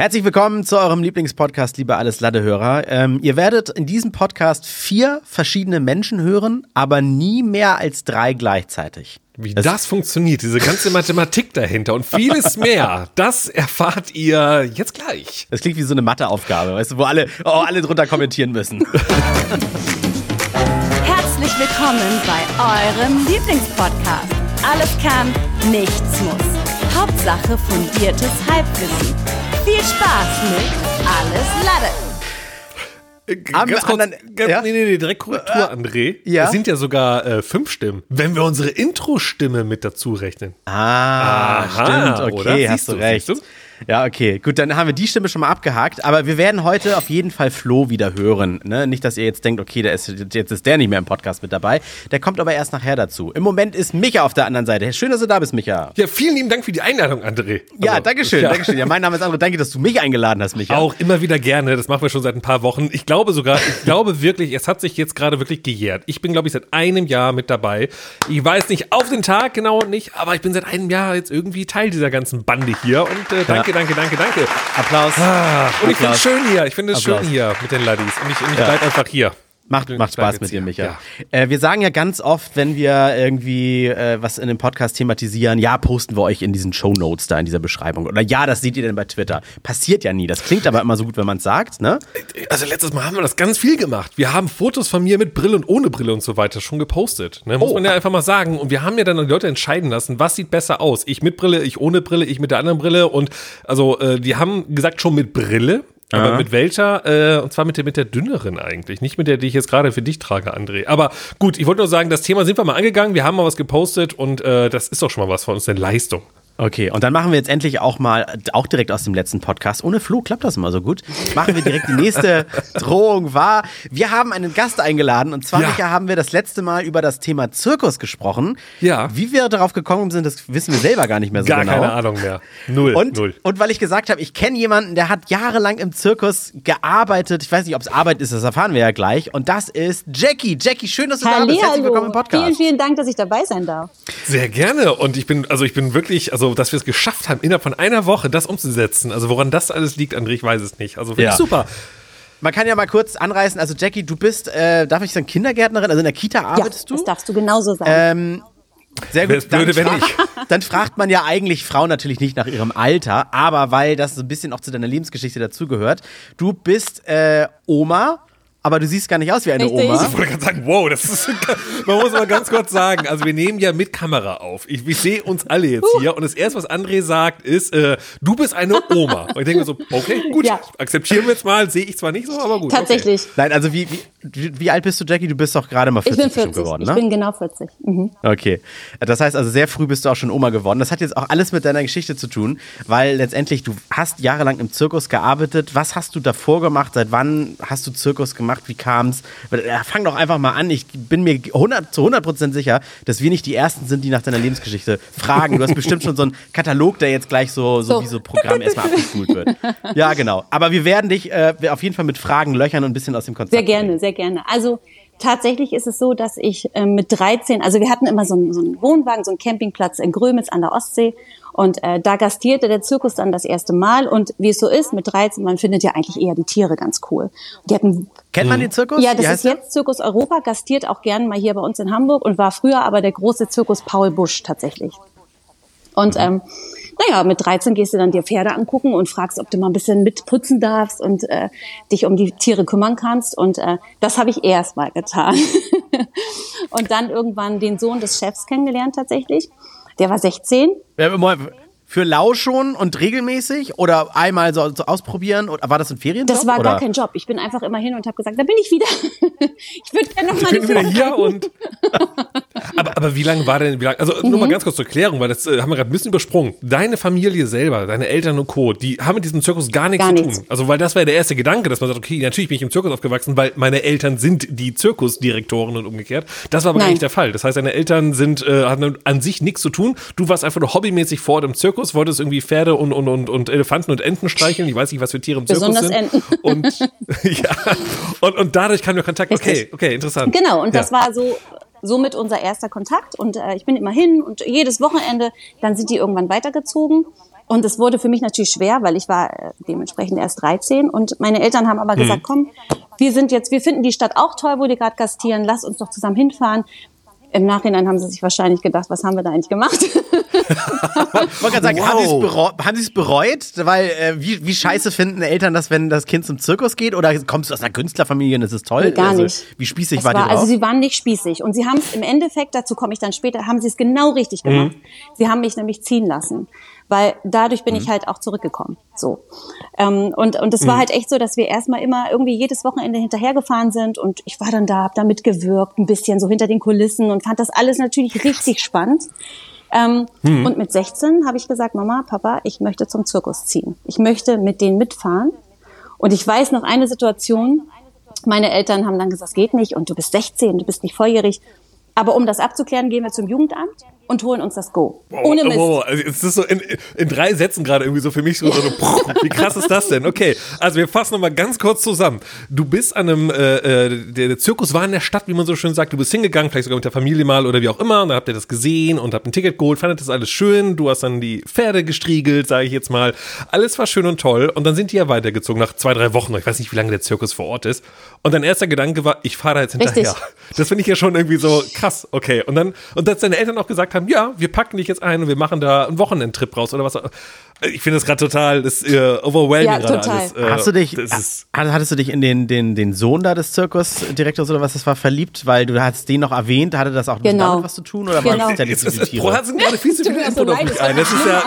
Herzlich willkommen zu eurem Lieblingspodcast, liebe Alles Ladehörer. Ähm, ihr werdet in diesem Podcast vier verschiedene Menschen hören, aber nie mehr als drei gleichzeitig. Wie das, das, funktioniert, diese ganze Mathematik dahinter und vieles mehr, das erfahrt ihr jetzt gleich. Das klingt wie so eine Matheaufgabe, weißt du, wo alle, oh, alle drunter kommentieren müssen. Herzlich willkommen bei eurem Lieblingspodcast. Alles kann, nichts muss. Hauptsache fundiertes Halbwissen. Viel Spaß mit Alles Lade. Äh, ganz kurz, anderen, ja? nee, nee, nee, direkt Korrektur, André. Ja? Es sind ja sogar äh, fünf Stimmen, wenn wir unsere Intro-Stimme mit dazu rechnen. Ah, Aha, stimmt, okay, hast du recht. Du? Ja, okay. Gut, dann haben wir die Stimme schon mal abgehakt. Aber wir werden heute auf jeden Fall Flo wieder hören. Ne? Nicht, dass ihr jetzt denkt, okay, ist, jetzt ist der nicht mehr im Podcast mit dabei. Der kommt aber erst nachher dazu. Im Moment ist Micha auf der anderen Seite. Schön, dass du da bist, Micha. Ja, vielen lieben Dank für die Einladung, André. Also, ja, dankeschön, ja. dankeschön. Ja, mein Name ist André. Danke, dass du mich eingeladen hast, Micha. Auch immer wieder gerne. Das machen wir schon seit ein paar Wochen. Ich glaube sogar, ich glaube wirklich, es hat sich jetzt gerade wirklich gejährt. Ich bin, glaube ich, seit einem Jahr mit dabei. Ich weiß nicht auf den Tag genau nicht, aber ich bin seit einem Jahr jetzt irgendwie Teil dieser ganzen Bande hier. Und äh, danke, ja. Danke, danke, danke. Applaus. Ah, und ich finde es schön hier. Ich finde es schön hier mit den Laddies. Und ich, und ich ja. bleib einfach hier. Macht, macht Spaß mit dir, Micha. Ja. Äh, wir sagen ja ganz oft, wenn wir irgendwie äh, was in dem Podcast thematisieren, ja, posten wir euch in diesen Show Notes da in dieser Beschreibung. Oder ja, das seht ihr denn bei Twitter. Passiert ja nie. Das klingt aber immer so gut, wenn man es sagt, ne? Also letztes Mal haben wir das ganz viel gemacht. Wir haben Fotos von mir mit Brille und ohne Brille und so weiter schon gepostet. Ne? Muss oh. man ja einfach mal sagen. Und wir haben ja dann die Leute entscheiden lassen, was sieht besser aus. Ich mit Brille, ich ohne Brille, ich mit der anderen Brille. Und also äh, die haben gesagt schon mit Brille. Aber mit welcher? Äh, und zwar mit der, mit der dünneren eigentlich. Nicht mit der, die ich jetzt gerade für dich trage, André. Aber gut, ich wollte nur sagen, das Thema sind wir mal angegangen. Wir haben mal was gepostet und äh, das ist doch schon mal was von uns, eine Leistung. Okay, und dann machen wir jetzt endlich auch mal, auch direkt aus dem letzten Podcast, ohne Flo klappt das immer so gut, machen wir direkt die nächste Drohung wahr. Wir haben einen Gast eingeladen und zwar, ja. haben wir das letzte Mal über das Thema Zirkus gesprochen. Ja. Wie wir darauf gekommen sind, das wissen wir selber gar nicht mehr so gar genau. Gar keine Ahnung mehr. Null. Und, Null. und weil ich gesagt habe, ich kenne jemanden, der hat jahrelang im Zirkus gearbeitet. Ich weiß nicht, ob es Arbeit ist, das erfahren wir ja gleich. Und das ist Jackie. Jackie, schön, dass du Halli, da bist. Herzlich willkommen im Podcast. Vielen, vielen Dank, dass ich dabei sein darf. Sehr gerne. Und ich bin, also ich bin wirklich, also dass wir es geschafft haben, innerhalb von einer Woche das umzusetzen. Also woran das alles liegt, André, ich weiß es nicht. Also ja. ich super. Man kann ja mal kurz anreißen, also Jackie, du bist, äh, darf ich sagen, Kindergärtnerin, also in der Kita arbeitest ja, du? das darfst du genauso sagen. Ähm, sehr gut. Blöde, dann, wenn dann fragt man ja eigentlich Frauen natürlich nicht nach ihrem Alter, aber weil das so ein bisschen auch zu deiner Lebensgeschichte dazugehört. Du bist äh, Oma aber du siehst gar nicht aus wie eine Richtig. Oma. Ich wollte gerade sagen, wow, das ist, man muss mal ganz kurz sagen, also wir nehmen ja mit Kamera auf. Ich, ich sehe uns alle jetzt hier und das erste, was André sagt, ist, äh, du bist eine Oma. Und ich denke mir so, okay, gut, ja. akzeptieren wir jetzt mal, sehe ich zwar nicht so, aber gut. Tatsächlich. Okay. Nein, also wie, wie, wie, alt bist du, Jackie? Du bist doch gerade mal 40, ich bin 40 geworden, ne? Ich bin genau 40. Mhm. Okay. Das heißt also, sehr früh bist du auch schon Oma geworden. Das hat jetzt auch alles mit deiner Geschichte zu tun, weil letztendlich du hast jahrelang im Zirkus gearbeitet. Was hast du davor gemacht? Seit wann hast du Zirkus gemacht? Wie kam es? Fang doch einfach mal an. Ich bin mir 100, zu 100% sicher, dass wir nicht die Ersten sind, die nach deiner Lebensgeschichte fragen. Du hast bestimmt schon so einen Katalog, der jetzt gleich so, so, so. wie so Programm erstmal abgespult wird. Ja, genau. Aber wir werden dich äh, auf jeden Fall mit Fragen löchern und ein bisschen aus dem Konzept Sehr gerne, bringen. sehr gerne. Also tatsächlich ist es so, dass ich äh, mit 13, also wir hatten immer so einen, so einen Wohnwagen, so einen Campingplatz in Grömitz an der Ostsee und äh, da gastierte der Zirkus dann das erste Mal. Und wie es so ist, mit 13, man findet ja eigentlich eher die Tiere ganz cool. Die hatten, Kennt man den Zirkus? Ja, das ist jetzt Zirkus Europa, gastiert auch gern mal hier bei uns in Hamburg und war früher aber der große Zirkus Paul Busch tatsächlich. Und ähm, naja, mit 13 gehst du dann dir Pferde angucken und fragst, ob du mal ein bisschen mitputzen darfst und äh, dich um die Tiere kümmern kannst. Und äh, das habe ich erst mal getan. und dann irgendwann den Sohn des Chefs kennengelernt tatsächlich. Der war 16. Ja, für lau schon und regelmäßig oder einmal so, so ausprobieren? Oder war das ein Ferienjob? Das war oder? gar kein Job. Ich bin einfach immer hin und habe gesagt, da bin ich wieder. ich würde gerne noch mal ich bin wieder hier und. aber, aber wie lange war denn, wie lang, also mhm. nur mal mhm. ganz kurz zur Klärung, weil das äh, haben wir gerade ein bisschen übersprungen. Deine Familie selber, deine Eltern und Co., die haben mit diesem Zirkus gar nichts gar zu nichts. tun. Also, weil das war der erste Gedanke, dass man sagt, okay, natürlich bin ich im Zirkus aufgewachsen, weil meine Eltern sind die Zirkusdirektoren und umgekehrt. Das war aber gar nicht der Fall. Das heißt, deine Eltern sind, äh, hatten an sich nichts zu tun. Du warst einfach nur hobbymäßig vor dem Zirkus Zirkus, wolltest irgendwie Pferde und, und, und, und Elefanten und Enten streicheln. Ich weiß nicht, was für Tiere im Zirkus Besonders sind. Enten. Und, ja, und, und dadurch kam der Kontakt. Okay, okay, interessant. Genau, und ja. das war so somit unser erster Kontakt und äh, ich bin immer hin und jedes Wochenende, dann sind die irgendwann weitergezogen Und es wurde für mich natürlich schwer, weil ich war äh, dementsprechend erst 13 und meine Eltern haben aber mhm. gesagt, komm, wir sind jetzt, wir finden die Stadt auch toll, wo die gerade gastieren, lass uns doch zusammen hinfahren. Im Nachhinein haben sie sich wahrscheinlich gedacht, was haben wir da eigentlich gemacht? ich wollte gerade sagen, wow. haben sie es bereut? Weil äh, wie, wie scheiße finden Eltern das, wenn das Kind zum Zirkus geht? Oder kommst du aus einer Künstlerfamilie und das ist toll? Nee, gar also, nicht. Wie spießig war, war die Also sie waren nicht spießig. Und sie haben es im Endeffekt, dazu komme ich dann später, haben sie es genau richtig gemacht. Mhm. Sie haben mich nämlich ziehen lassen weil dadurch bin mhm. ich halt auch zurückgekommen. So. Ähm, und und es mhm. war halt echt so, dass wir erstmal immer irgendwie jedes Wochenende hinterhergefahren sind und ich war dann da, hab da mitgewirkt, ein bisschen so hinter den Kulissen und fand das alles natürlich richtig spannend. Ähm, mhm. Und mit 16 habe ich gesagt, Mama, Papa, ich möchte zum Zirkus ziehen. Ich möchte mit denen mitfahren. Und ich weiß noch eine Situation, meine Eltern haben dann gesagt, es geht nicht und du bist 16, du bist nicht volljährig. Aber um das abzuklären, gehen wir zum Jugendamt und holen uns das Go. Ohne Mist. Oh, also es ist so in, in drei Sätzen gerade irgendwie so für mich so, so wie krass ist das denn? Okay, also wir fassen nochmal ganz kurz zusammen. Du bist an einem, äh, äh, der, der Zirkus war in der Stadt, wie man so schön sagt. Du bist hingegangen, vielleicht sogar mit der Familie mal oder wie auch immer. Und dann habt ihr das gesehen und habt ein Ticket geholt, fandet das alles schön. Du hast dann die Pferde gestriegelt, sage ich jetzt mal. Alles war schön und toll. Und dann sind die ja weitergezogen nach zwei, drei Wochen. Ich weiß nicht, wie lange der Zirkus vor Ort ist. Und dein erster Gedanke war, ich fahre da jetzt hinterher. Richtig. Das finde ich ja schon irgendwie so krass. Okay. Und dann, und dass deine Eltern auch gesagt haben, ja, wir packen dich jetzt ein und wir machen da einen Wochenendtrip raus oder was. Ich finde das gerade total, das ist äh, overwhelming ja, gerade alles. Äh, Hast du dich, hattest du dich in den, den, den Sohn da des Zirkusdirektors oder was das war verliebt, weil du hast den noch erwähnt, hatte das auch genau. damit was zu tun oder genau. war das ja Bro, sind gerade viel zu Info auf mich ein. Das ist ja,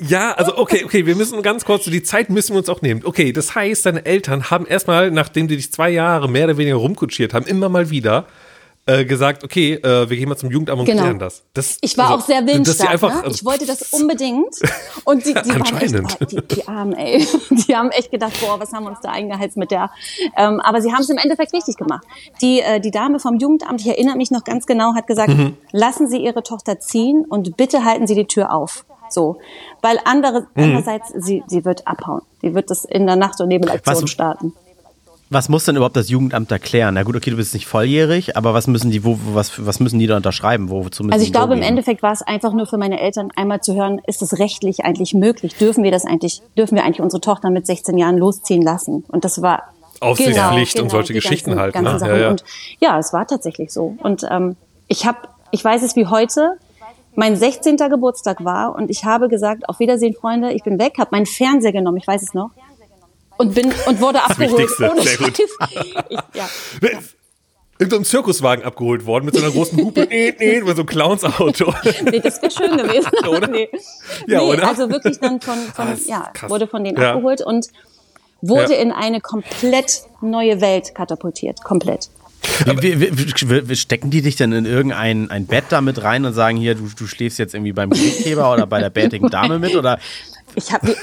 ja, also okay, okay, wir müssen ganz kurz, die Zeit müssen wir uns auch nehmen. Okay, das heißt, deine Eltern haben erstmal, nachdem die dich zwei Jahre mehr oder weniger rumkutschiert haben, immer mal wieder äh, gesagt, okay, äh, wir gehen mal zum Jugendamt und genau. klären das. das. Ich war also, auch sehr willensstark. Einfach, ne? also, ich wollte das unbedingt. Und die, die Anscheinend. Echt, oh, die, die Armen, ey. Die haben echt gedacht, boah, was haben wir uns da eingeheizt mit der. Ähm, aber sie haben es im Endeffekt richtig gemacht. Die, äh, die Dame vom Jugendamt, ich erinnere mich noch ganz genau, hat gesagt, mhm. lassen Sie Ihre Tochter ziehen und bitte halten Sie die Tür auf. So. Weil andere, mhm. andererseits, sie, sie wird abhauen. Die wird das in der Nacht- und Nebelaktion was, starten. Was muss denn überhaupt das Jugendamt erklären? Na gut, okay, du bist nicht volljährig, aber was müssen die, wo, was, was müssen die da unterschreiben? Wozu also ich glaube, im Endeffekt war es einfach nur für meine Eltern einmal zu hören, ist es rechtlich eigentlich möglich? Dürfen wir das eigentlich, dürfen wir eigentlich unsere Tochter mit 16 Jahren losziehen lassen? Und das war Aufsichtspflicht genau, und solche genau, Geschichten ganzen, halt. Ganzen ne? Sachen. Ja, ja. Und ja, es war tatsächlich so. Und ähm, ich habe, ich weiß es wie heute, mein 16. Geburtstag war und ich habe gesagt, auf Wiedersehen, Freunde, ich bin weg, habe meinen Fernseher genommen, ich weiß es noch, und bin und wurde das abgeholt. Wichtigste. Ohne Sehr gut. Ich, ja. In so einem Zirkuswagen abgeholt worden mit so einer großen Hupe, nee, nee, mit so einem Clowns-Auto. nee, das wäre schön gewesen. oder? Nee. Ja, nee, oder? Also wirklich dann von, von ah, ja, krass. wurde von denen ja. abgeholt und wurde ja. in eine komplett neue Welt katapultiert. Komplett. Wie, wie, wie, stecken die dich denn in irgendein ein Bett damit rein und sagen, hier, du, du schläfst jetzt irgendwie beim Gewichtheber oder bei der bärtigen Dame mit? Oder? Ich habe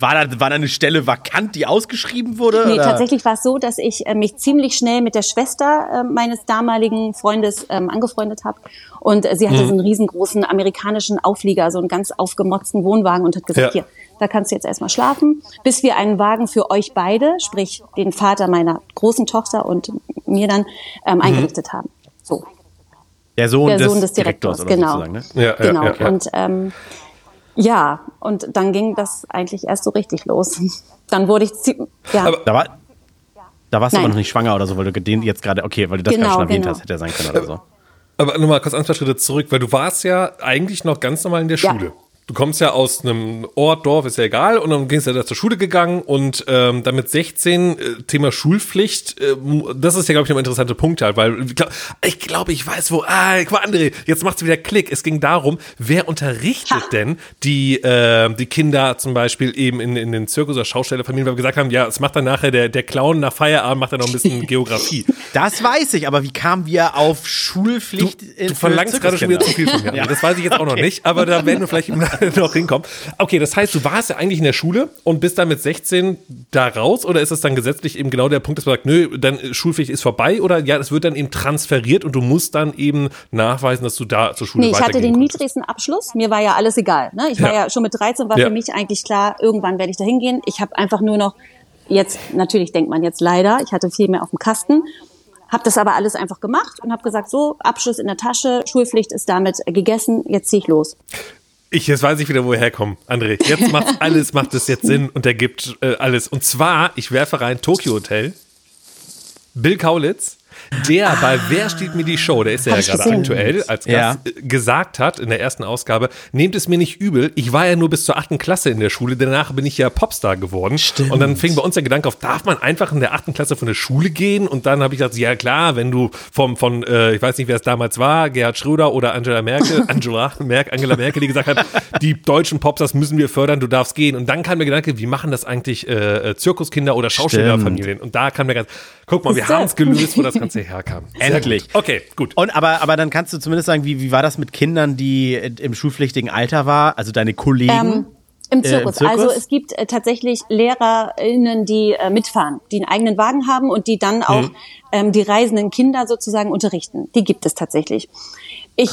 war da, war da eine Stelle vakant, die ausgeschrieben wurde? Nee, oder? tatsächlich war es so, dass ich äh, mich ziemlich schnell mit der Schwester äh, meines damaligen Freundes ähm, angefreundet habe. Und äh, sie hatte mhm. so einen riesengroßen amerikanischen Auflieger, so einen ganz aufgemotzten Wohnwagen und hat gesagt, ja. hier, da kannst du jetzt erstmal schlafen, bis wir einen Wagen für euch beide, sprich den Vater meiner großen Tochter und mir dann ähm, mhm. eingerichtet haben. So. Der Sohn, der Sohn des, des Direktors, Direktors genau. Ne? Ja, genau. Ja, ja, und ähm, ja, und dann ging das eigentlich erst so richtig los. Dann wurde ich, ja. Aber da war, da warst du aber noch nicht schwanger oder so, weil du den jetzt gerade, okay, weil du das genau, gerade schon erwähnt genau. hast, hätte ja sein können oder so. Aber nochmal kurz ein paar Schritte zurück, weil du warst ja eigentlich noch ganz normal in der Schule. Du kommst ja aus einem Ort, Dorf, ist ja egal, und dann gehst du ja da zur Schule gegangen und ähm, damit 16, äh, Thema Schulpflicht, äh, das ist ja, glaube ich, ein interessanter Punkt halt, weil ich glaube, ich weiß wo, ah, guck mal, André, jetzt macht's wieder Klick. Es ging darum, wer unterrichtet ha. denn die, äh, die Kinder zum Beispiel eben in, in den Zirkus- oder Schaustellerfamilien, weil wir gesagt haben, ja, es macht dann nachher der, der Clown nach Feierabend, macht dann noch ein bisschen Geografie. Das weiß ich, aber wie kamen wir auf Schulpflicht? Du, du verlangst gerade schon wieder zu viel von mir. Ja. Das weiß ich jetzt auch noch nicht, aber da werden wir vielleicht im noch hinkommen. Okay, das heißt, du warst ja eigentlich in der Schule und bist dann mit 16 da raus oder ist es dann gesetzlich eben genau der Punkt, dass man sagt, nö, dann Schulpflicht ist vorbei oder ja, es wird dann eben transferiert und du musst dann eben nachweisen, dass du da zur Schule Nee, ich hatte den konntest. niedrigsten Abschluss, mir war ja alles egal. Ne? Ich war ja. ja schon mit 13, war ja. für mich eigentlich klar, irgendwann werde ich da hingehen. Ich habe einfach nur noch, jetzt, natürlich denkt man jetzt leider, ich hatte viel mehr auf dem Kasten habe das aber alles einfach gemacht und habe gesagt, so, Abschluss in der Tasche, Schulpflicht ist damit gegessen, jetzt ziehe ich los Ich, jetzt weiß ich wieder, wo wir herkommen, André. Jetzt macht alles, macht es jetzt Sinn und ergibt äh, alles. Und zwar, ich werfe rein Tokyo Hotel, Bill Kaulitz, der ah. bei Wer steht mir die Show, der ist ja, ja gerade aktuell, als Gast ja. gesagt hat in der ersten Ausgabe, nehmt es mir nicht übel, ich war ja nur bis zur achten Klasse in der Schule, danach bin ich ja Popstar geworden. Stimmt. Und dann fing bei uns der Gedanke auf, darf man einfach in der achten Klasse von der Schule gehen? Und dann habe ich gesagt, ja klar, wenn du vom, von, äh, ich weiß nicht, wer es damals war, Gerhard Schröder oder Angela Merkel, Angela Merkel, Angela Merkel, die gesagt hat, die deutschen Popstars müssen wir fördern, du darfst gehen. Und dann kam der Gedanke, wie machen das eigentlich äh, äh Zirkuskinder oder Schauspielerfamilien? Und da kam der ganz, guck mal, wir haben es gelöst, wo das Ganze herkam. Endlich. Okay, gut. Und aber, aber dann kannst du zumindest sagen, wie, wie war das mit Kindern, die im schulpflichtigen Alter waren, also deine Kollegen? Ähm, im Zirkus. Äh, im Zirkus. Also es gibt äh, tatsächlich LehrerInnen, die äh, mitfahren, die einen eigenen Wagen haben und die dann auch mhm. ähm, die reisenden Kinder sozusagen unterrichten. Die gibt es tatsächlich. Ich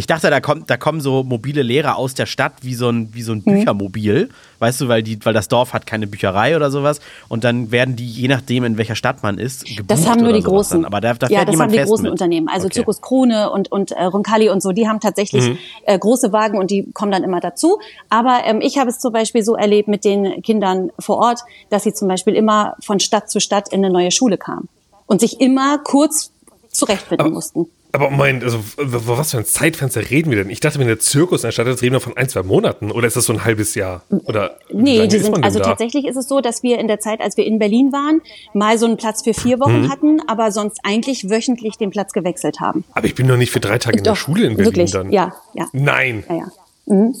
ich dachte, da kommt, da kommen so mobile Lehrer aus der Stadt wie so ein, wie so ein mhm. Büchermobil, mhm. weißt du, weil die, weil das Dorf hat keine Bücherei oder sowas und dann werden die, je nachdem, in welcher Stadt man ist, gebucht Das haben nur die großen. Dann. Aber da, da ja, das haben die großen mit. Unternehmen. Also okay. Zirkus Krone und, und äh, Roncalli und so, die haben tatsächlich mhm. äh, große Wagen und die kommen dann immer dazu. Aber ähm, ich habe es zum Beispiel so erlebt mit den Kindern vor Ort, dass sie zum Beispiel immer von Stadt zu Stadt in eine neue Schule kamen und sich immer kurz zurechtfinden aber, mussten. Aber mein, also was für ein Zeitfenster reden wir denn? Ich dachte, wenn der Zirkus erstattet, reden wir von ein, zwei Monaten oder ist das so ein halbes Jahr? Oder nee, die sind, also da? tatsächlich ist es so, dass wir in der Zeit, als wir in Berlin waren, mal so einen Platz für vier Wochen hm. hatten, aber sonst eigentlich wöchentlich den Platz gewechselt haben. Aber ich bin noch nicht für drei Tage in Doch, der Schule in Berlin wirklich? dann. Ja, ja. Nein. Ja, ja. Mhm.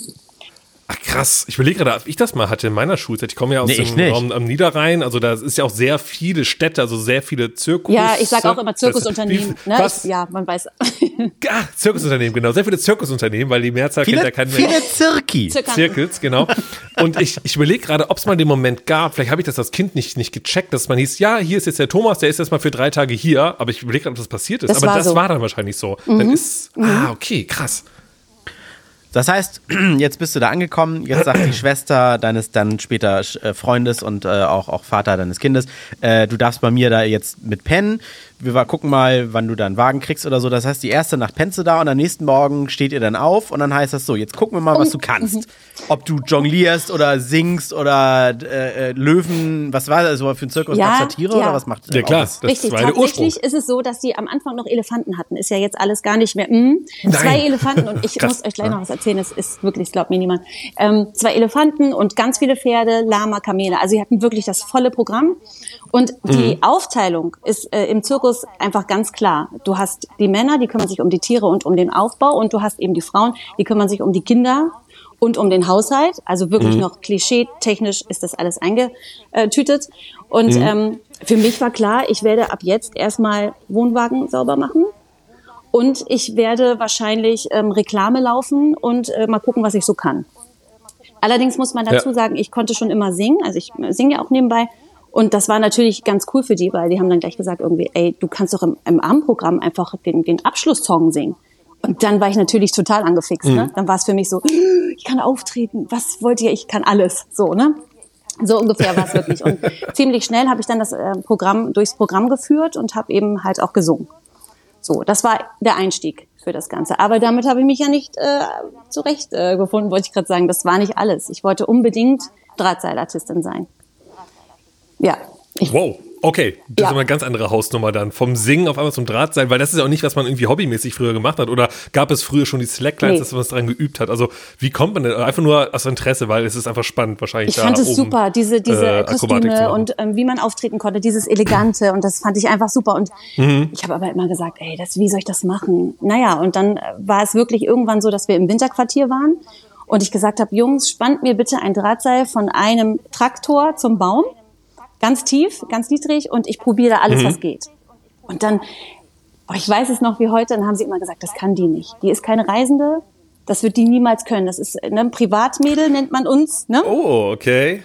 Ach krass, ich überlege gerade, ob ich das mal hatte in meiner Schulzeit. Ich komme ja aus nee, dem Raum am Niederrhein, also da ist ja auch sehr viele Städte, also sehr viele Zirkus. Ja, ich sage auch immer Zirkusunternehmen. Ne? Was? ja, man weiß. Ah, Zirkusunternehmen, genau. Sehr viele Zirkusunternehmen, weil die Mehrzahl viele, kennt ja keinen mehr. Viele Zirki. Zirkels, genau. Und ich, ich überlege gerade, ob es mal den Moment gab, vielleicht habe ich das als Kind nicht, nicht gecheckt, dass man hieß, ja, hier ist jetzt der Thomas, der ist jetzt mal für drei Tage hier, aber ich überlege gerade, ob das passiert ist. Das aber war das so. war dann wahrscheinlich so. Mhm. Dann ist, ah, mhm. okay, krass. Das heißt, jetzt bist du da angekommen, jetzt sagt die Schwester deines dann später äh, Freundes und äh, auch, auch Vater deines Kindes, äh, du darfst bei mir da jetzt mit pennen wir gucken mal, wann du da einen Wagen kriegst oder so. Das heißt, die erste Nacht pennst du da und am nächsten Morgen steht ihr dann auf und dann heißt das so, jetzt gucken wir mal, was du kannst. Ob du jonglierst oder singst oder äh, äh Löwen, was war das also für ein Zirkus? Ja, Satire ja. oder was macht Ja klar, das Richtig, war tatsächlich ist es so, dass die am Anfang noch Elefanten hatten. Ist ja jetzt alles gar nicht mehr. Mh. Zwei Elefanten und ich muss euch gleich noch was erzählen, es ist wirklich, glaubt mir niemand. Ähm, zwei Elefanten und ganz viele Pferde, Lama, Kamele. Also sie hatten wirklich das volle Programm. Und die mhm. Aufteilung ist äh, im Zirkus einfach ganz klar. Du hast die Männer, die kümmern sich um die Tiere und um den Aufbau und du hast eben die Frauen, die kümmern sich um die Kinder und um den Haushalt. Also wirklich mhm. noch klischee-technisch ist das alles eingetütet. Und mhm. ähm, für mich war klar, ich werde ab jetzt erstmal Wohnwagen sauber machen. Und ich werde wahrscheinlich ähm, Reklame laufen und äh, mal gucken, was ich so kann. Allerdings muss man dazu ja. sagen, ich konnte schon immer singen. Also ich singe ja auch nebenbei. Und das war natürlich ganz cool für die, weil die haben dann gleich gesagt irgendwie, ey, du kannst doch im, im Abendprogramm einfach den, den Abschlusssong singen. Und dann war ich natürlich total angefixt. Ne? Mhm. Ne? Dann war es für mich so, ich kann auftreten, was wollt ihr, ich kann alles. So, ne? So ungefähr war es wirklich. Und ziemlich schnell habe ich dann das äh, Programm durchs Programm geführt und habe eben halt auch gesungen. So, das war der Einstieg für das Ganze. Aber damit habe ich mich ja nicht äh, zurecht äh, gefunden, wollte ich gerade sagen. Das war nicht alles. Ich wollte unbedingt Drahtseilartistin sein. Ja. wow. Okay, das ja. ist immer eine ganz andere Hausnummer dann. Vom Singen auf einmal zum Drahtseil, weil das ist ja auch nicht, was man irgendwie hobbymäßig früher gemacht hat. Oder gab es früher schon die Slacklines, nee. dass man es daran geübt hat? Also wie kommt man denn? Einfach nur aus Interesse, weil es ist einfach spannend wahrscheinlich. Ich fand es super, diese, diese äh, Kostüme und ähm, wie man auftreten konnte, dieses Elegante und das fand ich einfach super. Und mhm. ich habe aber immer gesagt, ey, das, wie soll ich das machen? Naja, und dann war es wirklich irgendwann so, dass wir im Winterquartier waren und ich gesagt habe, Jungs, spannt mir bitte ein Drahtseil von einem Traktor zum Baum ganz tief, ganz niedrig und ich probiere alles, mhm. was geht. Und dann, oh, ich weiß es noch wie heute, dann haben sie immer gesagt, das kann die nicht. Die ist keine Reisende, das wird die niemals können. Das ist ne, ein Privatmädel, nennt man uns. Ne? Oh, okay.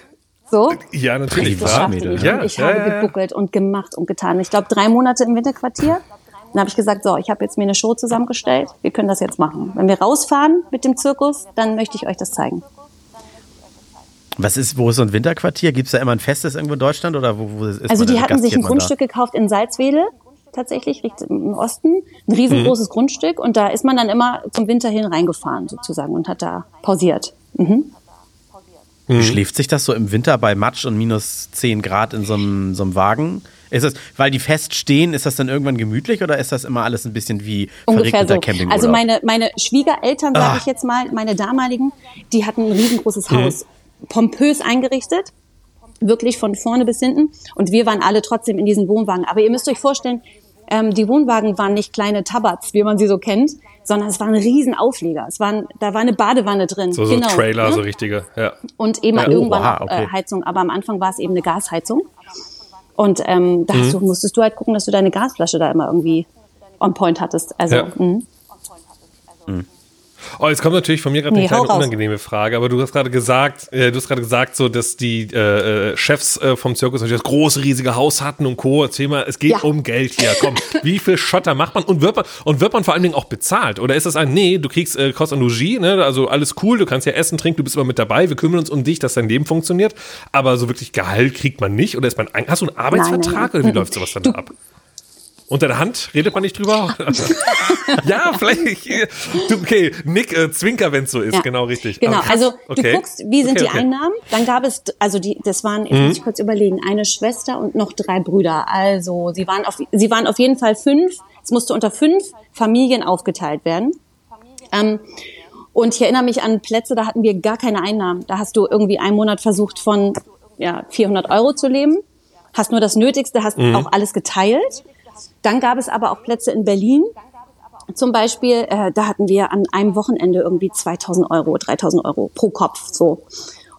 So? Ja, natürlich. Privatmädel. Ja, ich ja, habe ja, ja. gebuckelt und gemacht und getan. Ich glaube, drei Monate im Winterquartier. Dann habe ich gesagt, so, ich habe jetzt mir eine Show zusammengestellt. Wir können das jetzt machen. Wenn wir rausfahren mit dem Zirkus, dann möchte ich euch das zeigen. Was ist, wo ist so ein Winterquartier? Gibt es da immer ein festes irgendwo in Deutschland oder wo, wo ist Also die hatten sich ein Grundstück da? gekauft in Salzwedel. tatsächlich, im Osten, ein riesengroßes mhm. Grundstück und da ist man dann immer zum Winter hin reingefahren sozusagen und hat da pausiert. Mhm. Mhm. Schläft sich das so im Winter bei Matsch und minus 10 Grad in so einem, so einem Wagen? Ist das, weil die feststehen, ist das dann irgendwann gemütlich oder ist das immer alles ein bisschen wie Ungefähr so. Also meine, meine Schwiegereltern, sage ah. ich jetzt mal, meine damaligen, die hatten ein riesengroßes mhm. Haus, pompös eingerichtet, wirklich von vorne bis hinten. Und wir waren alle trotzdem in diesen Wohnwagen. Aber ihr müsst euch vorstellen, ähm, die Wohnwagen waren nicht kleine Tabats, wie man sie so kennt, sondern es waren Riesenauflieger. Es waren, da war eine Badewanne drin. So, so genau, Trailer, ne? so richtige, ja. Und eben ja. irgendwann oh, okay. Heizung, aber am Anfang war es eben eine Gasheizung. Und ähm, da mhm. du, musstest du halt gucken, dass du deine Gasflasche da immer irgendwie on point hattest. Also, ja. mh. Mhm. Oh, jetzt kommt natürlich von mir gerade nee, eine kleine unangenehme Frage, aber du hast gerade gesagt, äh, du hast gerade gesagt, so dass die äh, äh, Chefs äh, vom Zirkus natürlich das große riesige Haus hatten und Co. Erzähl mal, es geht ja. um Geld hier. Komm, wie viel Schotter macht man und wird man und wird man vor allen Dingen auch bezahlt? Oder ist das ein Nee, du kriegst äh, Kost und Logis, ne? Also alles cool, du kannst ja essen, trinken, du bist immer mit dabei, wir kümmern uns um dich, dass dein Leben funktioniert, aber so wirklich Gehalt kriegt man nicht oder ist man hast du einen Arbeitsvertrag nein, nein, nein. oder wie läuft sowas dann du, ab? Unter der Hand redet man nicht drüber? ja, vielleicht. Okay, Nick, äh, Zwinker, wenn es so ist, ja. genau richtig. Genau, also okay. du guckst, wie sind okay, die okay. Einnahmen? Dann gab es, also die, das waren, ich mhm. muss kurz überlegen, eine Schwester und noch drei Brüder. Also sie waren auf, sie waren auf jeden Fall fünf. Es musste unter fünf Familien aufgeteilt werden. Ähm, und ich erinnere mich an Plätze, da hatten wir gar keine Einnahmen. Da hast du irgendwie einen Monat versucht von ja, 400 Euro zu leben, hast nur das Nötigste, hast mhm. auch alles geteilt dann gab es aber auch Plätze in Berlin. Zum Beispiel, äh, da hatten wir an einem Wochenende irgendwie 2000 Euro, 3000 Euro pro Kopf. So.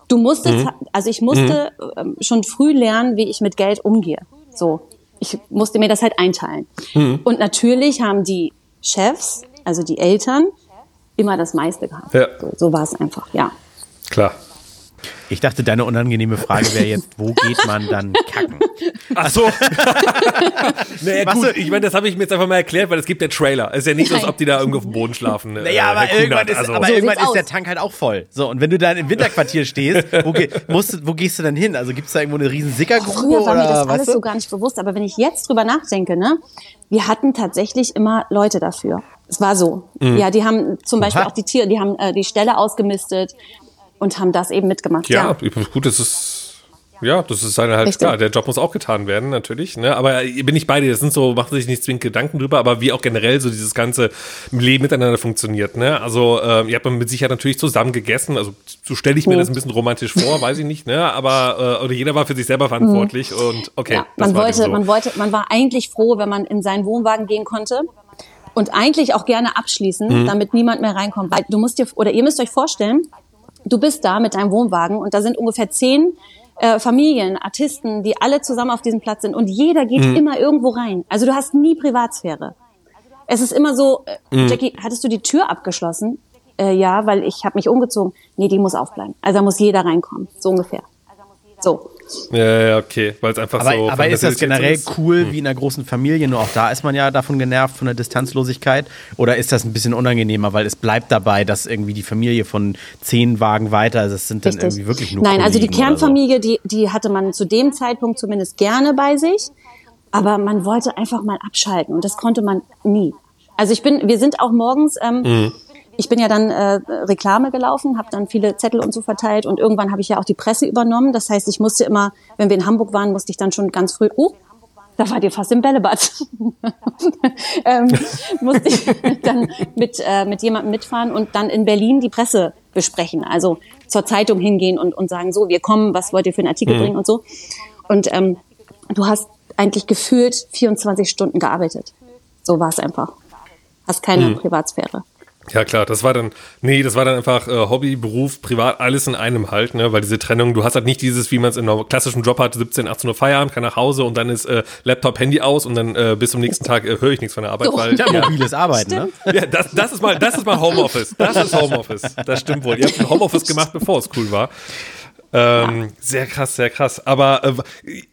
Du musstest, mhm. also ich musste mhm. schon früh lernen, wie ich mit Geld umgehe. So. Ich musste mir das halt einteilen. Mhm. Und natürlich haben die Chefs, also die Eltern, immer das meiste gehabt. Ja. So, so war es einfach, ja. Klar. Ich dachte, deine unangenehme Frage wäre jetzt, wo geht man dann kacken? Ach so. naja, gut, ich meine, das habe ich mir jetzt einfach mal erklärt, weil es gibt ja Trailer. Es ist ja nicht so, als ob die da irgendwo auf dem Boden schlafen. Naja, äh, aber irgendwann, ist, also. aber so irgendwann ist der Tank halt auch voll. So, und wenn du dann im Winterquartier stehst, wo, ge musst, wo gehst du dann hin? Also gibt es da irgendwo eine riesen Sickergrube? Früher war mir das alles du? so gar nicht bewusst, aber wenn ich jetzt drüber nachdenke, ne, wir hatten tatsächlich immer Leute dafür. Es war so. Mhm. Ja, die haben zum Beispiel Oha. auch die Tiere, die haben äh, die Ställe ausgemistet und haben das eben mitgemacht. Ja, ja. gut, das ist ja, das ist halt Richtig. klar. Der Job muss auch getan werden, natürlich. Ne? Aber bin ich bei dir. Das sind so, machen sich nicht zwingend Gedanken drüber, aber wie auch generell so dieses ganze Leben miteinander funktioniert. Ne? Also, äh, ihr habt mit Sicherheit natürlich zusammen gegessen. Also, so stelle ich mir mhm. das ein bisschen romantisch vor, weiß ich nicht. Ne? Aber, äh, oder jeder war für sich selber verantwortlich mhm. und okay. Ja, man wollte, so. man wollte, man war eigentlich froh, wenn man in seinen Wohnwagen gehen konnte. Und eigentlich auch gerne abschließen, mhm. damit niemand mehr reinkommt. Weil du musst dir, oder ihr müsst euch vorstellen, du bist da mit deinem Wohnwagen und da sind ungefähr zehn äh, Familien, Artisten, die alle zusammen auf diesem Platz sind und jeder geht mhm. immer irgendwo rein. Also du hast nie Privatsphäre. Es ist immer so, äh, mhm. Jackie, hattest du die Tür abgeschlossen? Äh, ja, weil ich habe mich umgezogen. Nee, die muss aufbleiben. Also da muss jeder reinkommen, so ungefähr. So. Ja, ja, okay, weil es einfach aber, so. Aber ist das generell ist? cool hm. wie in einer großen Familie? Nur auch da ist man ja davon genervt von der Distanzlosigkeit. Oder ist das ein bisschen unangenehmer, weil es bleibt dabei, dass irgendwie die Familie von zehn Wagen weiter, also es sind dann Richtig. irgendwie wirklich nur. Nein, also die Kernfamilie, so. die, die hatte man zu dem Zeitpunkt zumindest gerne bei sich. Aber man wollte einfach mal abschalten und das konnte man nie. Also ich bin, wir sind auch morgens. Ähm, mhm ich bin ja dann äh, Reklame gelaufen, habe dann viele Zettel und so verteilt und irgendwann habe ich ja auch die Presse übernommen. Das heißt, ich musste immer, wenn wir in Hamburg waren, musste ich dann schon ganz früh, oh, da war dir fast im Bällebad. ähm, musste ich dann mit, äh, mit jemandem mitfahren und dann in Berlin die Presse besprechen. Also zur Zeitung hingehen und, und sagen, so, wir kommen, was wollt ihr für einen Artikel mhm. bringen und so. Und ähm, du hast eigentlich gefühlt 24 Stunden gearbeitet. So war es einfach. Hast keine mhm. Privatsphäre. Ja klar, das war dann, nee, das war dann einfach äh, Hobby, Beruf, Privat, alles in einem halt, ne, weil diese Trennung, du hast halt nicht dieses, wie man es in einem klassischen Job hat, 17, 18 Uhr Feierabend, kann nach Hause und dann ist äh, Laptop, Handy aus und dann äh, bis zum nächsten Tag äh, höre ich nichts von der Arbeit. Weil, ja, mobiles Arbeiten, ne? Ja, das, das ist mal, das ist mal Homeoffice, das ist Homeoffice, das stimmt wohl. Ihr habt ein Homeoffice gemacht, bevor es cool war. Ähm, ja. Sehr krass, sehr krass. Aber äh,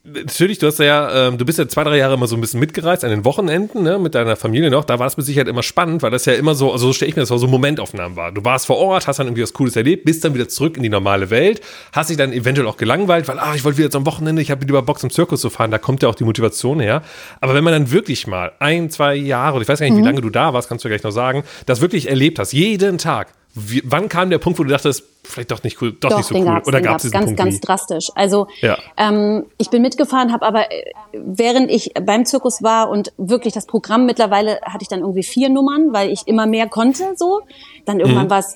natürlich, du hast ja, äh, du bist ja zwei, drei Jahre immer so ein bisschen mitgereist an den Wochenenden, ne, mit deiner Familie noch. Da war es mit Sicherheit immer spannend, weil das ja immer so, also so stelle ich mir das vor, so Momentaufnahmen war. Du warst vor Ort, hast dann irgendwie was Cooles erlebt, bist dann wieder zurück in die normale Welt, hast dich dann eventuell auch gelangweilt, weil, ah, ich wollte wieder zum Wochenende, ich habe wieder Bock zum Zirkus zu fahren, da kommt ja auch die Motivation her. Aber wenn man dann wirklich mal ein, zwei Jahre, oder ich weiß gar nicht, mhm. wie lange du da warst, kannst du gleich noch sagen, das wirklich erlebt hast, jeden Tag, wie, wann kam der Punkt, wo du dachtest, vielleicht doch nicht cool, doch, doch nicht so cool? Oder gab es ganz, Punkt ganz nie? drastisch. Also ja. ähm, ich bin mitgefahren, habe aber äh, während ich beim Zirkus war und wirklich das Programm mittlerweile hatte ich dann irgendwie vier Nummern, weil ich immer mehr konnte. So, dann irgendwann mhm. war es.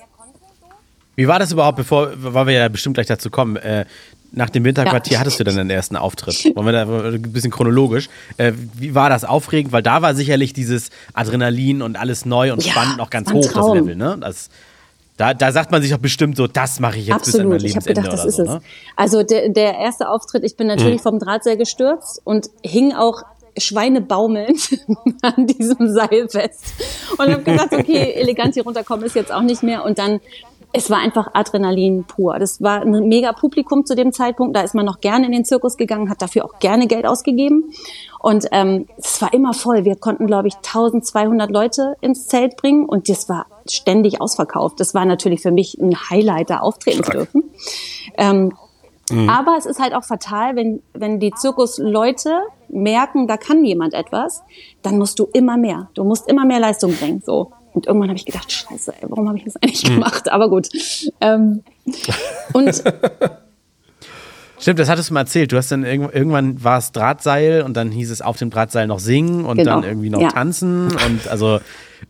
Wie war das überhaupt, bevor, weil wir ja bestimmt gleich dazu kommen? Äh, nach dem Winterquartier ja. hattest du dann deinen ersten Auftritt. Wollen wir da ein bisschen chronologisch. Äh, wie war das aufregend? Weil da war sicherlich dieses Adrenalin und alles neu und ja, spannend noch ganz hoch, das Level, ne? Das, da, da sagt man sich doch bestimmt so, das mache ich jetzt Absolut. bis an mein Lebensende ich gedacht, das so, ist ne? Also der, der erste Auftritt, ich bin natürlich mhm. vom Drahtseil gestürzt und hing auch schweinebaumelnd an diesem Seil fest. Und habe gedacht, okay, elegant hier runterkommen ist jetzt auch nicht mehr. Und dann es war einfach Adrenalin pur. Das war ein mega Publikum zu dem Zeitpunkt. Da ist man noch gerne in den Zirkus gegangen, hat dafür auch gerne Geld ausgegeben. Und ähm, es war immer voll. Wir konnten, glaube ich, 1200 Leute ins Zelt bringen und das war ständig ausverkauft. Das war natürlich für mich ein Highlight, da auftreten zu dürfen. Ähm, mhm. Aber es ist halt auch fatal, wenn, wenn die Zirkusleute merken, da kann jemand etwas, dann musst du immer mehr. Du musst immer mehr Leistung bringen. So. Und irgendwann habe ich gedacht, scheiße, ey, warum habe ich das eigentlich mhm. gemacht? Aber gut. Ähm, und Stimmt, das hattest du mal erzählt. Du hast dann irgendwann, irgendwann war es Drahtseil und dann hieß es auf dem Drahtseil noch singen und genau. dann irgendwie noch ja. tanzen und also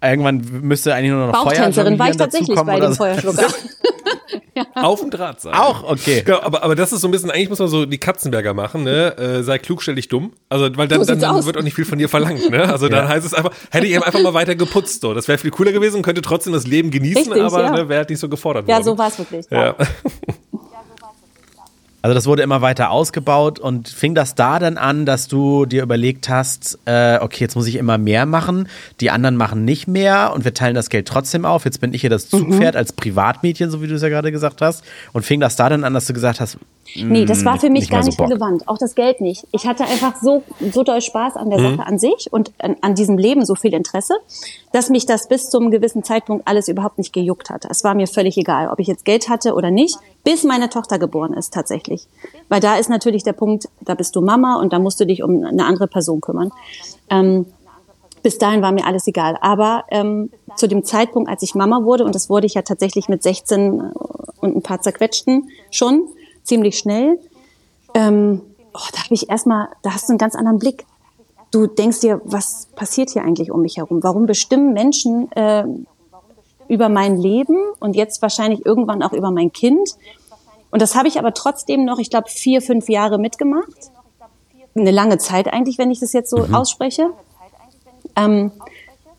irgendwann müsste eigentlich nur noch Feuertänzerin war ich tatsächlich bei dem Feuerschlucker. ja. Auf dem Drahtseil. Auch, okay. Genau, aber, aber das ist so ein bisschen, eigentlich muss man so die Katzenberger machen, ne? Äh, sei klug, stell dich dumm. Also, weil dann, dann, dann wird auch nicht viel von dir verlangt, ne? Also dann ja. heißt es einfach, hätte ich eben einfach mal weiter geputzt, so. Das wäre viel cooler gewesen, könnte trotzdem das Leben genießen, Richtig, aber ja. ne, wäre halt nicht so gefordert worden. Ja, so war es wirklich. Ja. Also das wurde immer weiter ausgebaut und fing das da dann an, dass du dir überlegt hast, äh, okay, jetzt muss ich immer mehr machen, die anderen machen nicht mehr und wir teilen das Geld trotzdem auf. Jetzt bin ich hier das Zugpferd mhm. als Privatmädchen, so wie du es ja gerade gesagt hast. Und fing das da dann an, dass du gesagt hast, Nee, das war für mich nicht gar nicht so relevant. Auch das Geld nicht. Ich hatte einfach so, so doll Spaß an der mhm. Sache an sich und an, an, diesem Leben so viel Interesse, dass mich das bis zum gewissen Zeitpunkt alles überhaupt nicht gejuckt hat. Es war mir völlig egal, ob ich jetzt Geld hatte oder nicht, bis meine Tochter geboren ist tatsächlich. Weil da ist natürlich der Punkt, da bist du Mama und da musst du dich um eine andere Person kümmern. Ähm, bis dahin war mir alles egal. Aber ähm, zu dem Zeitpunkt, als ich Mama wurde, und das wurde ich ja tatsächlich mit 16 und ein paar zerquetschten schon, ziemlich schnell. Ähm, oh, da habe ich erstmal, da hast du einen ganz anderen Blick. Du denkst dir, was passiert hier eigentlich um mich herum? Warum bestimmen Menschen äh, über mein Leben und jetzt wahrscheinlich irgendwann auch über mein Kind? Und das habe ich aber trotzdem noch, ich glaube, vier, fünf Jahre mitgemacht. Eine lange Zeit eigentlich, wenn ich das jetzt so mhm. ausspreche. Ähm,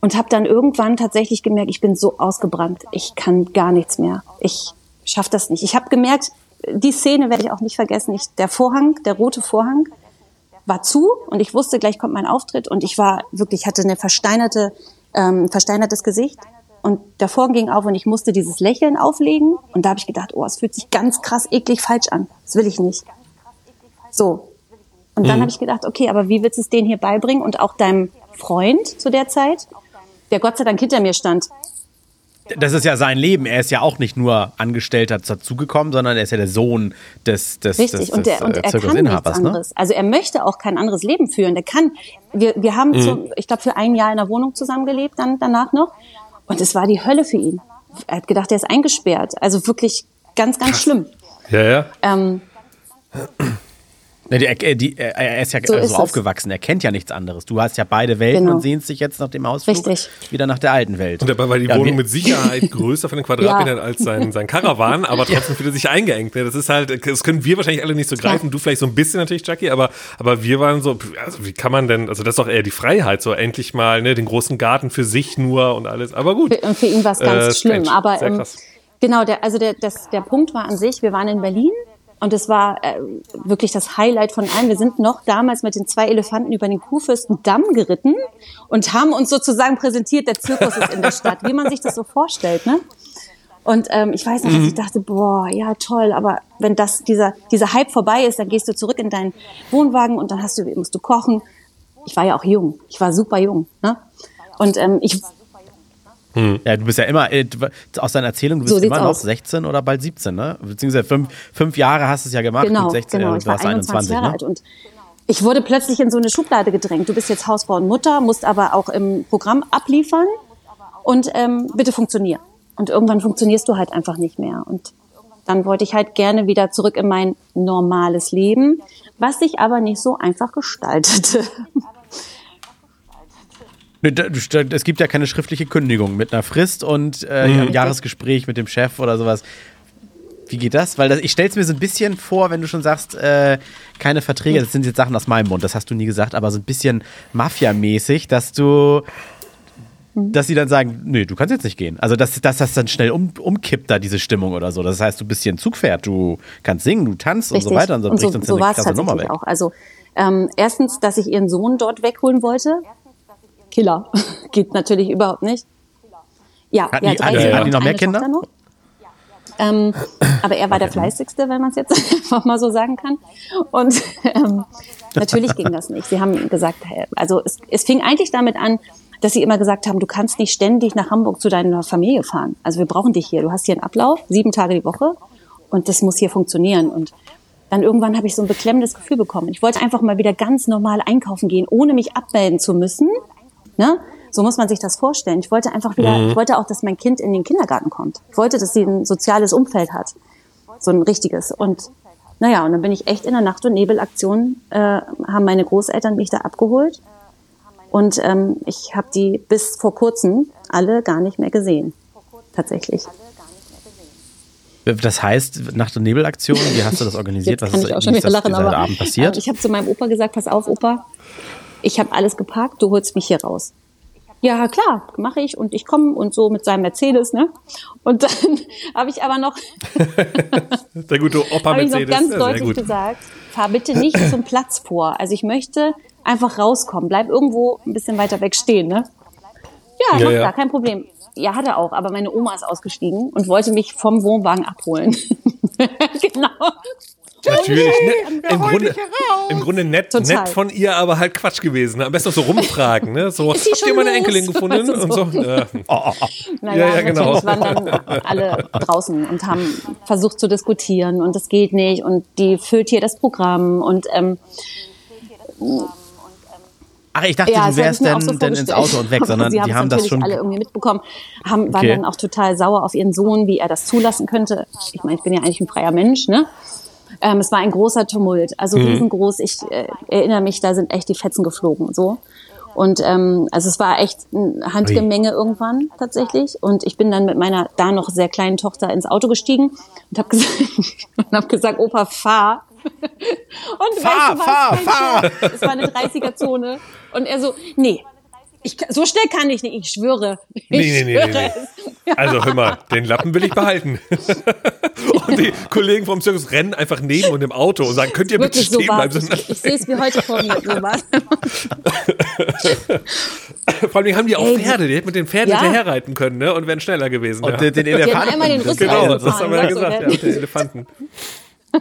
und habe dann irgendwann tatsächlich gemerkt, ich bin so ausgebrannt, ich kann gar nichts mehr. Ich schaffe das nicht. Ich habe gemerkt, die Szene werde ich auch nicht vergessen. Ich, der Vorhang, der rote Vorhang, war zu und ich wusste, gleich kommt mein Auftritt und ich war wirklich, hatte eine versteinerte, ähm, versteinertes Gesicht und der Vorhang ging auf und ich musste dieses Lächeln auflegen und da habe ich gedacht, oh, es fühlt sich ganz krass eklig falsch an. Das will ich nicht. So. Und dann mhm. habe ich gedacht, okay, aber wie willst du es denen hier beibringen und auch deinem Freund zu der Zeit, der Gott sei Dank hinter mir stand, das ist ja sein Leben. Er ist ja auch nicht nur Angestellter dazugekommen, sondern er ist ja der Sohn des, des, Richtig. des, und, der, und er kann nichts ne? anderes. Ne? Also er möchte auch kein anderes Leben führen. Der kann. Wir, wir haben, mhm. zu, ich glaube, für ein Jahr in der Wohnung zusammengelebt, dann danach noch. Und es war die Hölle für ihn. Er hat gedacht, er ist eingesperrt. Also wirklich ganz, ganz schlimm. Ja, ja. Ähm, Ne, die, die, er ist ja so, so ist aufgewachsen, er kennt ja nichts anderes. Du hast ja beide Welten genau. und sehnst dich jetzt nach dem Ausflug Richtig. wieder nach der alten Welt. Und dabei war die ja, Wohnung mit Sicherheit größer von den Quadratmetern ja. als sein, sein Karawan, aber trotzdem fühlt er sich eingeengt. Ne? Das ist halt, das können wir wahrscheinlich alle nicht so greifen, ja. du vielleicht so ein bisschen natürlich, Jackie, aber, aber wir waren so, also wie kann man denn, also das ist doch eher die Freiheit, so endlich mal ne, den großen Garten für sich nur und alles, aber gut. Für, für ihn war es ganz äh, schlimm, aber ähm, genau, der, also der, das, der Punkt war an sich, wir waren in Berlin und es war äh, wirklich das Highlight von allen. Wir sind noch damals mit den zwei Elefanten über den Kuhfürstendamm geritten und haben uns sozusagen präsentiert, der Zirkus ist in der Stadt, wie man sich das so vorstellt. Ne? Und ähm, ich weiß noch, dass ich dachte, boah, ja toll, aber wenn das dieser dieser Hype vorbei ist, dann gehst du zurück in deinen Wohnwagen und dann hast du musst du kochen. Ich war ja auch jung, ich war super jung, ne? Und ähm, ich Ja, du bist ja immer, äh, aus deiner Erzählung, du bist So immer noch aus. 16 oder bald 17, ne? Beziehungsweise fünf, fünf Jahre hast du es ja gemacht. genau, mit 16, genau, äh, ich du war warst 21 Jahre ne? alt und ich wurde plötzlich in so eine Schublade gedrängt. Du bist jetzt Hausfrau und Mutter, musst aber auch im Programm abliefern und ähm, bitte funktionieren. Und irgendwann funktionierst du halt einfach nicht mehr. Und dann wollte ich halt gerne wieder zurück in mein normales Leben, was sich aber nicht so einfach gestaltete. Es gibt ja keine schriftliche Kündigung mit einer Frist und äh, Mhm. ein Jahresgespräch mit dem Chef oder sowas. Wie geht das? Weil das, ich stelle es mir so ein bisschen vor, wenn du schon sagst, äh, keine Verträge, das sind jetzt Sachen aus meinem Mund, das hast du nie gesagt, aber so ein bisschen Mafia-mäßig, dass du, Mhm. dass sie dann sagen, nee, du kannst jetzt nicht gehen. Also, dass, dass das dann schnell um, umkippt, da diese Stimmung oder so. Das heißt, du bist hier ein Zugpferd, du kannst singen, du tanzt und so weiter und so und so, bricht uns so war es tatsächlich weg. auch. Also ähm, erstens, dass ich ihren Sohn dort wegholen wollte. Killer. Geht natürlich überhaupt nicht. Ja, ja, die- hatten die- hatten die noch mehr Kinder? Noch. Ähm, aber er war der fleißigste, wenn man es jetzt einfach mal so sagen kann. Und ähm, natürlich ging das nicht. Sie haben gesagt, also es, es fing eigentlich damit an, dass sie immer gesagt haben, du kannst nicht ständig nach Hamburg zu deiner Familie fahren. Also wir brauchen dich hier. Du hast hier einen Ablauf, sieben Tage die Woche und das muss hier funktionieren. Und dann irgendwann habe ich so ein beklemmendes Gefühl bekommen. Ich wollte einfach mal wieder ganz normal einkaufen gehen, ohne mich abmelden zu müssen. Ne? So muss man sich das vorstellen. Ich wollte einfach wieder, ich wollte auch, dass mein Kind in den Kindergarten kommt. Ich wollte, dass sie ein soziales Umfeld hat. So ein richtiges. Und naja, und dann bin ich echt in der Nacht- und Nebelaktion, äh, haben meine Großeltern mich da abgeholt. Und ähm, ich habe die bis vor kurzem alle gar nicht mehr gesehen. Tatsächlich. Das heißt, Nacht- und Nebelaktion, wie hast du das organisiert? Jetzt Was ist, auch schon ist das lachen, Abend passiert? äh, ich habe zu meinem Opa gesagt, pass auf, Opa, ich habe alles geparkt, du holst mich hier raus. Ja, klar, mache ich und ich komme und so mit seinem Mercedes, ne? Und dann habe ich aber noch, Der gute Opa habe ich noch Mercedes. ganz deutlich gesagt, fahr bitte nicht zum Platz vor. Also ich möchte einfach rauskommen, bleib irgendwo ein bisschen weiter weg stehen, ne? Ja, Ja, macht ja. er, kein Problem. Ja, hat er auch, aber meine Oma ist ausgestiegen und wollte mich vom Wohnwagen abholen. genau. Natürlich. Ne, im, Grunde, Im Grunde nett, Total. nett von ihr, aber halt Quatsch gewesen. Am besten noch so rumfragen. Ne? So, habt ihr schon meine los? Enkelin gefunden? Also Und so. Äh, Naja, Ja, ja, genau. natürlich waren dann alle draußen und haben versucht zu diskutieren und das geht nicht und die füllt hier das Programm und ähm, Ach, ich dachte, ja, du wärst dann, so dann ins. Auto und weg, sondern sie die haben's haben das schon. alle irgendwie mitbekommen, haben, waren Okay. dann auch total sauer auf ihren Sohn, wie er das zulassen könnte. Ich meine, ich bin ja eigentlich ein freier Mensch, ne? Ähm, es war ein großer Tumult, also Mhm. riesengroß. Ich äh, erinnere mich, da sind echt die Fetzen geflogen, so. Und ähm, also es war echt ein Handgemenge irgendwann tatsächlich. Und ich bin dann mit meiner da noch sehr kleinen Tochter ins Auto gestiegen und habe gesagt, und hab gesagt, Opa, fahr. Und Fahr, weißt du was? fahr, fahr. Es war eine 30er-Zone. Und er so, nee, ich, so schnell kann ich nicht, ich schwöre. Ich Nee, nee, nee, nee, schwöre nee. es. Also hör mal, den Lappen will ich behalten. und die Kollegen vom Zirkus rennen einfach neben und im Auto und sagen, könnt ihr bitte so stehen bleiben? Ich, ich sehe es wie heute vor mir. Vor allem haben die auch Ey, Pferde, die hätten mit den Pferden Ja. hinterherreiten können ne? und wären schneller gewesen. Und ja. den, den Elefanten. einmal den Rüssel Genau, das haben wir ja gesagt, ja, den Elefanten.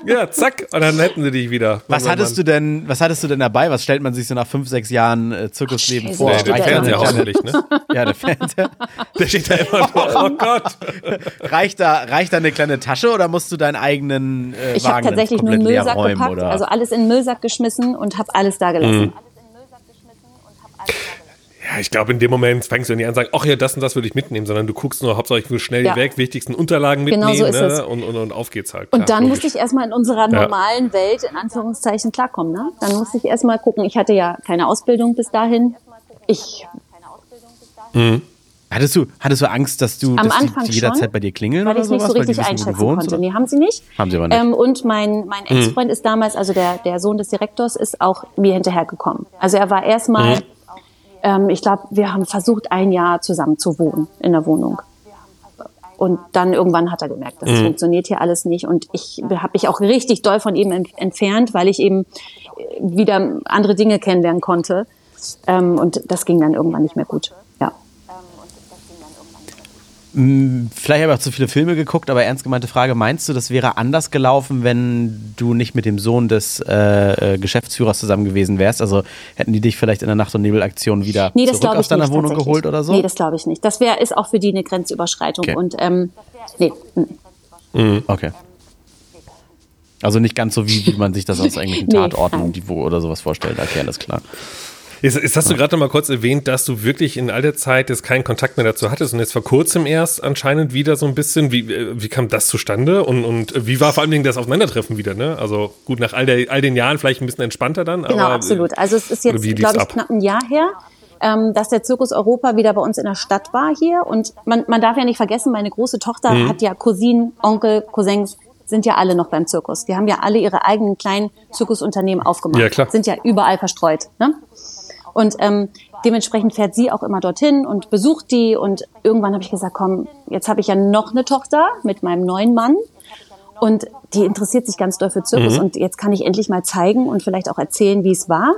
Ja, zack, und dann hätten sie dich wieder. Was hattest du denn, was hattest du denn dabei? Was stellt man sich so nach fünf, sechs Jahren äh, Zirkusleben Scheiße, vor? Nee, immer Fernseher hoffentlich, ne? ja, der Fernseher. Der steht da immer noch. Oh Gott. Reicht da, reicht da eine kleine Tasche oder musst du deinen eigenen äh, Ich habe tatsächlich nur einen Müllsack räumen? gepackt, Oder? also alles in den Müllsack geschmissen und habe alles da gelassen. Ja, ich glaube, in dem Moment fängst du nicht an zu sagen, ach ja, das und das würde ich mitnehmen, sondern du guckst nur, Hauptsache ich will schnell Ja. weg, wichtigsten Unterlagen Genau mitnehmen so ist es. ne? und, und, und auf geht's halt. Und klar, dann logisch. musste ich erstmal in unserer normalen Welt, in Anführungszeichen, klarkommen. Ne? Dann musste ich erstmal gucken. Ich hatte ja keine Ausbildung bis dahin. Ich, hattest du, hattest du Angst, dass du, Am dass Anfang die jederzeit schon, bei dir klingeln weil oder ich es nicht sowas? so weil die richtig wissen, wo du einschätzen konnte. oder? Nee, haben sie nicht. Haben sie aber nicht. Ähm, und mein, mein Ex-Freund ist damals, also der, der Sohn des Direktors, ist auch mir hinterhergekommen. Also er war erstmal, ähm, ich glaube, wir haben versucht, ein Jahr zusammen zu wohnen in der Wohnung. Und dann irgendwann hat er gemerkt, das funktioniert hier alles nicht. Und ich habe mich auch richtig doll von ihm ent entfernt, weil ich eben äh, wieder andere Dinge kennenlernen konnte. Ähm, und das ging dann irgendwann nicht mehr gut. Ja. Vielleicht habe ich auch zu viele Filme geguckt, aber ernst gemeinte Frage: Meinst du, das wäre anders gelaufen, wenn du nicht mit dem Sohn des äh, äh Geschäftsführers zusammen gewesen wärst? Also hätten die dich vielleicht in der Nacht- und Nebelaktion wieder nee, zurück aus deiner nicht, Wohnung geholt oder so? Nee, das glaube ich nicht. Das wäre ist auch für die eine Grenzüberschreitung. Okay. Und ähm, nee. Mhm. Okay. Also nicht ganz so, wie, wie man sich das aus irgendwelchen Tatorten nee, oder sowas vorstellt. Okay, alles klar. Jetzt, jetzt hast du gerade noch mal kurz erwähnt, dass du wirklich in all der Zeit jetzt keinen Kontakt mehr dazu hattest und jetzt vor kurzem erst anscheinend wieder so ein bisschen. Wie, äh, wie kam das zustande und, und wie war vor allen Dingen das Aufeinandertreffen wieder? Ne? Also gut, nach all, der, all den Jahren vielleicht ein bisschen entspannter dann. Genau, aber, absolut. Also es ist jetzt, glaube ich, knapp ein Jahr her. Ähm, dass der Zirkus Europa wieder bei uns in der Stadt war hier. Und man, man darf ja nicht vergessen, meine große Tochter mhm. hat ja Cousinen, Onkel, Cousins, sind ja alle noch beim Zirkus. Die haben ja alle ihre eigenen kleinen Zirkusunternehmen aufgemacht. Ja, klar. Sind ja überall verstreut. Ne? Und ähm, dementsprechend fährt sie auch immer dorthin und besucht die. Und irgendwann habe ich gesagt, komm, jetzt habe ich ja noch eine Tochter mit meinem neuen Mann. Und die interessiert sich ganz doll für Zirkus. Mhm. Und jetzt kann ich endlich mal zeigen und vielleicht auch erzählen, wie es war.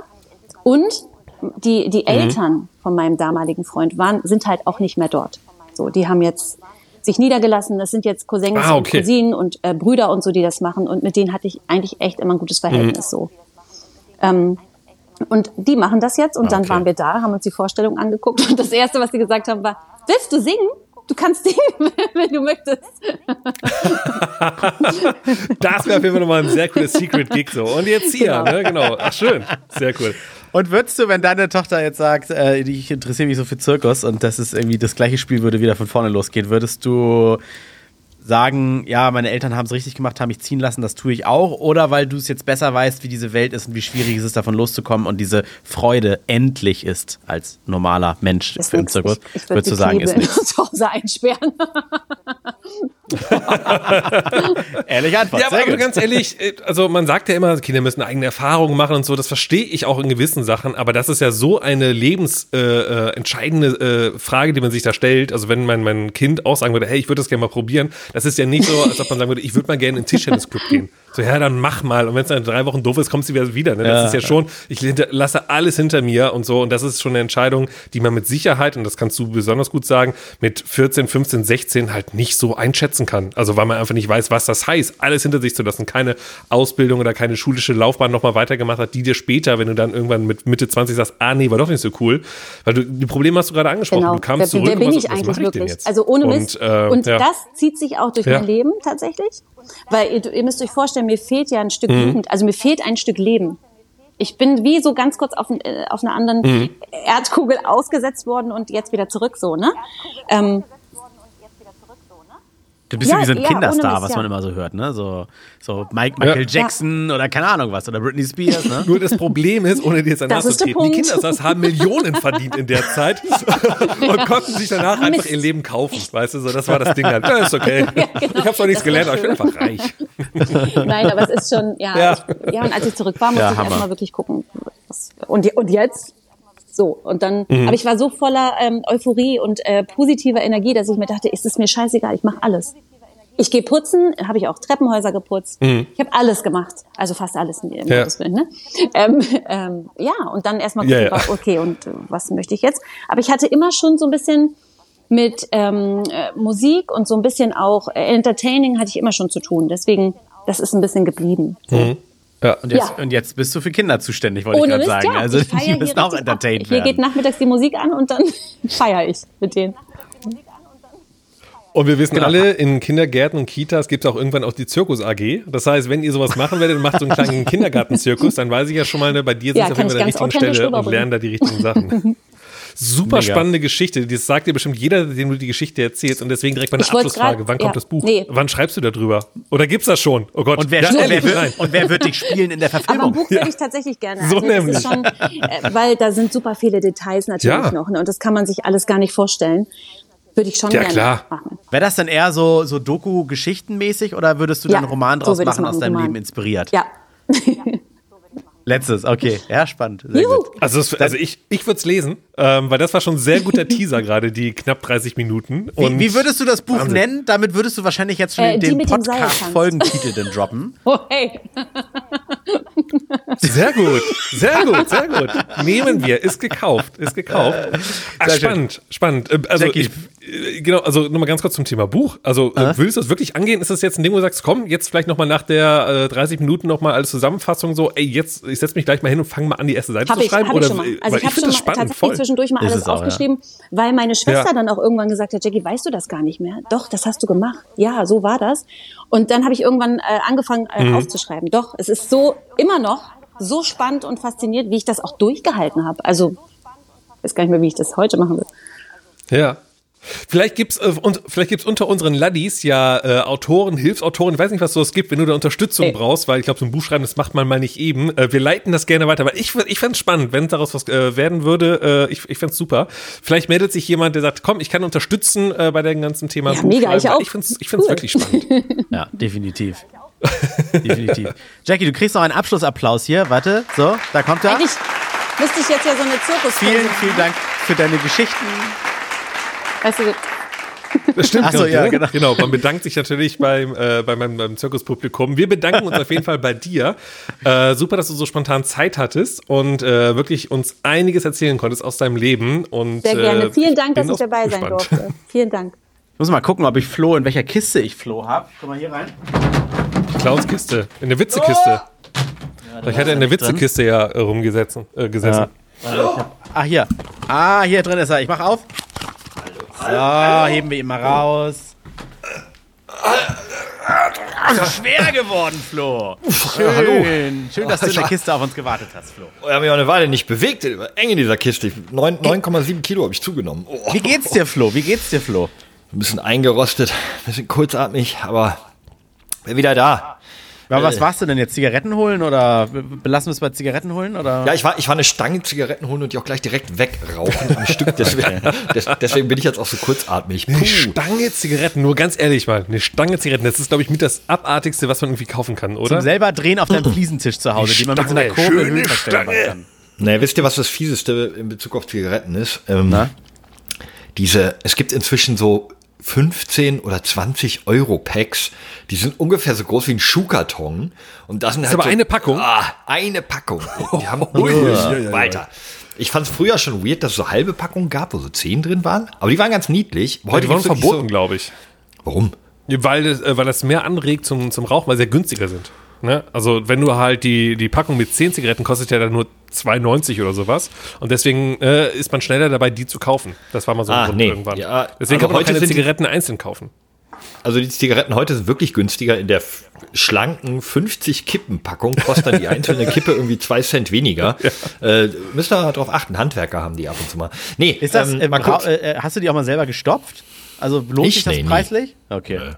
Und die, die mhm. Eltern von meinem damaligen Freund waren, sind halt auch nicht mehr dort. So, die haben jetzt sich niedergelassen. Das sind jetzt Cousins ah, okay. und Cousinen und äh, Brüder und so, die das machen. Und mit denen hatte ich eigentlich echt immer ein gutes Verhältnis mhm. so. Ähm, und die machen das jetzt und dann waren wir da, haben uns die Vorstellung angeguckt und das erste, was sie gesagt haben, war, willst du singen? Du kannst singen, wenn du möchtest. das wäre auf jeden Fall nochmal ein sehr cooles Secret Gig so. Und jetzt hier, genau. ne? Genau. Ach, schön. Sehr cool. Und würdest du, wenn deine Tochter jetzt sagt, äh, ich interessiere mich so für Zirkus und das ist irgendwie das gleiche Spiel würde wieder von vorne losgehen, würdest du sagen, ja, meine Eltern haben es richtig gemacht, haben mich ziehen lassen, das tue ich auch? Oder weil du es jetzt besser weißt, wie diese Welt ist und wie schwierig es ist, davon loszukommen und diese Freude endlich ist als normaler Mensch für im Zirkus? Würdest du sagen, ist nichts. zu Hause einsperren. Ehrliche Antwort. Ja, aber, aber ganz ehrlich, äh, also man sagt ja immer, Kinder müssen eigene Erfahrungen machen und so. Das verstehe ich auch in gewissen Sachen, aber das ist ja so eine lebensentscheidende äh, äh, Frage, die man sich da stellt. Also wenn mein, mein Kind auch sagen würde, hey, ich würde das gerne mal probieren, das ist ja nicht so, als ob man sagen würde, ich würde mal gerne in den Tischtennisclub gehen. So, ja, dann mach mal. Und wenn es dann drei Wochen doof ist, kommt sie wieder wieder. Ne? Das ja, ist ja schon, ich lasse alles hinter mir und so. Und das ist schon eine Entscheidung, die man mit Sicherheit, und das kannst du besonders gut sagen, mit 14, 15, 16 halt nicht so einschätzen kann. Also weil man einfach nicht weiß, was das heißt, alles hinter sich zu lassen. Keine Ausbildung oder keine schulische Laufbahn nochmal weitergemacht hat, die dir später, wenn du dann irgendwann mit Mitte 20 sagst, ah nee, war doch nicht so cool. Weil du, die Probleme hast du gerade angesprochen. Genau. Du kamst der, zurück. Der bin ich eigentlich wirklich. Also ohne Mist. Und, äh, und ja. das zieht sich auch durch ja. mein Leben tatsächlich. Weil ihr, ihr, müsst euch vorstellen, mir fehlt ja ein Stück mhm. Jugend, also mir fehlt ein Stück Leben. Ich bin wie so ganz kurz auf, äh, auf einer anderen mhm. Erdkugel ausgesetzt worden und jetzt wieder zurück so, ne? Ähm, Du bist ja, wie so ein ja, Kinderstar, was man immer so hört, ne? So, so Mike, Michael ja. Jackson oder keine Ahnung was, oder Britney Spears, ne? Nur das Problem ist, ohne dir jetzt an das zu treten, die Kinderstars haben Millionen verdient in der Zeit und konnten sich danach Ach, einfach ihr Leben kaufen, weißt du, so, das war das Ding halt. Ja, ist okay. Genau. Ich habe zwar nichts gelernt, aber ich bin einfach reich. Nein, aber es ist schon, ja, ja. Ich, ja und als ich zurück war, musste ich erstmal wirklich gucken. Was, und, und jetzt? So, und dann, mhm. aber ich war so voller ähm, Euphorie und äh, positiver Energie, dass ich mir dachte, ist es mir scheißegal, ich mache alles. Ich gehe putzen, habe ich auch Treppenhäuser geputzt. Mhm. Ich habe alles gemacht, also fast alles im ja. Willen, ne? Ähm, ähm, ja, und dann erstmal gucken, ja, ja. okay, und äh, was möchte ich jetzt? Aber ich hatte immer schon so ein bisschen mit ähm, äh, Musik und so ein bisschen auch äh, Entertaining hatte ich immer schon zu tun. Deswegen, das ist ein bisschen geblieben. So. Mhm. Ja. Und, jetzt, ja. und jetzt bist du für Kinder zuständig, wollte Ohne ich gerade sagen. Ja, also die müssen auch entertained werden. Hier geht nachmittags die Musik an und dann feiere ich mit denen. Und wir wissen genau. alle, in Kindergärten und Kitas gibt es auch irgendwann auch die Zirkus AG. Das heißt, wenn ihr sowas machen werdet und macht so einen kleinen Kindergartenzirkus, dann weiß ich ja schon mal, ne, bei dir sind ja, auf jeden Fall der richtigen Stelle und lernen da die richtigen Sachen. Super Mega. spannende Geschichte. Das sagt dir bestimmt jeder, dem du die Geschichte erzählst. Und deswegen direkt meine Abschlussfrage. Grad, Wann kommt ja, das Buch? Nee. Wann schreibst du darüber? Oder gibt's das schon? Oh Gott. Und wer, ja, wer, wird, und wer wird dich spielen in der Verfilmung? Aber ein Buch würde ich tatsächlich gerne. So also, nämlich. Schon, äh, weil da sind super viele Details natürlich noch. Ne? Und das kann man sich alles gar nicht vorstellen. Würde ich schon ja, gerne klar. machen. Wäre das dann eher so, so Doku-Geschichtenmäßig oder würdest du ja, dann einen Roman draus so machen, aus deinem Roman. Leben inspiriert? Ja. Letztes, okay. Ja, spannend. Also, das, also ich, ich würde es lesen, ähm, weil das war schon ein sehr guter Teaser gerade, die knapp 30 Minuten. Wie, wie, würdest du das Buch Wahnsinn. nennen? Damit würdest du wahrscheinlich jetzt schon äh, den Podcast-Folgentitel denn droppen. Oh, hey. Sehr gut. Sehr gut, sehr gut. Nehmen wir, ist gekauft, ist gekauft. Ach, spannend, spannend. Ähm, also ich, äh, genau, also nochmal ganz kurz zum Thema Buch. Also äh, willst du das wirklich angehen? Ist das jetzt ein Ding, wo du sagst, komm, jetzt vielleicht nochmal nach der äh, 30 Minuten nochmal als Zusammenfassung so, ey, jetzt, ich setze mich gleich mal hin und fange mal an, die erste Seite Hab zu ich, schreiben? hab oder, ich schon mal. Also weil ich habe find schon das mal spannend, tatsächlich voll. Zwischendurch mal Ist alles es auch, ja. aufgeschrieben, weil meine Schwester Ja. dann auch irgendwann gesagt hat, Jackie, weißt du das gar nicht mehr? Doch, das hast du gemacht. Ja, so war das. Und dann habe ich irgendwann äh, angefangen äh, Mhm. aufzuschreiben. Doch, es ist so immer noch so spannend und fasziniert, wie ich das auch durchgehalten habe. Also ich weiß gar nicht mehr, wie ich das heute machen will. Ja. Vielleicht gibt's äh, und vielleicht gibt's unter unseren Laddies ja äh, Autoren, Hilfsautoren, ich weiß nicht, was du es gibt, wenn du da Unterstützung Ey. brauchst, weil ich glaube, so ein Buch schreiben, das macht man mal nicht eben. Äh, wir leiten das gerne weiter, aber ich, ich fände spannend, wenn daraus was äh, werden würde. Äh, ich ich fände super. Vielleicht meldet sich jemand, der sagt, komm, ich kann unterstützen äh, bei dem ganzen Thema Ja, mega, ich auch. Ich finde es ich find's Cool. wirklich spannend. Ja, definitiv. definitiv. Jackie, du kriegst noch einen Abschlussapplaus hier. Warte, so, da kommt er. Eigentlich müsste ich jetzt ja so eine Zirkus Vielen, vielen Dank für deine Geschichten. Weißt du, Das stimmt. Ach so, ja, genau. genau. Man bedankt sich natürlich beim, äh, bei meinem, beim Zirkuspublikum. Wir bedanken uns auf jeden Fall bei dir. Äh, super, dass du so spontan Zeit hattest und äh, wirklich uns einiges erzählen konntest aus deinem Leben. Und, sehr gerne. Äh, Vielen Dank, dass ich dabei sein gespannt. durfte. Vielen Dank. Ich muss mal gucken, ob ich Flo, in welcher Kiste ich Flo habe. Guck mal hier rein. Klaus Kiste. In der Witzekiste. ich hatte in der. Witzekiste ja rumgesessen. Äh, gesessen. Ah, hier. Ah, hier drin ist er. Ich mach auf. So, heben wir ihn mal raus. Schwer geworden, Flo. Schön. Schön, dass du in der Kiste auf uns gewartet hast, Flo. Ich habe mich auch eine Weile nicht bewegt. Eng in dieser Kiste. Ich- neun- 9,7 Kilo habe ich zugenommen. Oh, Wie geht's dir, Flo? Wie geht's dir, Flo? ein bisschen eingerostet, ein bisschen kurzatmig, aber bin wieder da. Aber was warst du denn jetzt? Zigaretten holen oder be- belassen wir es bei Zigaretten holen? Oder? Ja, ich war, ich war eine Stange Zigaretten holen und die auch gleich direkt wegrauchen am Stück. Deswegen, des, deswegen bin ich jetzt auch so kurzatmig. Eine Puh. Stange Zigaretten, nur ganz ehrlich mal, eine Stange Zigaretten, das ist, glaube ich, mit das Abartigste, was man irgendwie kaufen kann, oder? Zum selber drehen auf deinem Fliesentisch zu Hause, die man mit so einer Stange, Kurbel Stange. kann. Naja, wisst ihr, was das Fieseste in Bezug auf Zigaretten ist? Ähm, Na? diese, es gibt inzwischen so 15 oder 20 Euro Packs, die sind ungefähr so groß wie ein Schuhkarton. Und das sind halt aber so, eine Packung? Ah, eine Packung. Die haben Ui, ui, ui. weiter. Ich fand es früher schon weird, dass es so halbe Packungen gab, wo so 10 drin waren. Aber die waren ganz niedlich. Heute die waren verboten, So, glaube ich. warum? Weil das, äh, weil das mehr anregt zum, zum Rauchen, weil sie ja günstiger sind. Ne? Also wenn du halt die, die Packung mit 10 Zigaretten kostet ja dann nur 2,90 oder sowas. Und deswegen äh, ist man schneller dabei, die zu kaufen. Das war mal so ein Ah, Grund nee. irgendwann. Ja, deswegen kann man auch heute keine Zigaretten einzeln kaufen. Also die Zigaretten heute sind wirklich günstiger. In der schlanken 50 Kippen-Packung kostet dann die einzelne Kippe irgendwie zwei Cent weniger. Äh, müsst ihr darauf achten. Handwerker haben die ab und zu mal. Nee, Ist das, ähm, äh, mal kurz. äh, hast du die auch mal selber gestopft? Also lohnt Ich? sich das Nee, preislich? Okay. Okay,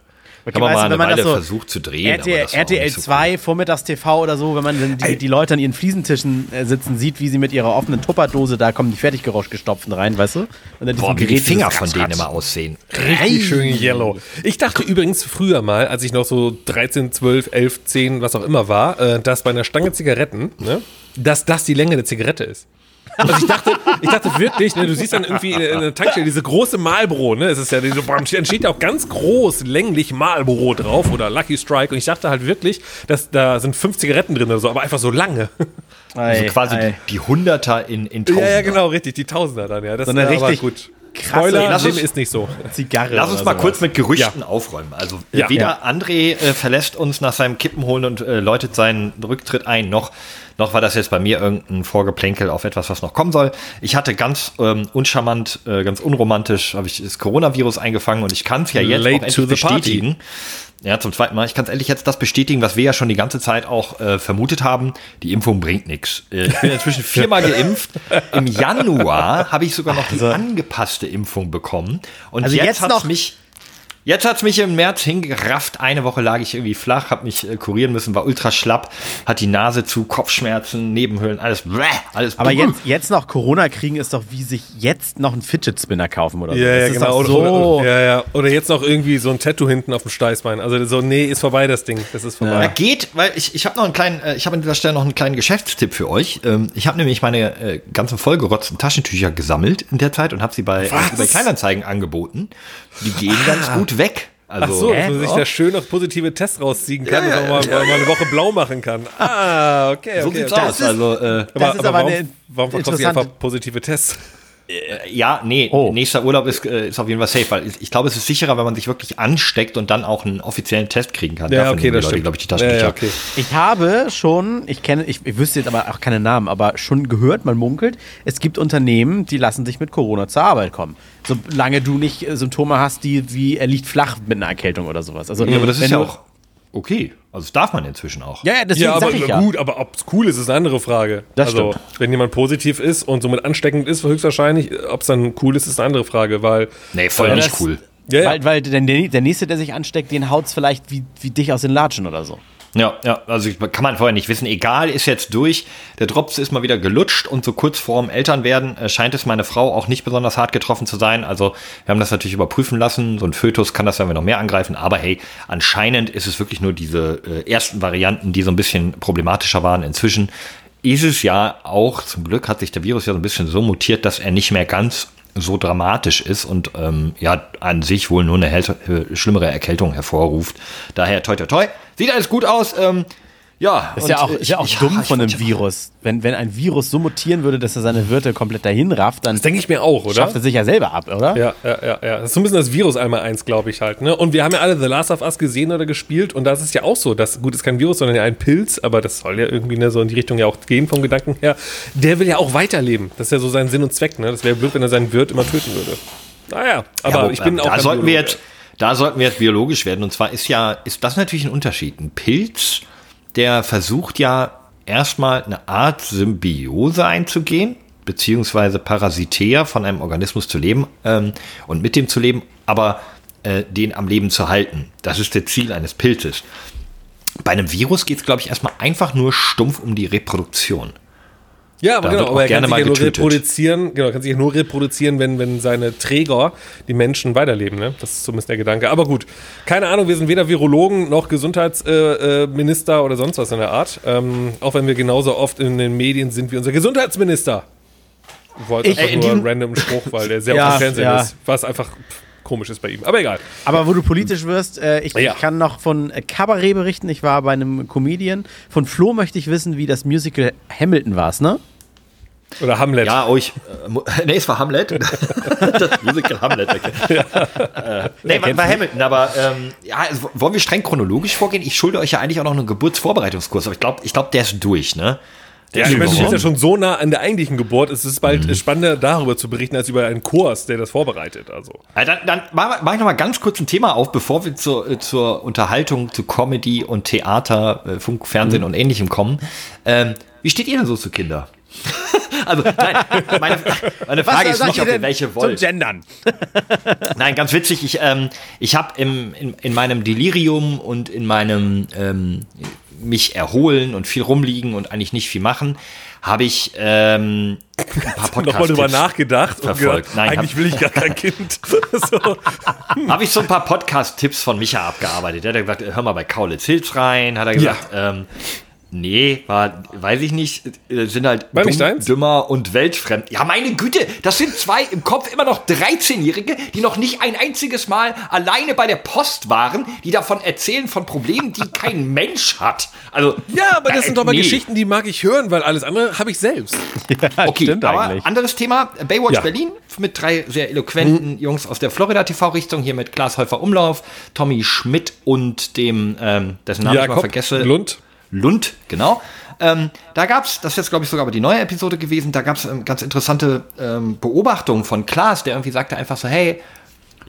Kann man weißt mal eine Weile versucht zu drehen, RTL, RTL nicht so 2, Vormittags-TV oder so, wenn man die, die Leute an ihren Fliesentischen äh, sitzen sieht, wie sie mit ihrer offenen Tupperdose, da kommen die Fertiggerauschtgestopften rein, weißt du? Und dann Boah, wie die Finger von denen immer aussehen. Richtig schön yellow. Ich dachte übrigens früher mal, als ich noch so 13, 12, 11, 10, was auch immer war, äh, dass bei einer Stange Zigaretten, ne, dass das die Länge der Zigarette ist. Also ich dachte, ich dachte wirklich, ne, du siehst dann irgendwie in, in der Tankstelle diese große Marlboro, ne, es ist ja, diese, dann steht ja auch ganz groß, länglich Marlboro drauf oder Lucky Strike und ich dachte halt wirklich, dass da sind fünf Zigaretten drin oder so, aber einfach so lange. Ei, Also quasi ei. die, die Hunderter in, in Ja, ja, Tausender. genau, richtig, die Tausender dann, ja. Das So eine ist aber richtig gut. krasse- Spoiler, Lass uns- ist nicht so. Zigarre. Lass uns mal sowas. kurz mit Gerüchten aufräumen. Also Ja. weder Ja. André äh, verlässt uns nach seinem Kippen holen und äh, läutet seinen Rücktritt ein, noch, noch war das jetzt bei mir irgendein Vorgeplänkel auf etwas, was noch kommen soll. Ich hatte ganz ähm, uncharmant, äh, ganz unromantisch, habe ich das Coronavirus eingefangen und ich kann es ja jetzt Late auch endlich the party. bestätigen. Ja, zum zweiten Mal. Ich kann es endlich jetzt das bestätigen, was wir ja schon die ganze Zeit auch äh, vermutet haben. Die Impfung bringt nichts. Äh, ich bin inzwischen viermal geimpft. Im Januar habe ich sogar noch die angepasste Impfung bekommen. Und Also jetzt, jetzt hat's noch- mich Jetzt hat's mich im März hingerafft. Eine Woche lag ich irgendwie flach, habe mich äh, kurieren müssen, war ultra schlapp, hat die Nase zu, Kopfschmerzen, Nebenhöhlen, alles, bläh, alles. Aber jetzt, jetzt noch Corona kriegen ist doch wie sich jetzt noch einen Fidget Spinner kaufen oder so. Ja, ja, das genau. Oder, so. oder, ja, ja. oder jetzt noch irgendwie so ein Tattoo hinten auf dem Steißbein. Also so, nee, ist vorbei das Ding. Das ist Ja, vorbei. geht, weil ich, ich habe noch einen kleinen, äh, ich habe an dieser Stelle noch einen kleinen Geschäftstipp für euch. Ähm, ich habe nämlich meine äh, ganzen vollgerotzten Taschentücher gesammelt in der Zeit und habe sie bei äh, bei Kleinanzeigen angeboten. Die gehen ganz gut weg. Also, Ach so, dass man sich da schön auf positive Tests rausziehen kann Ja, und ja, auch mal, ja, mal eine Woche blau machen kann. Ah, okay, so okay. sieht's okay. aus. Also, äh, Aber, aber aber warum, eine warum verkauft sie interessante- einfach positive Tests? Ja, nee, Oh. nächster Urlaub ist, äh, ist auf jeden Fall safe, weil ich, ich glaube, es ist sicherer, wenn man sich wirklich ansteckt und dann auch einen offiziellen Test kriegen kann. Ja, Dafür okay, das Leute, glaube ich, die ja, Taschentücher. ja, okay. Ich habe schon, ich kenne, ich, ich wüsste jetzt aber auch keine Namen, aber schon gehört, man munkelt, es gibt Unternehmen, die lassen sich mit Corona zur Arbeit kommen. Solange du nicht äh, Symptome hast, die wie er liegt flach mit einer Erkältung oder sowas. Also, Ja, aber das ist ja du- auch okay. Also das darf man inzwischen auch. Ja, ja, deswegen Ja, aber ich ja. gut, aber ob es cool ist, ist eine andere Frage. Das also, stimmt. wenn jemand positiv ist und somit ansteckend ist, höchstwahrscheinlich, ob es dann cool ist, ist eine andere Frage, weil. Nee, voll Ja, nicht das- cool. Ja, ja. Weil, weil der, der Nächste, der sich ansteckt, den haut's vielleicht wie, wie dich aus den Latschen oder so. Ja, ja, also kann man vorher nicht wissen. Egal, ist jetzt durch. Der Drops ist mal wieder gelutscht und so kurz vorm Elternwerden äh, scheint es meine Frau auch nicht besonders hart getroffen zu sein. Also wir haben das natürlich überprüfen lassen. So ein Fötus kann das, wenn wir noch mehr angreifen. Aber hey, anscheinend ist es wirklich nur diese äh, ersten Varianten, die so ein bisschen problematischer waren. Inzwischen ist es ja auch, zum Glück hat sich der Virus ja so ein bisschen so mutiert, dass er nicht mehr ganz so dramatisch ist und ähm, ja an sich wohl nur eine äh, schlimmere Erkältung hervorruft. Daher toi toi toi. Sieht alles gut aus. Ähm, ja, Ist ja auch, ist ja auch ich- dumm ich- von einem Virus. Wenn, wenn ein Virus so mutieren würde, dass er seine Wirte komplett dahin rafft, dann Das denke ich mir auch, oder? schafft er sich ja selber ab, oder? Ja, ja, ja, ja. Das ist so ein bisschen das Virus einmal eins, glaube ich halt. Ne? Und wir haben ja alle The Last of Us gesehen oder gespielt und das ist ja auch so. Das, gut, ist kein Virus, sondern ja ein Pilz, aber das soll ja irgendwie ne, so in die Richtung ja auch gehen vom Gedanken her. Der will ja auch weiterleben. Das ist ja so sein Sinn und Zweck. Ne? Das wäre blöd, wenn er seinen Wirt immer töten würde. Naja, aber Ja, ich bin auch. Da sollten wir jetzt, da sollten wir jetzt biologisch werden. Und zwar ist ja, ist das natürlich ein Unterschied. Ein Pilz, der versucht ja erstmal eine Art Symbiose einzugehen, beziehungsweise parasitär von einem Organismus zu leben ähm, und mit dem zu leben, aber äh, den am Leben zu halten. Das ist das Ziel eines Pilzes. Bei einem Virus geht es, glaube ich, erstmal einfach nur stumpf um die Reproduktion. Ja, aber Da genau, wird auch aber er gerne kann sich ja nur getötet. reproduzieren, genau, kann sich ja nur reproduzieren, wenn, wenn seine Träger, die Menschen, weiterleben, ne? Das ist zumindest der Gedanke. Aber gut, keine Ahnung, wir sind weder Virologen noch Gesundheitsminister äh, Minister oder sonst was in der Art. Ähm, auch wenn wir genauso oft in den Medien sind wie unser Gesundheitsminister. Ich wollte einfach Äh, nur einen random Spruch, weil der sehr Ja, oft im Fernsehen ja. ist, was einfach komisch ist bei ihm. Aber egal. Aber wo du politisch wirst, äh, ich, Ja. ich kann noch von äh, Cabaret berichten. Ich war bei einem Comedian. Von Flo möchte ich wissen, wie das Musical Hamilton war, ne? Oder Hamlet. Ja, euch. Äh, mu- nee, es war Hamlet. das Musical Hamlet. Okay. Äh, nee, war, war Hamilton, aber ähm, ja, also, wollen wir streng chronologisch vorgehen? Ich schulde euch ja eigentlich auch noch einen Geburtsvorbereitungskurs, aber ich glaube, ich glaub, der ist durch, ne? Ja, ich meine, du bist ja schon so nah an der eigentlichen Geburt. Es ist bald Mhm. spannender, darüber zu berichten, als über einen Kurs, der das vorbereitet. Also. Ja, dann dann mache mach ich noch mal ganz kurz ein Thema auf, bevor wir zur, äh, zur Unterhaltung, zu Comedy und Theater, äh, Funk, Fernsehen Mhm. und Ähnlichem kommen. Ähm, wie steht ihr denn so zu Kinder? Also, nein, meine, meine Frage ist nicht, ob ihr welche zum wollt. Gendern? Nein, ganz witzig. Ich, ähm, ich habe in, in meinem Delirium und in meinem ähm, mich erholen und viel rumliegen und eigentlich nicht viel machen, habe ich ähm, ein paar Nochmal drüber nachgedacht und verfolgt. gedacht, Nein, eigentlich will ich gar kein Kind. so. habe ich so ein paar Podcast-Tipps von Micha abgearbeitet. Der hat gesagt, hör mal bei Kaulitz Hills rein, hat er gesagt, ähm, nee, war, weiß ich nicht, äh, sind halt War dumm, dümmer und weltfremd. Ja, meine Güte, das sind zwei im Kopf immer noch 13-Jährige, die noch nicht ein einziges Mal alleine bei der Post waren, die davon erzählen von Problemen, die kein Mensch hat. Also, Ja, aber das äh, sind doch mal nee. Geschichten, die mag ich hören, weil alles andere habe ich selbst. Okay, Stimmt aber eigentlich. anderes Thema. Baywatch Ja. Berlin mit drei sehr eloquenten Jungs aus der Florida-TV-Richtung. Hier mit Klaas Häufer Umlauf, Tommy Schmidt und dem, ähm, dessen Namen ich mal vergesse. Lund. Lund, genau. Ähm, da gab's, das ist jetzt glaube ich sogar aber die neue Episode gewesen, da gab's ähm, ganz interessante ähm, Beobachtungen von Klaas, der irgendwie sagte einfach so, hey,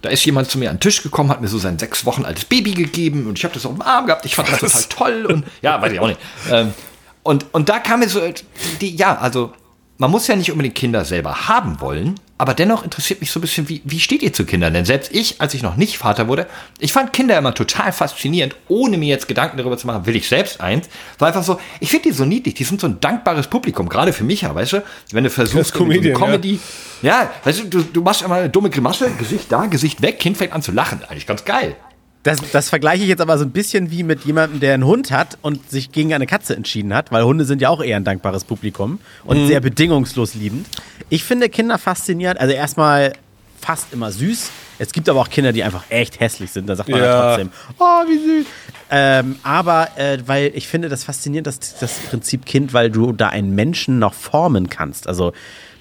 da ist jemand zu mir an den Tisch gekommen, hat mir so sein sechs Wochen altes Baby gegeben und ich habe das auf dem Arm gehabt, ich fand das total toll und ja, weiß ich auch nicht. Ähm, und, und da kam mir so, die, die, ja, also man muss ja nicht unbedingt Kinder selber haben wollen, aber dennoch interessiert mich so ein bisschen, wie, wie steht ihr zu Kindern? Denn selbst ich, als ich noch nicht Vater wurde, ich fand Kinder immer total faszinierend, ohne mir jetzt Gedanken darüber zu machen, will ich selbst eins. War einfach so, ich finde die so niedlich, die sind so ein dankbares Publikum, gerade für mich, ja, weißt du, wenn du versuchst, Comedian, so Comedy, ja. weißt du, du, du machst immer eine dumme Grimasse, Gesicht da, Gesicht weg, Kind fängt an zu lachen, eigentlich ganz geil. Das, das vergleiche ich jetzt aber so ein bisschen wie mit jemandem, der einen Hund hat und sich gegen eine Katze entschieden hat, weil Hunde sind ja auch eher ein dankbares Publikum und sehr bedingungslos liebend. Ich finde Kinder faszinierend. Also erstmal fast immer süß. Es gibt aber auch Kinder, die einfach echt hässlich sind. Da sagt man ja, Ja. trotzdem, oh, wie süß. Ähm, aber äh, weil ich finde das faszinierend, das, das Prinzip Kind, weil du da einen Menschen noch formen kannst. Also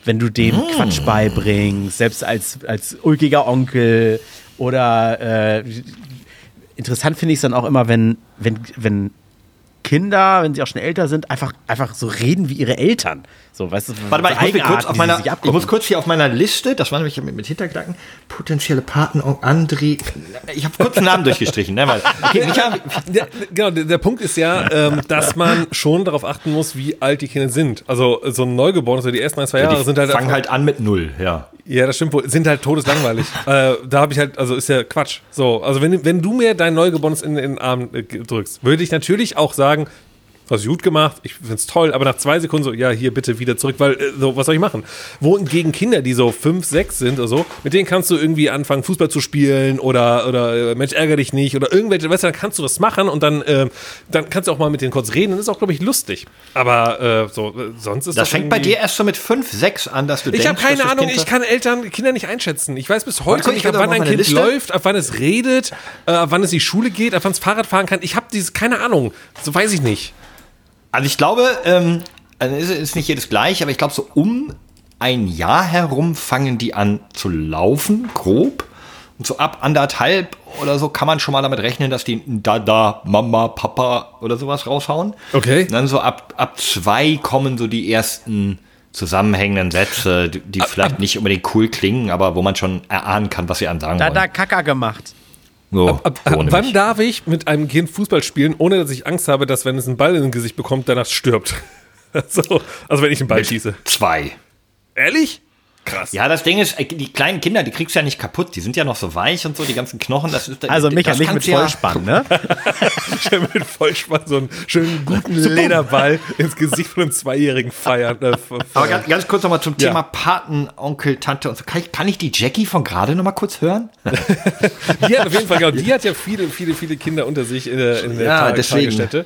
wenn du dem Quatsch beibringst, selbst als, als ulkiger Onkel oder äh, interessant finde ich es dann auch immer, wenn, wenn, wenn Kinder, wenn sie auch schon älter sind, einfach, einfach so reden wie ihre Eltern. So, weißt du, Warte mal, ich so muss, kurz auf meiner, ich muss kurz hier auf meiner Liste, das war nämlich mit, mit Hintergedanken, potenzielle Paten, André, ich habe kurz einen Namen durchgestrichen, ne, weil, okay, Micha, Der, genau, der, der Punkt ist ja, ähm, dass man schon darauf achten muss, wie alt die Kinder sind. Also so ein Neugeborenes, also die ersten ein, zwei Jahre die sind halt fangen einfach- halt an mit Null, ja. Ja, das stimmt wohl. Sind halt todeslangweilig. äh, da habe ich halt, also ist ja Quatsch. So, also wenn, wenn du mir dein Neugeborenes in, in den Arm äh, drückst, würde ich natürlich auch sagen, sagen, hast du gut gemacht, ich find's toll, aber nach zwei Sekunden so, ja, hier bitte wieder zurück, weil, äh, so, was soll ich machen? Wohingegen Kinder, die so fünf, sechs sind oder so, mit denen kannst du irgendwie anfangen, Fußball zu spielen oder, oder äh, Mensch, ärgere dich nicht oder irgendwelche, weißt du, dann kannst du das machen und dann, äh, dann kannst du auch mal mit denen kurz reden, das ist auch, glaube ich, lustig. Aber äh, so, äh, sonst ist Das doch fängt bei dir erst so mit fünf, sechs an, dass du ich habe keine das Ahnung, ich kann Eltern, Kinder nicht einschätzen. Ich weiß bis heute nicht, ab wann ein Kind Liste. läuft, ab wann es redet, ab wann es in die Schule geht, ab wann es Fahrrad fahren kann. Ich habe dieses, keine Ahnung. So weiß ich nicht. Also ich glaube, ähm, also ist, ist nicht jedes gleich, aber ich glaube, so um ein Jahr herum fangen die an zu laufen, grob. Und so ab anderthalb oder so kann man schon mal damit rechnen, dass die Dada, Mama, Papa oder sowas raushauen. Okay. Und dann so ab, ab zwei kommen so die ersten zusammenhängenden Sätze, die, die vielleicht nicht unbedingt cool klingen, aber wo man schon erahnen kann, was sie einem sagen Da, wollen. da Kacker gemacht. So, Ab, ab, so ab wann darf ich mit einem Kind Fußball spielen, ohne dass ich Angst habe, dass wenn es einen Ball in den Gesicht bekommt, danach stirbt? so, also wenn ich einen Ball schieße. Zwei. Ehrlich? Krass. Ja, das Ding ist, äh, die kleinen Kinder, die kriegst du ja nicht kaputt. Die sind ja noch so weich und so, die ganzen Knochen. Das ist, Also Micha, das nicht mit kannst du ja- Vollspann, ne? mit Vollspann so einen schönen guten Lederball ins Gesicht von einem Zweijährigen feiern. Äh, Aber ganz, ganz kurz nochmal zum Ja. Thema Paten, Onkel, Tante und so. Kann ich, kann ich die Jackie von gerade nochmal kurz hören? Die hat auf jeden Fall, genau, die hat ja viele, viele, viele Kinder unter sich in der, in der Ja, Tag- deswegen. Tagesstätte.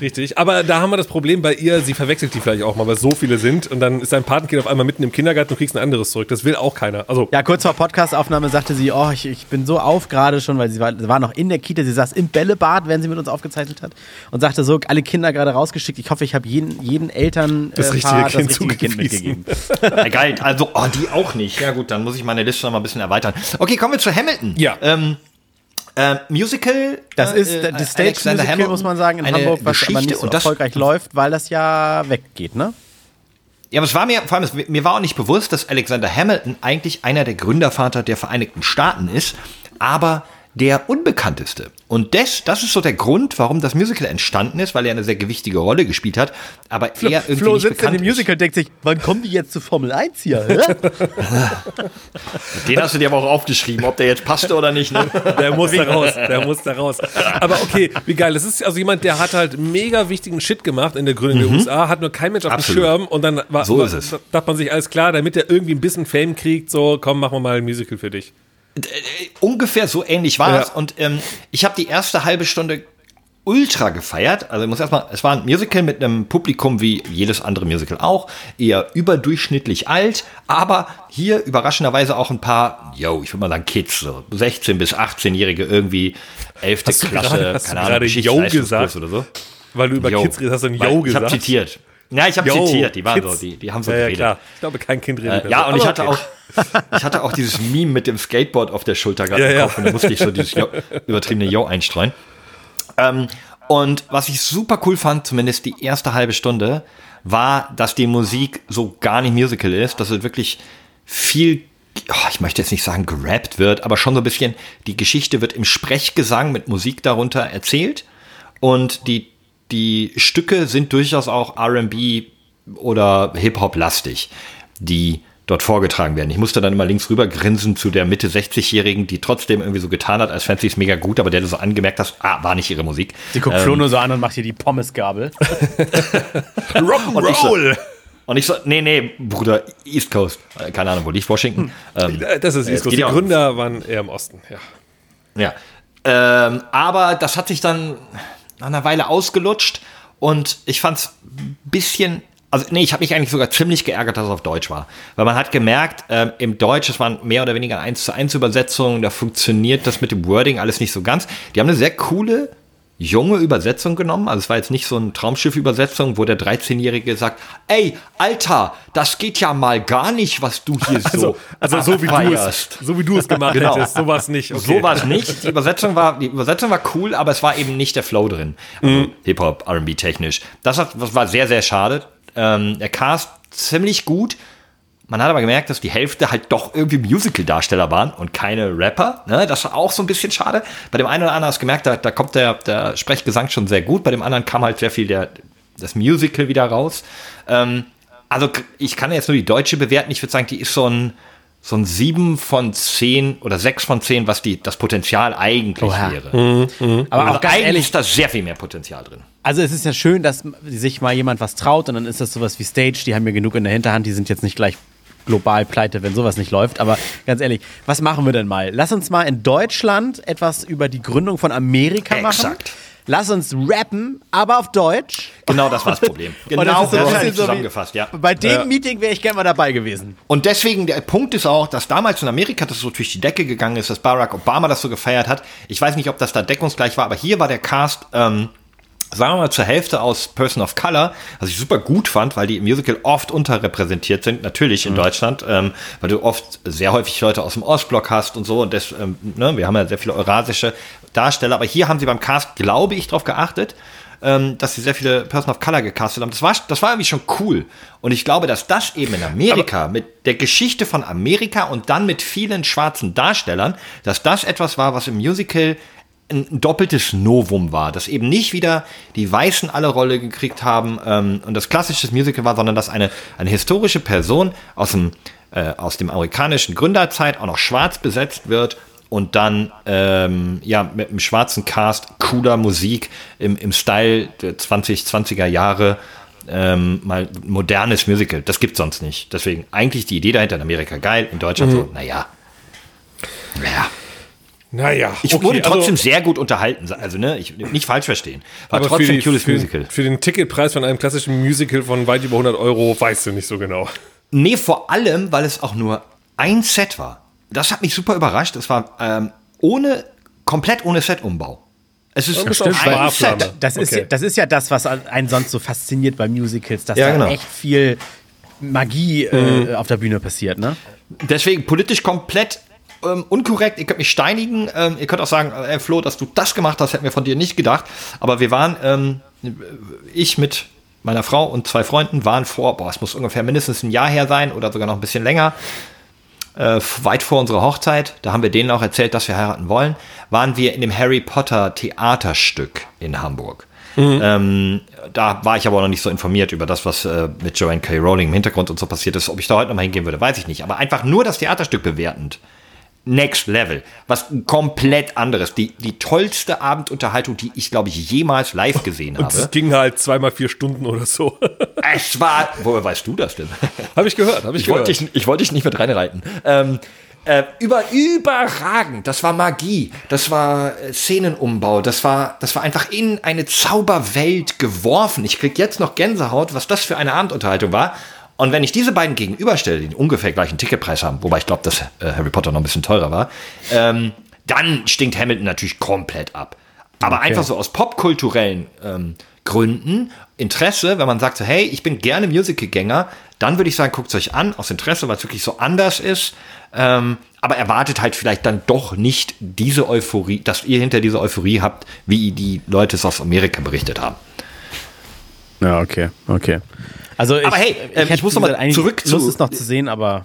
Richtig. Aber da haben wir das Problem bei ihr, sie verwechselt die vielleicht auch mal, weil so viele sind und dann ist dein Patenkind auf einmal mitten im Kindergarten und kriegst ein anderes zurück. Das will auch keiner. Also, Ja, kurz vor Podcastaufnahme sagte sie, oh, ich, ich bin so auf gerade schon, weil sie war, war noch in der Kita, sie saß im Bällebad, während sie mit uns aufgezeichnet hat und sagte so, alle Kinder gerade rausgeschickt, ich hoffe, ich habe jeden, jeden Eltern Das äh, richtige Paar Kind das richtige Kind mitgegeben. Ja, geil. Also, oh, die auch nicht. Ja gut, dann muss ich meine Liste noch mal ein bisschen erweitern. Okay, kommen wir zu Hamilton. Ja. Ähm, äh, Musical. Das äh, ist äh, das Alexander Stage-Musical, Hamilton. muss man sagen, in Hamburg, was aber nicht so und das, erfolgreich läuft, weil das ja weggeht, ne? Ja, aber es war mir, vor allem, mir war auch nicht bewusst, dass Alexander Hamilton eigentlich einer der Gründervater der Vereinigten Staaten ist, aber der unbekannteste. Und das, das ist so der Grund, warum das Musical entstanden ist, weil er eine sehr gewichtige Rolle gespielt hat, aber er irgendwie Flo nicht sitzt in dem Musical und denkt sich, wann kommen die jetzt zu Formel 1 hier? Den hast du dir aber auch aufgeschrieben, ob der jetzt passte oder nicht. Ne? der muss da raus, der muss da raus. Aber okay, wie geil. Das ist also jemand, der hat halt mega wichtigen Shit gemacht in der Gründung der USA, hat nur kein Mensch auf dem. Schirm und dann war, So war, ist es. dachte man sich, alles klar, damit er irgendwie ein bisschen Fame kriegt, so, komm, machen wir mal ein Musical für dich. Ungefähr so ähnlich war Ja. es. Und ähm, ich habe die erste halbe Stunde ultra gefeiert. Also ich muss erstmal, es war ein Musical mit einem Publikum wie jedes andere Musical auch, eher überdurchschnittlich alt, aber hier überraschenderweise auch ein paar, yo, ich würde mal sagen Kids, so 16 bis 18-Jährige irgendwie 11. Hast Klasse, gerade- hast keine Ahnung, Yo gesagt? oder so. Weil du über Yo. Kids redest, hast du ein Weil Yo Ich habe gesagt. zitiert. Ja, ich habe Yo, zitiert, die waren Kids. so, die, die haben so ja, ja, geredet. klar. Ich glaube, kein Kind redet Äh, ja, so. und ich Aber hatte okay. auch, ich hatte auch dieses Meme mit dem Skateboard auf der Schulter gerade Ja, im ja. Kopf und da musste ich so dieses Yo, übertriebene Yo einstreuen. Ähm, und was ich super cool fand, zumindest die erste halbe Stunde, war, dass die Musik so gar nicht Musical ist, dass es wirklich viel, oh, ich möchte jetzt nicht sagen gerappt wird, aber schon so ein bisschen, die Geschichte wird im Sprechgesang mit Musik darunter erzählt und die, die Stücke sind durchaus auch R&B oder Hip-Hop-lastig, die dort vorgetragen werden. Ich musste dann immer links rüber grinsen zu der Mitte 60-Jährigen, die trotzdem irgendwie so getan hat, als fände sie es mega gut, aber der du so angemerkt hast, ah, war nicht ihre Musik. Sie guckt Flo nur so an und macht hier die Pommesgabel. Rock'n'Roll! Und ich so, nee, nee, Bruder, East Coast. Äh, Keine Ahnung, wo liegt Washington? Ähm, Äh, Das ist East Coast. Die. Gründer waren eher im Osten, ja. Ja. Ähm, aber das hat sich dann nach einer Weile ausgelutscht und ich fand es ein bisschen also nee, ich habe mich eigentlich sogar ziemlich geärgert, dass es auf Deutsch war. Weil man hat gemerkt, ähm, im Deutsch, es waren mehr oder weniger 1 zu 1 Übersetzungen, da funktioniert das mit dem Wording alles nicht so ganz. Die haben eine sehr coole, junge Übersetzung genommen. Also es war jetzt nicht so eine Traumschiff-Übersetzung, wo der 13-Jährige sagt, ey, Alter, das geht ja mal gar nicht, was du hier so Also, also so wie du es, so wie du es gemacht Genau. hättest, sowas nicht. Okay. So war es nicht. Die Übersetzung war, die Übersetzung war cool, aber es war eben nicht der Flow drin. Also Hip-Hop, R&B technisch. Das, hat, das war sehr, sehr schade. Ähm, der Cast ziemlich gut. Man hat aber gemerkt, dass die Hälfte halt doch irgendwie Musical-Darsteller waren und keine Rapper. Ne? Das war auch so ein bisschen schade. Bei dem einen oder anderen hast du gemerkt, da, da kommt der, der Sprechgesang schon sehr gut. Bei dem anderen kam halt sehr viel der, das Musical wieder raus. Ähm, also ich kann jetzt nur die deutsche bewerten. Ich würde sagen, die ist so ein, so ein 7 von 10 oder 6 von 10, was die, das Potenzial eigentlich Oha. wäre. Aber Also auch ganz eigentlich ehrlich, ist da sehr viel mehr Potenzial drin. Also es ist ja schön, dass sich mal jemand was traut und dann ist das sowas wie Stage, die haben ja genug in der Hinterhand, die sind jetzt nicht gleich global pleite, wenn sowas nicht läuft. Aber ganz ehrlich, was machen wir denn mal? Lass uns mal in Deutschland etwas über die Gründung von Amerika machen. Exakt. Lass uns rappen, aber auf Deutsch. Genau das war das Problem. Und Genau das ist das ich so zusammengefasst, ja. Bei dem Meeting wäre ich gerne mal dabei gewesen. Und deswegen, der Punkt ist auch, dass damals in Amerika das so durch die Decke gegangen ist, dass Barack Obama das so gefeiert hat. Ich weiß nicht, ob das da deckungsgleich war, aber hier war der Cast, ähm, sagen wir mal, zur Hälfte aus Person of Color, was ich super gut fand, weil die im Musical oft unterrepräsentiert sind, natürlich in Deutschland, ähm, weil du oft sehr häufig Leute aus dem Ostblock hast und so und das, ähm, ne, wir haben ja sehr viele eurasische Darsteller, aber hier haben sie beim Cast, glaube ich, darauf geachtet, ähm, dass sie sehr viele Person of Color gecastet haben. Das war, das war irgendwie schon cool. Und ich glaube, dass das eben in Amerika, mit der Geschichte von Amerika und dann mit vielen schwarzen Darstellern, dass das etwas war, was im Musical ein doppeltes Novum war, dass eben nicht wieder die Weißen alle Rolle gekriegt haben ähm, und das klassische Musical war, sondern dass eine, eine historische Person aus dem, äh, aus dem amerikanischen Gründerzeit auch noch schwarz besetzt wird und dann ähm, ja mit einem schwarzen Cast cooler Musik im, im Style der 2020er Jahre ähm, mal modernes Musical. Das gibt's sonst nicht. Deswegen eigentlich die Idee dahinter in Amerika geil, in Deutschland so, naja. Naja. Naja, Ich okay, wurde trotzdem also, sehr gut unterhalten. Also, ne, ich nicht falsch verstehen. War aber trotzdem für, ein cooles für, Musical. für den Ticketpreis von einem klassischen Musical von weit über 100 Euro weißt du nicht so genau. Nee, vor allem, weil es auch nur ein Set war. Das hat mich super überrascht. Es war ähm, ohne, komplett ohne Setumbau. Es ist Ja, das ein. Sparflamme. Set. Das ist, Okay. ja, das ist ja das, was einen sonst so fasziniert bei Musicals, dass Ja, da genau. echt viel Magie äh, auf der Bühne passiert, ne? Deswegen politisch komplett ähm, unkorrekt. Ihr könnt mich steinigen. Ähm, ihr könnt auch sagen, äh, Flo, dass du das gemacht hast, hätten wir von dir nicht gedacht. Aber wir waren, ähm, ich mit meiner Frau und zwei Freunden waren vor, boah, es muss ungefähr mindestens ein Jahr her sein oder sogar noch ein bisschen länger. Äh, weit vor unserer Hochzeit, da haben wir denen auch erzählt, dass wir heiraten wollen, waren wir in dem Harry Potter Theaterstück in Hamburg. Ähm, da war ich aber noch nicht so informiert über das, was äh, mit Joanne K. Rowling im Hintergrund und so passiert ist. Ob ich da heute nochmal hingehen würde, weiß ich nicht. Aber einfach nur das Theaterstück bewertend. Next Level. Was komplett anderes. Die, die tollste Abendunterhaltung, die ich, glaube ich, jemals live gesehen Und es habe. ging halt zweimal vier Stunden oder so. Es war. Woher weißt du das denn? habe ich gehört, habe ich, Ich wollte gehört. dich, ich wollte dich nicht mit reinreiten. Ähm, äh, über, überragend. Das war Magie. Das war äh, Szenenumbau. Das war, das war einfach in eine Zauberwelt geworfen. Ich krieg jetzt noch Gänsehaut, was das für eine Abendunterhaltung war. Und wenn ich diese beiden gegenüberstelle, die ungefähr gleichen Ticketpreis haben, wobei ich glaube, dass äh, Harry Potter noch ein bisschen teurer war, ähm, dann stinkt Hamilton natürlich komplett ab. Aber einfach so aus popkulturellen ähm, Gründen, Interesse, wenn man sagt, so, hey, ich bin gerne Musicalgänger, dann würde ich sagen, guckt es euch an, aus Interesse, weil es wirklich so anders ist. Ähm, aber erwartet halt vielleicht dann doch nicht diese Euphorie, dass ihr hinter dieser Euphorie habt, wie die Leute es aus Amerika berichtet haben. Ja, okay, okay. Also ich, Aber hey, ähm, ich hätte muss noch mal gesagt, eigentlich zurück zu- Lust es noch zu sehen, aber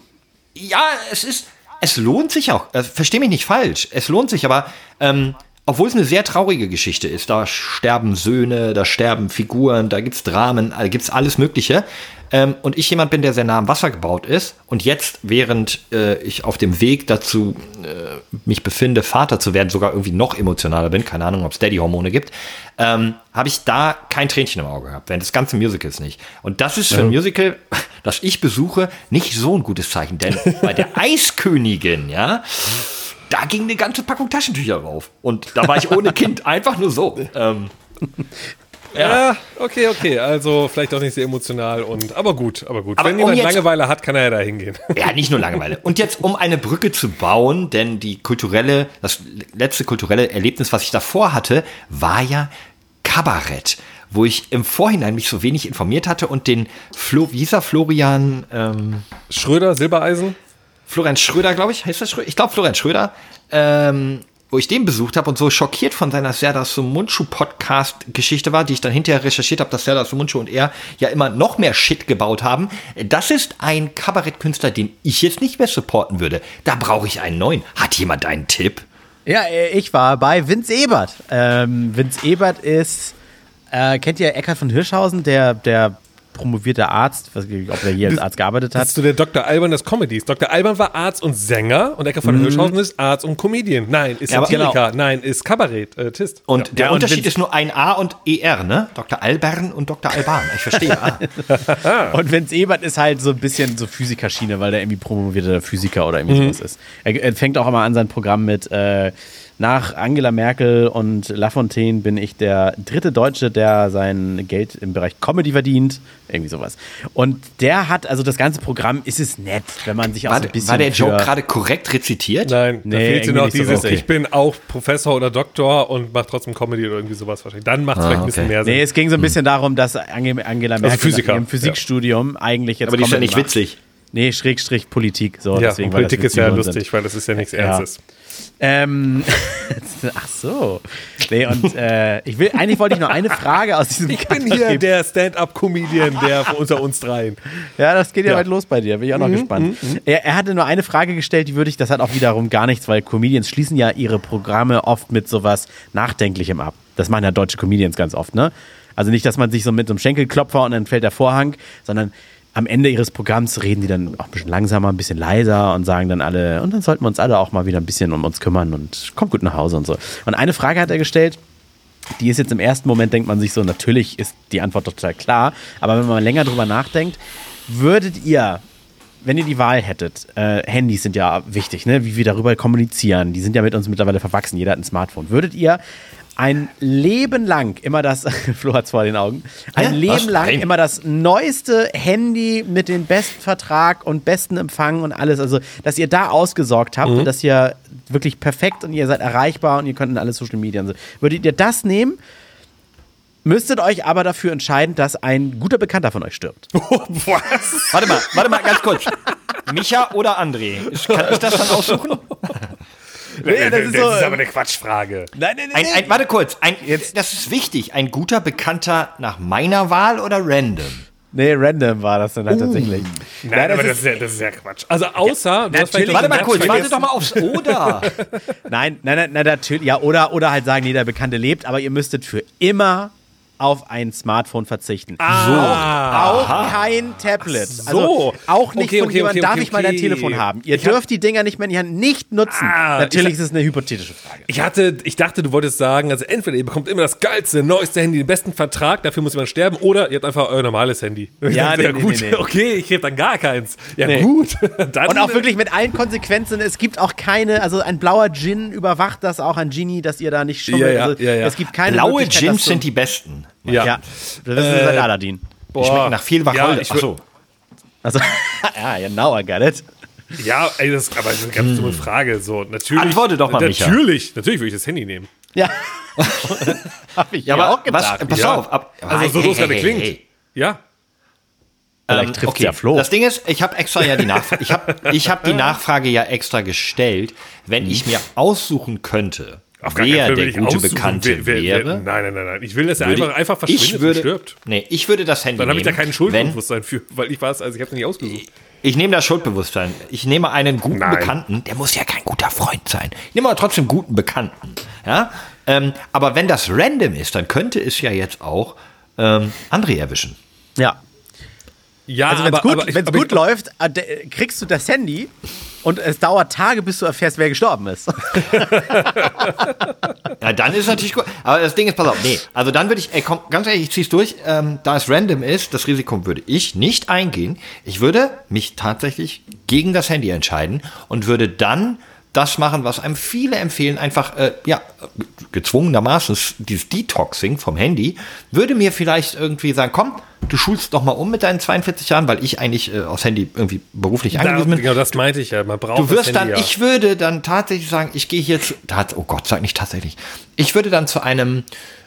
Ja, es ist, es lohnt sich auch. Äh, Versteh mich nicht falsch. Es lohnt sich, aber ähm, obwohl es eine sehr traurige Geschichte ist, da sterben Söhne, da sterben Figuren, da gibt's Dramen, da gibt's alles Mögliche. Ähm, und ich jemand bin, der sehr nah am Wasser gebaut ist und jetzt, während äh, ich auf dem Weg dazu äh, mich befinde, Vater zu werden, sogar irgendwie noch emotionaler bin, keine Ahnung, ob es Daddy-Hormone gibt, ähm, habe ich da kein Tränchen im Auge gehabt, während des ganzen Musicals nicht. Und das ist für ein Musical, das ich besuche, nicht so ein gutes Zeichen, denn bei der Eiskönigin, ja, da ging eine ganze Packung Taschentücher drauf. Und da war ich ohne Kind einfach nur so. Ähm, Ja, okay, okay. Also vielleicht auch nicht sehr emotional und aber gut, aber gut. Aber Wenn um jemand jetzt- Langeweile hat, kann er ja da hingehen. Ja, nicht nur Langeweile. Und jetzt, um eine Brücke zu bauen, denn die kulturelle, das letzte kulturelle Erlebnis, was ich davor hatte, war ja Kabarett, wo ich im Vorhinein mich so wenig informiert hatte und den Flo, wie Florian, ähm, Schröder, Silbereisen? Florian Schröder, glaube ich, heißt das Schröder? Ich glaube Florian Schröder, ähm, wo ich den besucht habe und so schockiert von seiner Serdar Sumunchu Podcast Geschichte war, die ich dann hinterher recherchiert habe, dass Serdar Sumunchu und er ja immer noch mehr Shit gebaut haben. Das ist ein Kabarettkünstler, den ich jetzt nicht mehr supporten würde. Da brauche ich einen neuen. Hat jemand einen Tipp? Ja, äh, ich war bei Vince Ebert. Ähm, Vince Ebert ist, äh, kennt ihr Eckhard von Hirschhausen, der, der promovierte Arzt, weiß nicht, ob er hier als Arzt gearbeitet Das hat. ist so der Dr. Alban des Comedies. Dr. Alban war Arzt und Sänger und Ecker von Hirschhausen ist Arzt und Comedian. Nein, ist Ja, aber- Satiriker. Nein, ist Kabarett, äh, Tist. Und der Ja, und Unterschied Vince- ist nur ein A und ER, ne? Dr. Albern und Dr. Alban. Ich verstehe. Ah. Und Vince Ebert ist halt so ein bisschen so Physikerschiene, weil der irgendwie promovierter Physiker oder irgendwie sowas ist. Er, er fängt auch immer an sein Programm mit äh, nach Angela Merkel und Lafontaine bin ich der dritte Deutsche, der sein Geld im Bereich Comedy verdient. Irgendwie sowas. Und der hat, also das ganze Programm ist es nett, wenn man sich auch War, so ein bisschen war der Joke gerade korrekt rezitiert? Nein, da Nee, fehlt dir irgendwie noch nicht so dieses, richtig. ich bin auch Professor oder Doktor und mache trotzdem Comedy oder irgendwie sowas wahrscheinlich. Dann macht es vielleicht ein bisschen okay. mehr Sinn. Nee, es ging so ein bisschen darum, dass Ange- Angela Merkel Physiker, im Physikstudium eigentlich jetzt Aber die ist ja nicht macht. witzig. Nee, Schrägstrich Politik. So, ja, deswegen Politik ist ja lustig, weil das ist ja nichts. Ernstes. Ähm, ach so. Nee, und äh, ich will, eigentlich wollte ich nur eine Frage aus diesem Ich bin hier der Stand-up-Comedian, der unter uns dreien. Ja, das geht ja, Ja. weit los bei dir. Bin ich auch Mhm, noch gespannt. Er, er hatte nur eine Frage gestellt, die würde ich, das hat auch wiederum gar nichts, weil Comedians schließen ja ihre Programme oft mit sowas Nachdenklichem ab. Das machen ja deutsche Comedians ganz oft, ne? Also nicht, dass man sich so mit so einem Schenkelklopfer und dann fällt der Vorhang, sondern am Ende ihres Programms reden die dann auch ein bisschen langsamer, ein bisschen leiser und sagen dann alle, und dann sollten wir uns alle auch mal wieder ein bisschen um uns kümmern und kommt gut nach Hause und so. Und eine Frage hat er gestellt, die ist jetzt im ersten Moment, denkt man sich so, natürlich ist die Antwort total klar, aber wenn man länger drüber nachdenkt, würdet ihr, wenn ihr die Wahl hättet, äh, Handys sind ja wichtig, ne? wie wir darüber kommunizieren, die sind ja mit uns mittlerweile verwachsen, jeder hat ein Smartphone, würdet ihr ein Leben lang immer das, Flo hat's vor den Augen, ein Ja, Leben lang immer das neueste Handy mit dem besten Vertrag und besten Empfang und alles, also dass ihr da ausgesorgt habt und dass ihr wirklich perfekt und ihr seid erreichbar und ihr könnt in alle Social Media und so. Würdet ihr das nehmen? Müsstet euch aber dafür entscheiden, dass ein guter Bekannter von euch stirbt. Was? Warte mal, warte mal, ganz kurz. Micha oder André? Ich- Kann ich das dann aussuchen? Ja, das ist so- aber eine Quatschfrage. Nein, nein, Ein, ein, warte kurz, ein, das ist wichtig. Ein guter Bekannter nach meiner Wahl oder random? Nee, random war das dann halt tatsächlich. Nein, das aber ist- das ist, ja, das ist ja Quatsch. Also außer, du hast vielleicht natürlich. Warte mal kurz, warte vergessen- doch mal aufs Oder. Nein, nein, nein, nein, natürlich. Ja, oder, oder halt sagen, nee, der Bekannte lebt, aber ihr müsstet für immer auf ein Smartphone verzichten. Ah. Auch kein Tablet. so. Also auch nicht Okay, von okay, jemandem, okay, darf okay, ich mal dein. Telefon haben. Ihr Ich hab- dürft die Dinger nicht mehr in die Hand nicht nutzen. Ah, Natürlich ich- ist es eine hypothetische Frage. Ich hatte, ich dachte, du wolltest sagen, also entweder ihr bekommt immer das geilste, neueste Handy, den besten Vertrag, dafür muss jemand sterben, oder ihr habt einfach euer normales Handy. Ja, nee, nee, gut. nee, nee. Okay, ich gebe dann gar keins. Ja, Nee. gut. Dann, Und auch wirklich mit allen Konsequenzen. Es gibt auch keine, also ein blauer Gin überwacht das auch ein Genie, dass ihr da nicht schummelt. Ja, ja, also ja, ja. Es gibt keine Blaue Gins sind die besten. Ja. Ja, das ist Äh, seit Aladdin. Die schmecken nach viel Wacholder. Ja, ich Achso. Also, ja, yeah, now I got it. Ja, ey, das, aber das ist eine ganz dumme Frage. So, natürlich. Antworte doch mal, Micha. Natürlich, natürlich würde ich das Handy nehmen. Ja. Hab ich Ja, aber auch gedacht. was, pass ja. auf. Ab, Also so hey, es hey, gerade hey, klingt. hey. Ja. Vielleicht Ähm, trifft's ja Flo. Das Ding ist, ich habe extra ja die Nachfrage, ich habe ich hab die Nachfrage ja extra gestellt, wenn ich mir aussuchen könnte, Auf wer Fall der ich gute Bekannte wer- wer- wäre. Nein, nein, nein, nein. Ich will, dass er würde einfach, einfach verschwindet ich würde, und stirbt. Nee, ich würde das Handy Dann habe ich da kein wenn, Schuldbewusstsein für, weil ich weiß, also ich habe es nicht ausgesucht. Ich nehme das Schuldbewusstsein. Ich nehme einen guten Nein. Bekannten, der muss ja kein guter Freund sein. Ich nehme aber trotzdem guten Bekannten. Ja? Ähm, aber wenn das random ist, dann könnte es ja jetzt auch ähm, André erwischen. ja. Ja, Also wenn es gut, aber ich- wenn's aber gut ich- läuft, äh, kriegst du das Handy und es dauert Tage, bis du erfährst, wer gestorben ist. Ja, dann ist natürlich gut. Aber das Ding ist, pass auf, nee. Also dann würde ich, ey, komm, ganz ehrlich, ich zieh's durch. Ähm, da es random ist, das Risiko würde ich nicht eingehen. Ich würde mich tatsächlich gegen das Handy entscheiden und würde dann das machen, was einem viele empfehlen, einfach, äh, ja, gezwungenermaßen dieses Detoxing vom Handy, würde mir vielleicht irgendwie sagen, komm, du schulst doch mal um mit deinen 42 Jahren, weil ich eigentlich äh, aufs Handy irgendwie beruflich angewiesen bin. Genau, das meinte ich ja. Man braucht Du wirst das dann, Handy, ja. ich würde dann tatsächlich sagen, ich gehe hier zu, oh Gott, sag nicht tatsächlich. Ich würde dann zu einem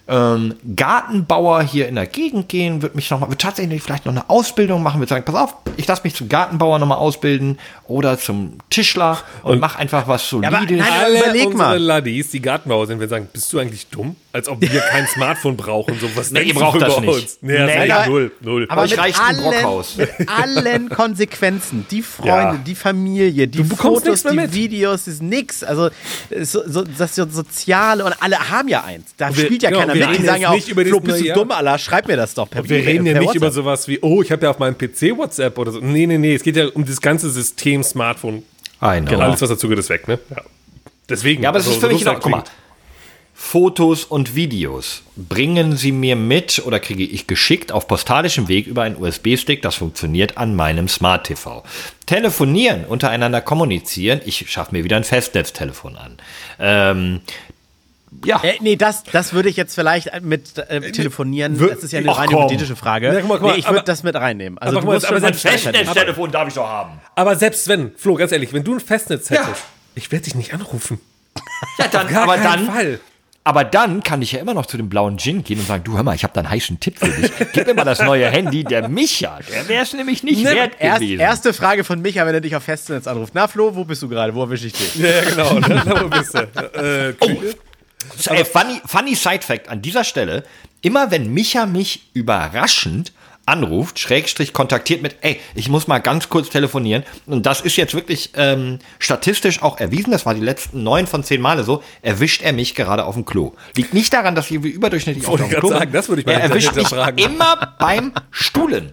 ähm, Gartenbauer hier in der Gegend gehen, würde mich noch mal, würde tatsächlich vielleicht noch eine Ausbildung machen, würde sagen, pass auf, ich lasse mich zum Gartenbauer nochmal ausbilden oder zum Tischler und, Und- mach einfach was aber Solides. nein, Alle überleg unsere mal. Laddies, die Gartenbauer sind, wir sagen, bist du eigentlich dumm? Als ob wir kein Smartphone brauchen. So, was Nee, ihr braucht das über nicht. uns? Nee, das Nee, ist aber- null, null. Aber Euch mit reicht ein allen, Brockhaus. mit allen Konsequenzen, die Freunde, Ja. die Familie, die Fotos, die mit. Videos, ist nix. Also so, so, das so Soziale und alle haben ja eins. Da wir- spielt ja genau, keiner wir mit. Die reden sagen ja auch, nicht über Flo, bist du dumm, Allah, schreib mir das doch per wir reden ja nicht über WhatsApp. sowas wie, oh, ich habe ja auf meinem PC WhatsApp oder so. Nee, nee, nee. Es geht ja um das ganze System Smartphone. Know. Alles, was dazu gehört, ist weg, ne? Ja. Deswegen. Ja, aber das also, ist für mich so genau, guck mal. Fotos und Videos bringen Sie mir mit oder kriege ich geschickt auf postalischem Weg über einen USB-Stick. Das funktioniert an meinem Smart TV. Telefonieren, untereinander kommunizieren. Ich schaffe mir wieder ein Festnetztelefon an. Ähm, ja. Äh, nee, das, das würde ich jetzt vielleicht mit äh, telefonieren. Wir- Das ist ja eine Ach, rein komm. hypothetische Frage. Ja, guck mal, guck mal, nee, ich würde das mit reinnehmen. Also aber aber schon mal ein selbst. Festnetztelefon darf ich doch haben. Aber selbst wenn, Flo, ganz ehrlich, wenn du ein Festnetz Ja. hättest, ich werde dich nicht anrufen. Ja, dann, Gar aber dann, Fall. Aber dann kann ich ja immer noch zu dem blauen Gin gehen und sagen, du hör mal, ich habe da einen heißen Tipp für dich. Gib mir mal das neue Handy, der Micha, der wäre es nämlich nicht wert Erst, gewesen. erste Frage von Micha, wenn er dich auf Festnetz anruft. Na Flo, wo bist du gerade? Wo erwische ich dich? Ja, genau. Ne? Da wo bist du. Äh, Küche? Ey, funny, funny Side Fact an dieser Stelle: Immer wenn Micha mich überraschend anruft, Schrägstrich kontaktiert mit, ey, ich muss mal ganz kurz telefonieren. Und das ist jetzt wirklich ähm, statistisch auch erwiesen, das war die letzten neun von zehn Male so, erwischt er mich gerade auf dem Klo. Liegt nicht daran, dass ich überdurchschnittlich auf ich dem Klo sagen, das würde ich mal Er erwischt mich immer beim Stuhlen.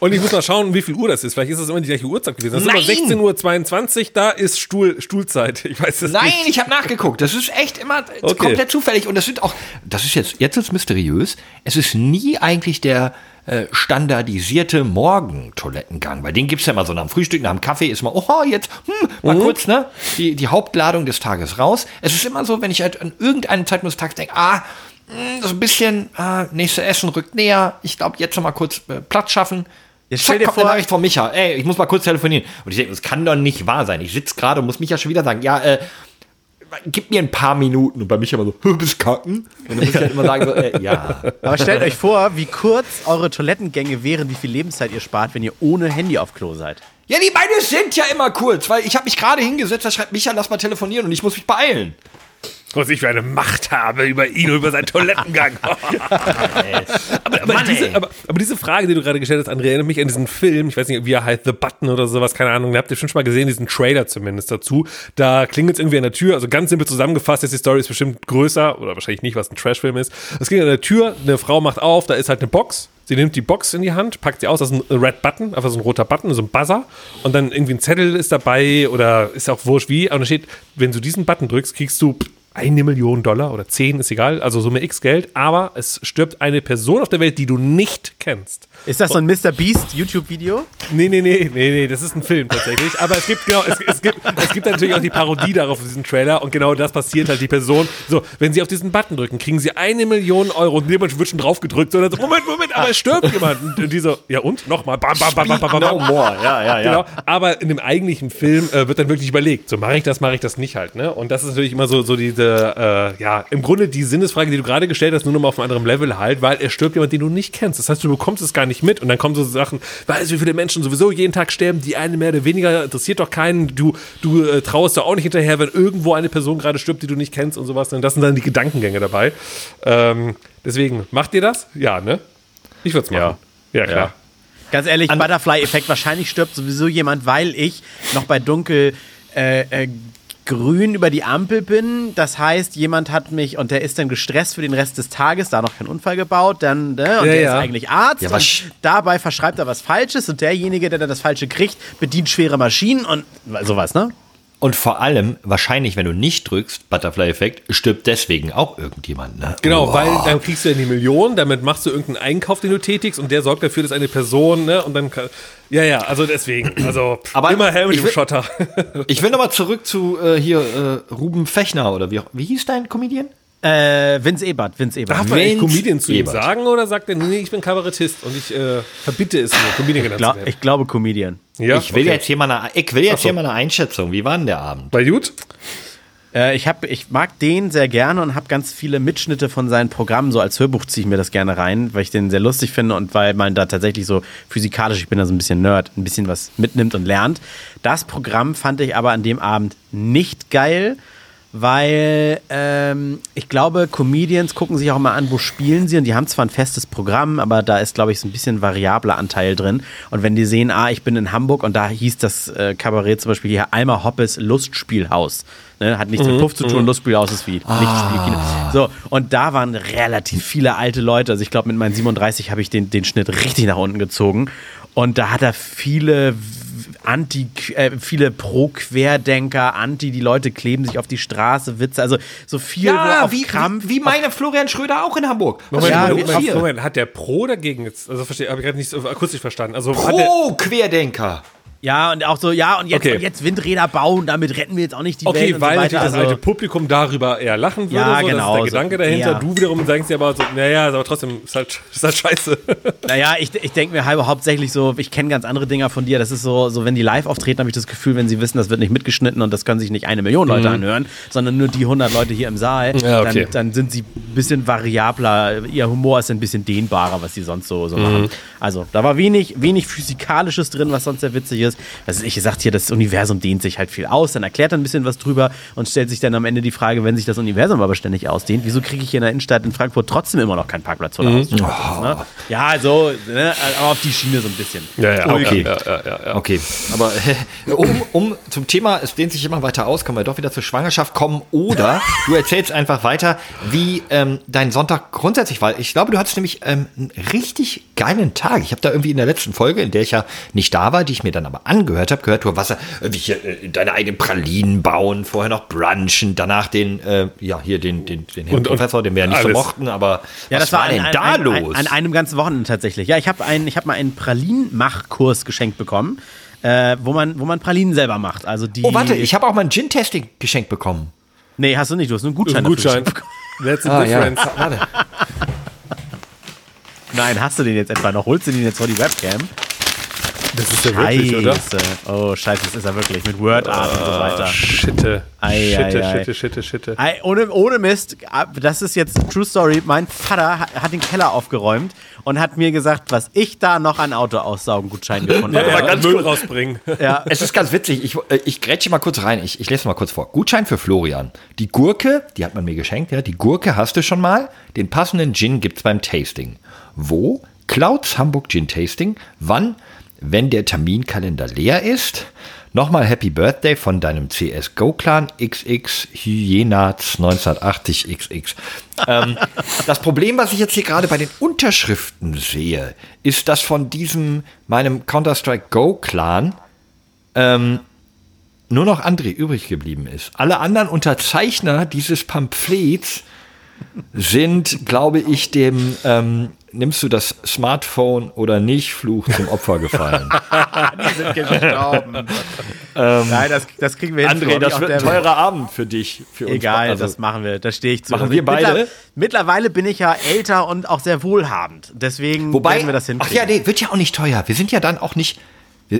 Und ich muss mal schauen, wie viel Uhr das ist. Vielleicht ist es immer die gleiche Uhrzeit gewesen. Das ist Nein! immer 16.22 Uhr, da ist Stuhl, Stuhlzeit. Ich weiß es Nein, nicht. ich habe nachgeguckt. Das ist echt immer Okay. komplett zufällig. Und das sind auch, das ist jetzt, jetzt ist mysteriös. Es ist nie eigentlich der äh, standardisierte Morgentoilettengang. Bei denen gibt's ja immer so nach dem Frühstück, nach dem Kaffee ist mal, oh, jetzt, hm, mal Mhm. kurz, ne, die, die Hauptladung des Tages raus. Es ist immer so, wenn ich halt an irgendeinem Zeitpunkt des Tages denke, ah, hm, so ein bisschen, ah, nächste Essen rückt näher. Ich glaube, jetzt noch mal kurz äh, Platz schaffen. Jetzt stell dir kommt vor- eine Nachricht von Micha. Ey, ich muss mal kurz telefonieren. Und ich denke, das kann doch nicht wahr sein. Ich sitze gerade und muss Micha schon wieder sagen, ja, äh, gib mir ein paar Minuten. Und bei Micha immer so, "Hä, bist kacken? Und dann muss ich halt immer sagen, so, äh, ja. Aber stellt euch vor, wie kurz eure Toilettengänge wären, wie viel Lebenszeit ihr spart, wenn ihr ohne Handy auf Klo seid. Ja, die beide sind ja immer kurz, weil ich habe mich gerade hingesetzt, da schreibt Micha, lass mal telefonieren und ich muss mich beeilen. Was ich für eine Macht habe über ihn und über seinen Toilettengang. aber, aber, Mann, diese, aber, aber diese Frage, die du gerade gestellt hast, André, erinnert mich an diesen Film, ich weiß nicht, wie er heißt, The Button oder sowas, keine Ahnung, da habt ihr schon mal gesehen, diesen Trailer zumindest dazu. Da klingelt es irgendwie an der Tür, also ganz simpel zusammengefasst, jetzt die Story ist bestimmt größer, oder wahrscheinlich nicht, was ein Trashfilm ist. Es klingelt an der Tür, eine Frau macht auf, da ist halt eine Box, Sie nimmt die Box in die Hand, packt sie aus, das ist ein Red Button, einfach so ein roter Button, so ein Buzzer. Und dann irgendwie ein Zettel ist dabei oder ist auch wurscht wie. Und da steht, wenn du diesen Button drückst, kriegst du eine Million Dollar oder zehn, ist egal, also Summe X Geld. Aber es stirbt eine Person auf der Welt, die du nicht kennst. Ist das so ein Mr. Beast YouTube-Video? Nee, nee, nee, nee, nee, das ist ein Film tatsächlich. Aber es gibt genau, es, es, gibt, es gibt natürlich auch die Parodie darauf, auf diesen Trailer. Und genau das passiert halt die Person. So, wenn sie auf diesen Button drücken, kriegen sie eine Million Euro und jemand wird schon drauf gedrückt. Und dann so, Moment, Moment, aber es stirbt jemand. Und die so, ja und? Nochmal, bam, bam, bam, bam, bam, bam, bam. more, ja, ja, Genau, aber in dem eigentlichen Film äh, wird dann wirklich überlegt, so mache ich das, mache ich das nicht halt, ne? Und das ist natürlich immer so, so diese, äh, ja, im Grunde die Sinnesfrage, die du gerade gestellt hast, nur noch mal auf einem anderen Level halt, weil er stirbt jemand, den du nicht kennst. Das heißt, du bekommst es gar nicht mit und dann kommen so Sachen, weißt du, wie viele Menschen sowieso jeden Tag sterben, die eine mehr oder weniger interessiert doch keinen, du, du äh, traust da auch nicht hinterher, wenn irgendwo eine Person gerade stirbt, die du nicht kennst und sowas, und das sind dann die Gedankengänge dabei. Ähm, deswegen, macht ihr das? Ja, ne? Ich würde es machen. Ja, klar. Ganz ehrlich, Butterfly-Effekt, wahrscheinlich stirbt sowieso jemand, weil ich noch bei dunkel äh, äh, grün über die Ampel bin. Das heißt, jemand hat mich und der ist dann gestresst für den Rest des Tages, da noch kein Unfall gebaut, dann, ne, und Ja, der ja. ist eigentlich Arzt Ja, und was- dabei verschreibt er was Falsches und derjenige, der dann das Falsche kriegt, bedient schwere Maschinen und sowas, ne? Und vor allem, wahrscheinlich, wenn du nicht drückst, Butterfly-Effekt, stirbt deswegen auch irgendjemand, ne? Genau, weil dann kriegst du ja die Million, damit machst du irgendeinen Einkauf, den du tätigst und der sorgt dafür, dass eine Person, ne, und dann kann, Ja, ja, also deswegen. Also Aber immer Helm mit ich dem will- Schotter. Ich will nochmal zurück zu äh, hier äh, Ruben Fechner oder wie, auch- wie hieß dein Comedian? Äh, Vince Ebert, Vince Ebert. Darf man eigentlich Vince Comedian zu ihm Ebert. sagen oder sagt er, nee, ich bin Kabarettist und ich äh, verbitte es mir, Comedian genannt zu werden? ich glaube Comedian. Ja, ich will okay. jetzt hier mal eine, ich will jetzt so. hier mal eine Einschätzung. Wie war denn der Abend? Bei gut? Äh, ich, hab, ich mag den sehr gerne und habe ganz viele Mitschnitte von seinen Programmen. So als Hörbuch ziehe ich mir das gerne rein, weil ich den sehr lustig finde und weil man da tatsächlich so physikalisch, ich bin da so ein bisschen Nerd, ein bisschen was mitnimmt und lernt. Das Programm fand ich aber an dem Abend nicht geil, weil ähm, ich glaube, Comedians gucken sich auch mal an, wo spielen sie und die haben zwar ein festes Programm, aber da ist, glaube ich, so ein bisschen variabler Anteil drin. Und wenn die sehen, ah, ich bin in Hamburg und da hieß das äh, Kabarett zum Beispiel hier Alma Hoppes Lustspielhaus. Ne, hat nichts mit Puff zu tun, Lustspielhaus ist wie Lichtspielkino. So, und da waren relativ viele alte Leute. Also ich glaube, mit meinen 37 habe ich den, den Schnitt richtig nach unten gezogen. Und da hat er viele Anti, äh, viele Pro-Querdenker, Anti, die Leute kleben sich auf die Straße, Witze, also so viel wo auf wie, Krampf. wie, wie meine Florian Schröder auch in Hamburg. Moment, denn Moment, Moment? Moment, hat der Pro dagegen jetzt, also verstehe, habe ich gerade nicht so akustisch verstanden. Also hat der, Pro Querdenker. Ja, und auch so, ja, und jetzt, Okay. und jetzt Windräder bauen, damit retten wir jetzt auch nicht die Welt Okay, weil so natürlich das Also, alte Publikum darüber eher lachen würde. Ja, so, genau, Das ist der so, Gedanke dahinter. ja. Du wiederum sagst dir aber so, naja, ist aber trotzdem, ist halt, ist halt scheiße. naja, ich, ich denke mir halt hauptsächlich so, ich kenne ganz andere Dinger von dir. Das ist so, so wenn die live auftreten, habe ich das Gefühl, wenn sie wissen, das wird nicht mitgeschnitten und das können sich nicht eine Million Leute anhören, sondern nur die 100 Leute hier im Saal, Mhm. Ja, okay. dann, dann sind sie ein bisschen variabler. Ihr Humor ist ein bisschen dehnbarer, was sie sonst so, so Mhm. machen. Also, da war wenig, wenig Physikalisches drin, was sonst sehr witzig ist. Also, ich gesagt hier, das Universum dehnt sich halt viel aus, dann erklärt er ein bisschen was drüber und stellt sich dann am Ende die Frage, wenn sich das Universum aber ständig ausdehnt, wieso kriege ich hier in der Innenstadt in Frankfurt trotzdem immer noch keinen Parkplatz vor der Mhm. Haustür? Ne? Ja, so, ne, aber auf die Schiene so ein bisschen. Ja, ja, Okay. ja, ja, ja, ja. Okay, aber äh, um, um zum Thema, es dehnt sich immer weiter aus, können wir doch wieder zur Schwangerschaft kommen oder du erzählst einfach weiter, wie ähm, dein Sonntag grundsätzlich war. Ich glaube, du hattest nämlich ähm, einen richtig geilen Tag. Ich habe da irgendwie in der letzten Folge, in der ich ja nicht da war, die ich mir dann aber angehört habe, gehört, du hast ja, äh, wie hier äh, deine eigenen Pralinen bauen, vorher noch brunchen, danach den, äh, ja, hier den, den, den Herrn Und- Professor, den wir ja nicht so alles. mochten, aber Ja, was das war, war denn an, da an, los? An, an einem ganzen Wochenende tatsächlich. Ja, ich habe ein, ich hab mal einen Pralinenmachkurs geschenkt bekommen, äh, wo, man, wo man Pralinen selber macht. Also die, oh, warte, ich habe auch mal ein Gin-Testing geschenkt bekommen. Nee, hast du nicht, du hast nur einen Gutschein. Ein Gutschein. That's a difference. Warte. Nein, hast du den jetzt etwa noch? Holst du den jetzt vor die Webcam? Das ist ja wirklich, oder? Oh, scheiße, das ist er wirklich. Mit Wordart und so weiter. Schitte. Ei, Schitte, ei, ei. Schitte, Schitte, Schitte. Ei, Ohne, ohne Mist, das ist jetzt True Story. Mein Vater hat, den Keller aufgeräumt und hat mir gesagt, was ich da noch an Autoaussaugen-Gutschein gefunden Ja, habe. ja, ganz Müll kurz. rausbringen. Ja. Es ist ganz witzig. Ich, äh, ich grätsche mal kurz rein. Ich, ich lese mal kurz vor. Gutschein für Florian. Die Gurke, die hat man mir geschenkt, ja. Die Gurke hast du schon mal. Den passenden Gin gibt's beim Tasting. Wo? Clouds Hamburg Gin Tasting. Wann? Wenn der Terminkalender leer ist. Nochmal Happy Birthday von deinem CSGO-Clan XX Hyenaz 1980 XX. Ähm, das Problem, was ich jetzt hier gerade bei den Unterschriften sehe, ist, dass von diesem, meinem Counter-Strike Go-Clan, ähm, nur noch André übrig geblieben ist. Alle anderen Unterzeichner dieses Pamphlets sind, glaube ich, dem ähm, nimmst du das Smartphone oder nicht Fluch zum Opfer gefallen. Die sind gestorben. Nein, das, das kriegen wir hin. André, das wird ein teurer Abend für dich. Für uns. Egal, Also, das machen wir. Da stehe ich zu. Machen Also wir beide? mittler- Mittlerweile bin ich ja älter und auch sehr wohlhabend. Deswegen Wobei, werden wir das ach hinkriegen. ja, nee, wird ja auch nicht teuer. Wir sind ja dann auch nicht.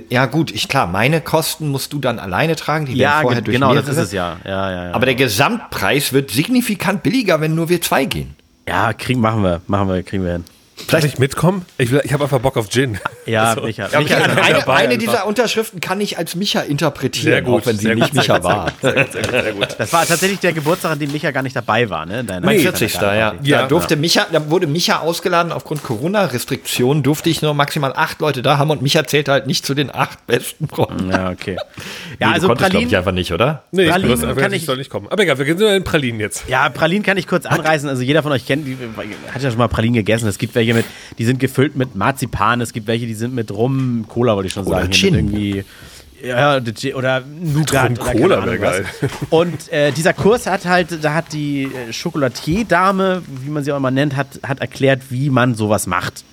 Ja gut, ich klar, meine Kosten musst du dann alleine tragen. Die ja, werden vorher durch genau, das mehrere. ist es ja. Ja, ja, ja. Aber der Gesamtpreis wird signifikant billiger, wenn nur wir zwei gehen. ja, kriegen, machen wir, machen wir, kriegen wir hin. Darf ich mitkommen? Ich, ich habe einfach Bock auf Gin. Ja, Also, Micha. Ja, Micha eine, dabei eine, eine dieser Unterschriften kann ich als Micha interpretieren, Sehr gut, auch wenn sie sehr nicht gut, sehr Micha gut, war. Das war tatsächlich der Geburtstag, an dem Micha gar nicht dabei war, ne? Deine, Mein deine 40. Ja. Gartenparty. Da durfte Micha, da wurde Micha ausgeladen aufgrund Corona-Restriktionen, durfte ich nur maximal acht Leute da haben und Micha zählte halt nicht zu den acht besten Freunden. Ja, okay. Ja, Ja, du also konntest, glaub Pralinen, ich, einfach nicht, oder? Nee, ich, Pralinen bloß einfach, kann ich ich- soll nicht kommen. Aber egal, wir gehen nur in Pralinen jetzt. Ja, Pralinen kann ich kurz anreißen. Also jeder von euch kennt, die, hat ja schon mal Pralinen gegessen. Es gibt welche mit, die sind gefüllt mit Marzipan. Es gibt welche, die sind mit Rum, Cola wollte ich schon Oder sagen. Gin. Irgendwie, ja, oder Nougat Rum, oder Cola Ahnung wär was. geil. Und äh, dieser Kurs hat halt, da hat die äh, Chocolatier-Dame, wie man sie auch immer nennt, hat, hat erklärt, wie man sowas macht.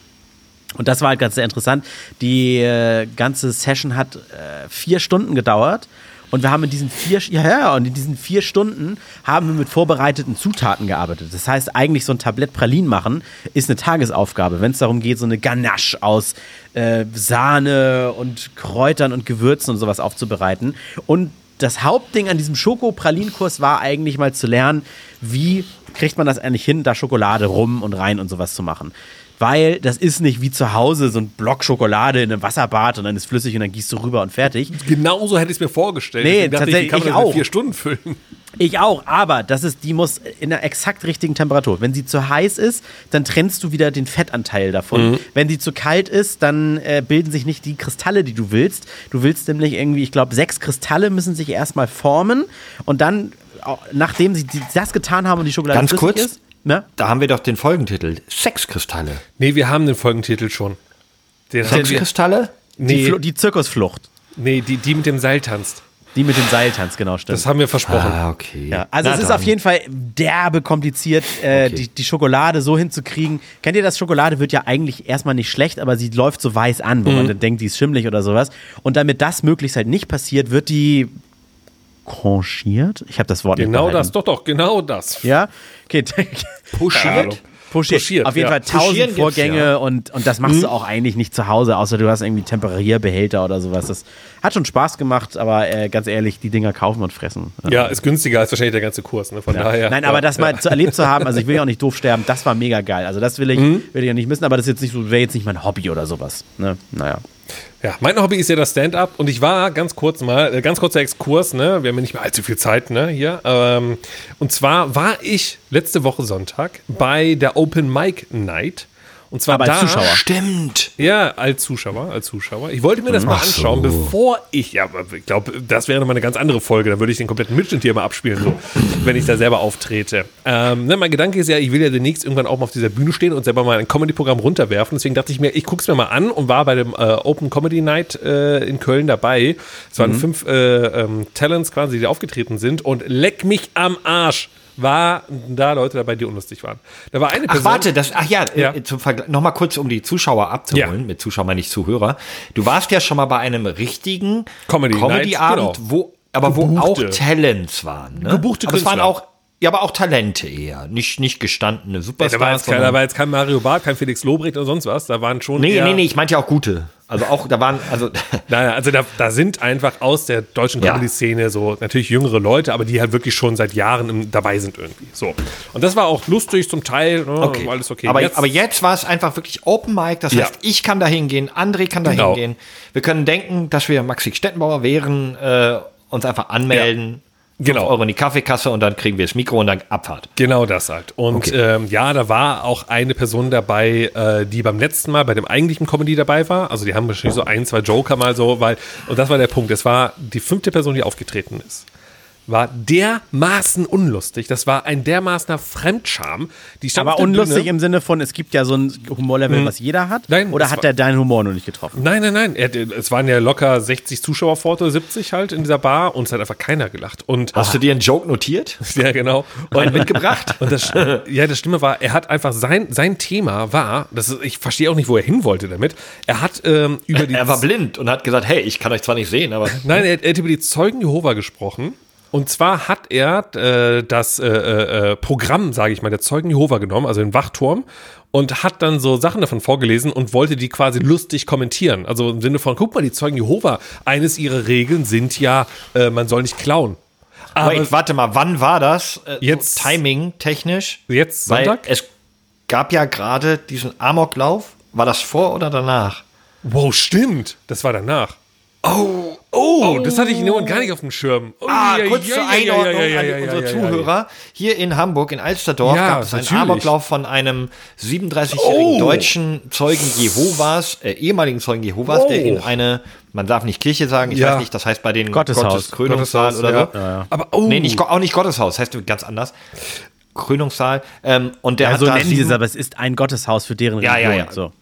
Und das war halt ganz sehr interessant. Die äh, ganze Session hat äh, vier Stunden gedauert. Und wir haben in diesen vier, ja, ja, und in diesen vier Stunden haben wir mit vorbereiteten Zutaten gearbeitet. Das heißt, eigentlich so ein Tablett Pralinen machen ist eine Tagesaufgabe, wenn es darum geht, so eine Ganache aus äh, Sahne und Kräutern und Gewürzen und sowas aufzubereiten. Und das Hauptding an diesem Schoko-Pralinkurs war eigentlich mal zu lernen, wie kriegt man das eigentlich hin, da Schokolade rum und rein und sowas zu machen weil das ist nicht wie zu Hause so ein Block Schokolade in einem Wasserbad und dann ist flüssig und dann gießt du rüber und fertig. Genauso hätte ich es mir vorgestellt. Nee, tatsächlich, ich, kann man ich auch. vier Stunden füllen. Ich auch, aber das ist, die muss in der exakt richtigen Temperatur. Wenn sie zu heiß ist, dann trennst du wieder den Fettanteil davon. Mhm. Wenn sie zu kalt ist, dann äh, bilden sich nicht die Kristalle, die du willst. Du willst nämlich irgendwie, ich glaube, sechs Kristalle müssen sich erstmal formen und dann, nachdem sie das getan haben und die Schokolade Ganz kurz, ist, Ne? Da haben wir doch den Folgentitel. Sexkristalle. Nee, wir haben den Folgentitel schon. Den Sexkristalle? Nee. Die, die Zirkusflucht. Nee, die, die mit dem Seil tanzt. Die mit dem Seil tanzt, genau, stimmt. Das haben wir versprochen. Ah, okay. Ja, also Na es ist auf jeden Fall derbe kompliziert, äh, okay. die, die Schokolade so hinzukriegen. Kennt ihr das? Schokolade wird ja eigentlich erstmal nicht schlecht, aber sie läuft so weiß an, wo mhm. man dann denkt, die ist schimmlig oder sowas. Und damit das möglichst halt nicht passiert, wird die conchiert. Ich habe das Wort Genau das, doch, doch, genau das. Ja? Okay. Puschiert? Puschiert. Puschiert. Auf jeden ja. Fall tausend Vorgänge ja. und, und das machst mhm. du auch eigentlich nicht zu Hause, außer du hast irgendwie Temperierbehälter oder sowas. Das hat schon Spaß gemacht, aber äh, ganz ehrlich, die Dinger kaufen und fressen. Ja, ist günstiger als wahrscheinlich der ganze Kurs, ne? Von ja. daher. Nein, aber das mal zu erlebt zu haben, also ich will ja auch nicht doof sterben, das war mega geil. Also das will ich, mhm. will ich ja nicht missen, aber das ist jetzt nicht so, wäre jetzt nicht mein Hobby oder sowas. Ne? Naja. Ja, mein Hobby ist ja das Stand-up und ich war ganz kurz mal, äh, ganz kurzer Exkurs, ne? Wir haben ja nicht mehr allzu viel Zeit, ne? Hier. Ähm, und zwar war ich letzte Woche Sonntag bei der Open Mic Night und zwar Aber als da, Zuschauer. Stimmt. Ja, als Zuschauer, als Zuschauer. Ich wollte mir das mal anschauen, so. bevor ich, ja, ich glaube, das wäre mal eine ganz andere Folge. Dann würde ich den kompletten Mitschnitt hier mal abspielen, so, wenn ich da selber auftrete. Ähm, ne, mein Gedanke ist ja, ich will ja demnächst irgendwann auch mal auf dieser Bühne stehen und selber mal ein Comedy-Programm runterwerfen. Deswegen dachte ich mir, ich gucke es mir mal an und war bei dem äh, Open Comedy Night äh, in Köln dabei. Es waren mhm. fünf äh, ähm, Talents quasi, die aufgetreten sind und leck mich am Arsch war da Leute dabei, die unlustig waren. Da war eine Person. Ach, warte, das, ach ja, ja. Äh, zum Vergleich, nochmal kurz, um die Zuschauer abzuholen. Ja. Mit Zuschauer meine ich Zuhörer. Du warst ja schon mal bei einem richtigen Comedy-Abend, Comedy genau. wo, aber Gebuchte. wo auch Talents waren. Ne? Gebuchte aber es waren auch ja, aber auch Talente eher, nicht, nicht gestandene Superstars. Ja, da, war jetzt kein, da war jetzt kein Mario Barth, kein Felix Lobrecht oder sonst was. Da waren schon. Nee, nee, nee, ich meinte ja auch gute. Also auch, da waren, also. Naja, also da, da sind einfach aus der deutschen Comedy-Szene ja. so natürlich jüngere Leute, aber die halt wirklich schon seit Jahren im, dabei sind irgendwie. So. Und das war auch lustig zum Teil, ne, okay. alles okay. Aber jetzt, aber jetzt war es einfach wirklich Open Mic, das heißt, ich kann da hingehen, André kann da genau. hingehen. Wir können denken, dass wir Maxi Stettenbauer wären, äh, uns einfach anmelden genau. Euro in die Kaffeekasse und dann kriegen wir das Mikro und dann Abfahrt. Genau das halt. Und okay. ähm, ja, da war auch eine Person dabei, äh, die beim letzten Mal bei dem eigentlichen Comedy dabei war. Also die haben wahrscheinlich so ein, zwei Joker mal so, weil, und das war der Punkt. Es war die fünfte Person, die aufgetreten ist war dermaßen unlustig. Das war ein dermaßener Fremdscham. Die Aber unlustig Bühne. im Sinne von, es gibt ja so ein Humorlevel, mhm. was jeder hat. Nein, oder hat er deinen Humor noch nicht getroffen? Nein, nein, nein. Er, es waren ja locker 60 Zuschauer vor oder 70 halt in dieser Bar und es hat einfach keiner gelacht. Und, Hast du dir einen Joke notiert? Ja, genau. Und mitgebracht? Und das, ja, das Stimme war, er hat einfach sein, sein Thema war, das ist, ich verstehe auch nicht, wo er hin wollte damit. Er hat ähm, über die. Er war blind und hat gesagt, hey, ich kann euch zwar nicht sehen, aber. Nein, er, er hat über die Zeugen Jehova gesprochen und zwar hat er äh, das äh, äh, äh, Programm, sage ich mal, der Zeugen Jehova genommen, also den Wachturm, und hat dann so Sachen davon vorgelesen und wollte die quasi lustig kommentieren. Also im Sinne von, guck mal, die Zeugen Jehova, eines ihrer Regeln sind ja, äh, man soll nicht klauen. Aber Wait, warte mal, wann war das? Äh, jetzt so Timing technisch? Jetzt Sonntag? Weil es gab ja gerade diesen Amoklauf. War das vor oder danach? Wow, stimmt. Das war danach. Oh, oh, das hatte ich nur gar nicht auf dem Schirm. Oh, ah, ja, kurz ja, zur ja, Einordnung an unsere Zuhörer. Hier in Hamburg, in Alsterdorf, gab es einen Amoklauf von einem 37-jährigen oh. deutschen Zeugen Jehovas, äh, ehemaligen Zeugen Jehovas, oh. der in eine, man darf nicht Kirche sagen, ich weiß nicht, das heißt bei den Gotteshaus. Gotteskrönungssaal oder so. Ja. Aber, oh. Nee, nicht, auch nicht Gotteshaus, heißt ganz anders. Krönungssaal. Ähm, und der ja, hat so da nennen die es, aber es ist ein Gotteshaus für deren Religion. Ja, ja, ja. So.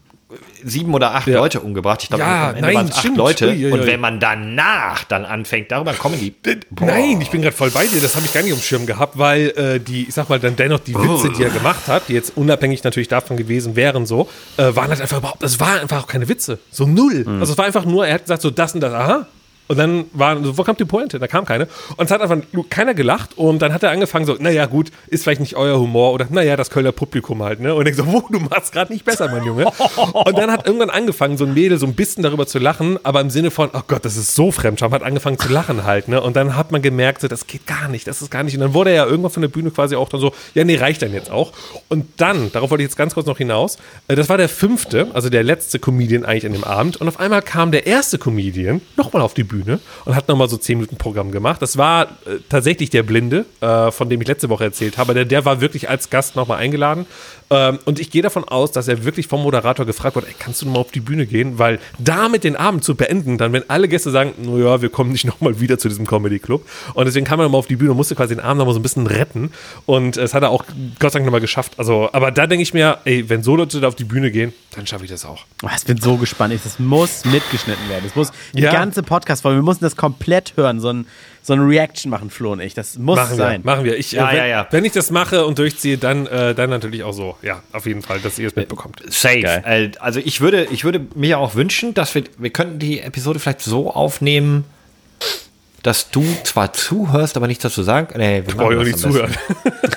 Sieben oder acht Ja. Leute umgebracht. Ich glaube, Ja, am Ende nein, waren es acht. Leute. Ui, ui, Und ui. wenn man danach dann anfängt, darüber Comedy. Boah. Nein, ich bin gerade voll bei dir. Das habe ich gar nicht auf dem Schirm gehabt, weil äh, die, ich sag mal, dann dennoch die Witze, die er gemacht hat, die jetzt unabhängig natürlich davon gewesen wären, so, äh, waren halt einfach überhaupt, es war einfach auch keine Witze. So null. Also es war einfach nur, er hat gesagt, so das und das, aha. Und dann war, so, wo kam die Pointe? Da kam keine. Und es hat einfach keiner gelacht. Und dann hat er angefangen so, naja, gut, ist vielleicht nicht euer Humor. Oder, naja, das Kölner Publikum halt, ne? Und ich so, wo, du machst gerade nicht besser, mein Junge. Und dann hat irgendwann angefangen, so ein Mädel so ein bisschen darüber zu lachen, aber im Sinne von, oh Gott, das ist so Fremdscham, hat angefangen zu lachen halt, ne? Und dann hat man gemerkt, so, das geht gar nicht, das ist gar nicht. Und dann wurde er ja irgendwann von der Bühne quasi auch dann so, ja, nee, reicht dann jetzt auch. Und dann, darauf wollte ich jetzt ganz kurz noch hinaus, äh, das war der fünfte, also der letzte Comedian eigentlich an dem Abend. Und auf einmal kam der erste Comedian nochmal auf die Bühne und hat nochmal so 10 Minuten Programm gemacht. Das war äh, tatsächlich der Blinde, äh, von dem ich letzte Woche erzählt habe. Der, der war wirklich als Gast nochmal eingeladen. Ähm, und ich gehe davon aus, dass er wirklich vom Moderator gefragt wurde, ey, kannst du nochmal auf die Bühne gehen? Weil damit den Abend zu beenden, dann wenn alle Gäste sagen, naja, wir kommen nicht nochmal wieder zu diesem Comedy Club. Und deswegen kam er nochmal auf die Bühne und musste quasi den Abend nochmal so ein bisschen retten. Und es hat er auch Gott sei Dank nochmal geschafft. Also, aber da denke ich mir, ey, wenn so Leute da auf die Bühne gehen, dann schaffe ich das auch. Oh, ich bin so gespannt. Das muss mitgeschnitten werden. Das muss die Ja. ganze Podcast-Folge, wir müssen das komplett hören. So ein, so eine Reaction machen, Flo und ich. Das muss Machen sein. wir, machen wir. Ich, Ja, äh, wenn, ja, ja. wenn ich das mache und durchziehe, dann, äh, dann natürlich auch so. Ja, auf jeden Fall, dass ihr es mitbekommt. Safe. Äh, Also ich würde, ich würde mir auch wünschen, dass wir, wir könnten die Episode vielleicht so aufnehmen, dass du zwar zuhörst, aber nichts dazu sagen. Nee, wir Brauche ich auch machen nicht zuhören.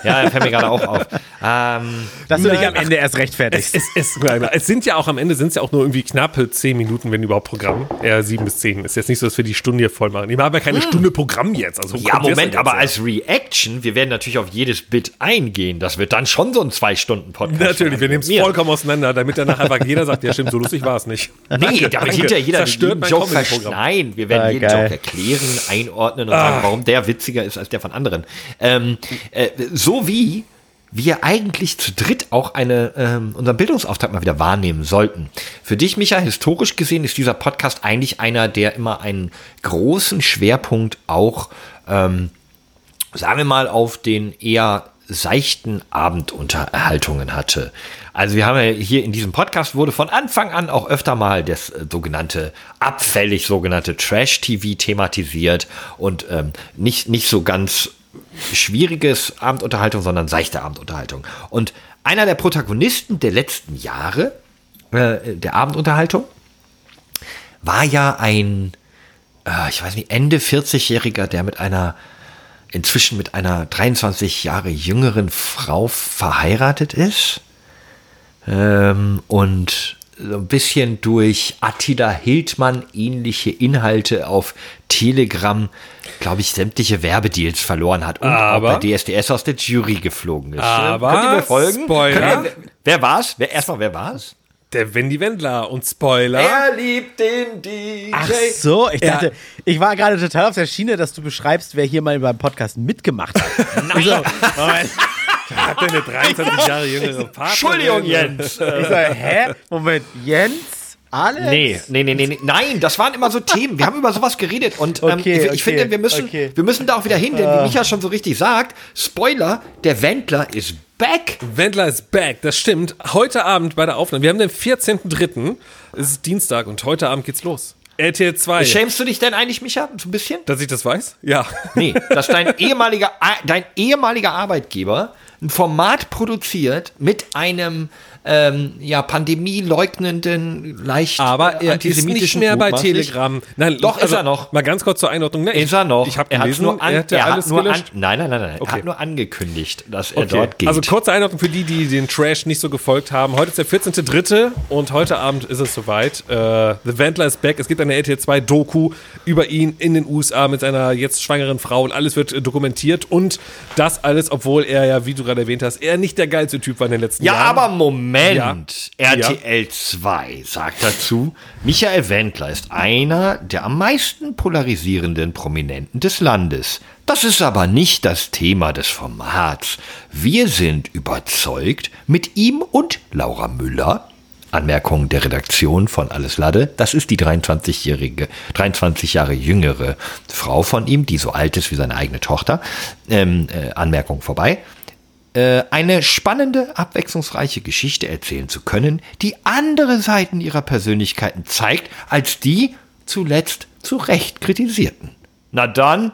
Ja, das fällt mir gerade auch auf. Ähm, Dass du dich am Ende erst rechtfertigst. Es, es, es, es sind ja auch am Ende sind es ja auch nur irgendwie knappe zehn Minuten, wenn überhaupt Programm. Eher sieben bis zehn. Ist jetzt nicht so, dass wir die Stunde hier voll machen. Ich habe ja keine Stunde Programm jetzt. Also Hm. ja, Moment, aber jetzt als Reaction, wir werden natürlich auf jedes Bit eingehen. Das wird dann schon so ein Zwei-Stunden-Podcast. Natürlich, wir nehmen es vollkommen auseinander, damit danach einfach jeder sagt, ja stimmt, so lustig war es nicht. Nee, damit hinterher jeder Zerstört jeden mein Joke. Nein, wir werden Ah, jeden geil. Joke erklären, einordnen und sagen, warum der witziger ist als der von anderen. Ähm, äh, so wie wir eigentlich zu dritt auch eine, ähm, unseren Bildungsauftrag mal wieder wahrnehmen sollten. Für dich, Micha, historisch gesehen ist dieser Podcast eigentlich einer, der immer einen großen Schwerpunkt auch, ähm, sagen wir mal, auf den eher seichten Abendunterhaltungen hatte. Also wir haben ja hier in diesem Podcast wurde von Anfang an auch öfter mal das äh, sogenannte abfällig sogenannte Trash-TV thematisiert und ähm, nicht, nicht so ganz schwieriges Abendunterhaltung, sondern seichte Abendunterhaltung. Und einer der Protagonisten der letzten Jahre äh, der Abendunterhaltung war ja ein, äh, ich weiß nicht, Ende 40-Jähriger, der mit einer, inzwischen mit einer 23 Jahre jüngeren Frau verheiratet ist. Ähm, und so ein bisschen durch Attila Hildmann ähnliche Inhalte auf Telegram, glaube ich, sämtliche Werbedeals verloren hat und Aber- auch bei DSDS aus der Jury geflogen ist. Aber- Könnt ihr mir folgen? Spoiler. Ihr, wer, war's? Wer, erstmal, wer war's? Der Wendy Wendler und Spoiler. Er liebt den DJ. Ach so, ich Ja. dachte, ich war gerade total auf der Schiene, dass du beschreibst, wer hier mal beim Podcast mitgemacht hat. Nein. So, Moment. Hat der eine 23 Jahre jüngere Partnerin? Entschuldigung, Jens. Ich sage, hä? Moment, Jens? Alex? Nee, nee, nee, nee, nee. Nein, das waren immer so Themen. Wir haben über sowas geredet und ähm, Okay, ich, ich okay, finde, wir müssen, okay. wir müssen da auch wieder hin, denn wie Micha schon so richtig sagt, Spoiler, der Wendler ist back. Wendler ist back, das stimmt. Heute Abend bei der Aufnahme, wir haben den 14.03., es ist Dienstag und heute Abend geht's los. RTL 2. Schämst du dich denn eigentlich, Micha, so ein bisschen? Dass ich das weiß? Ja. Nee, dass dein ehemaliger, dein ehemaliger Arbeitgeber ein Format produziert mit einem ähm, ja, pandemieleugnenden, leicht Aber er ist nicht mehr bei. Telegram. Nein, also Doch, ist er noch. Mal ganz kurz zur Einordnung. Ne, Ist er noch? Ich habe er gelesen, nur, an, er hat er alles hat nur an. Nein, nein, nein, nein. Er Okay. hat nur angekündigt, dass er Okay. dort geht. Also kurze Einordnung für die, die den Trash nicht so gefolgt haben. Heute ist der 14.3. und heute Abend ist es soweit. Äh, The Wendler is back. Es gibt eine RTL 2 Doku über ihn in den USA mit seiner jetzt schwangeren Frau und alles wird äh, dokumentiert und das alles, obwohl er ja, wie du gerade erwähnt hast, er nicht der geilste Typ war in den letzten Ja, Jahren. aber Moment. Ja. RTL 2 sagt dazu, Michael Wendler ist einer der am meisten polarisierenden Prominenten des Landes. Das ist aber nicht das Thema des Formats. Wir sind überzeugt, mit ihm und Laura Müller, Anmerkung der Redaktion von Alles Lade, das ist die 23-jährige, 23 Jahre jüngere Frau von ihm, die so alt ist wie seine eigene Tochter, ähm, äh, Anmerkung vorbei, äh, eine spannende, abwechslungsreiche Geschichte erzählen zu können, die andere Seiten ihrer Persönlichkeiten zeigt, als die zuletzt zu Recht kritisierten. Na dann,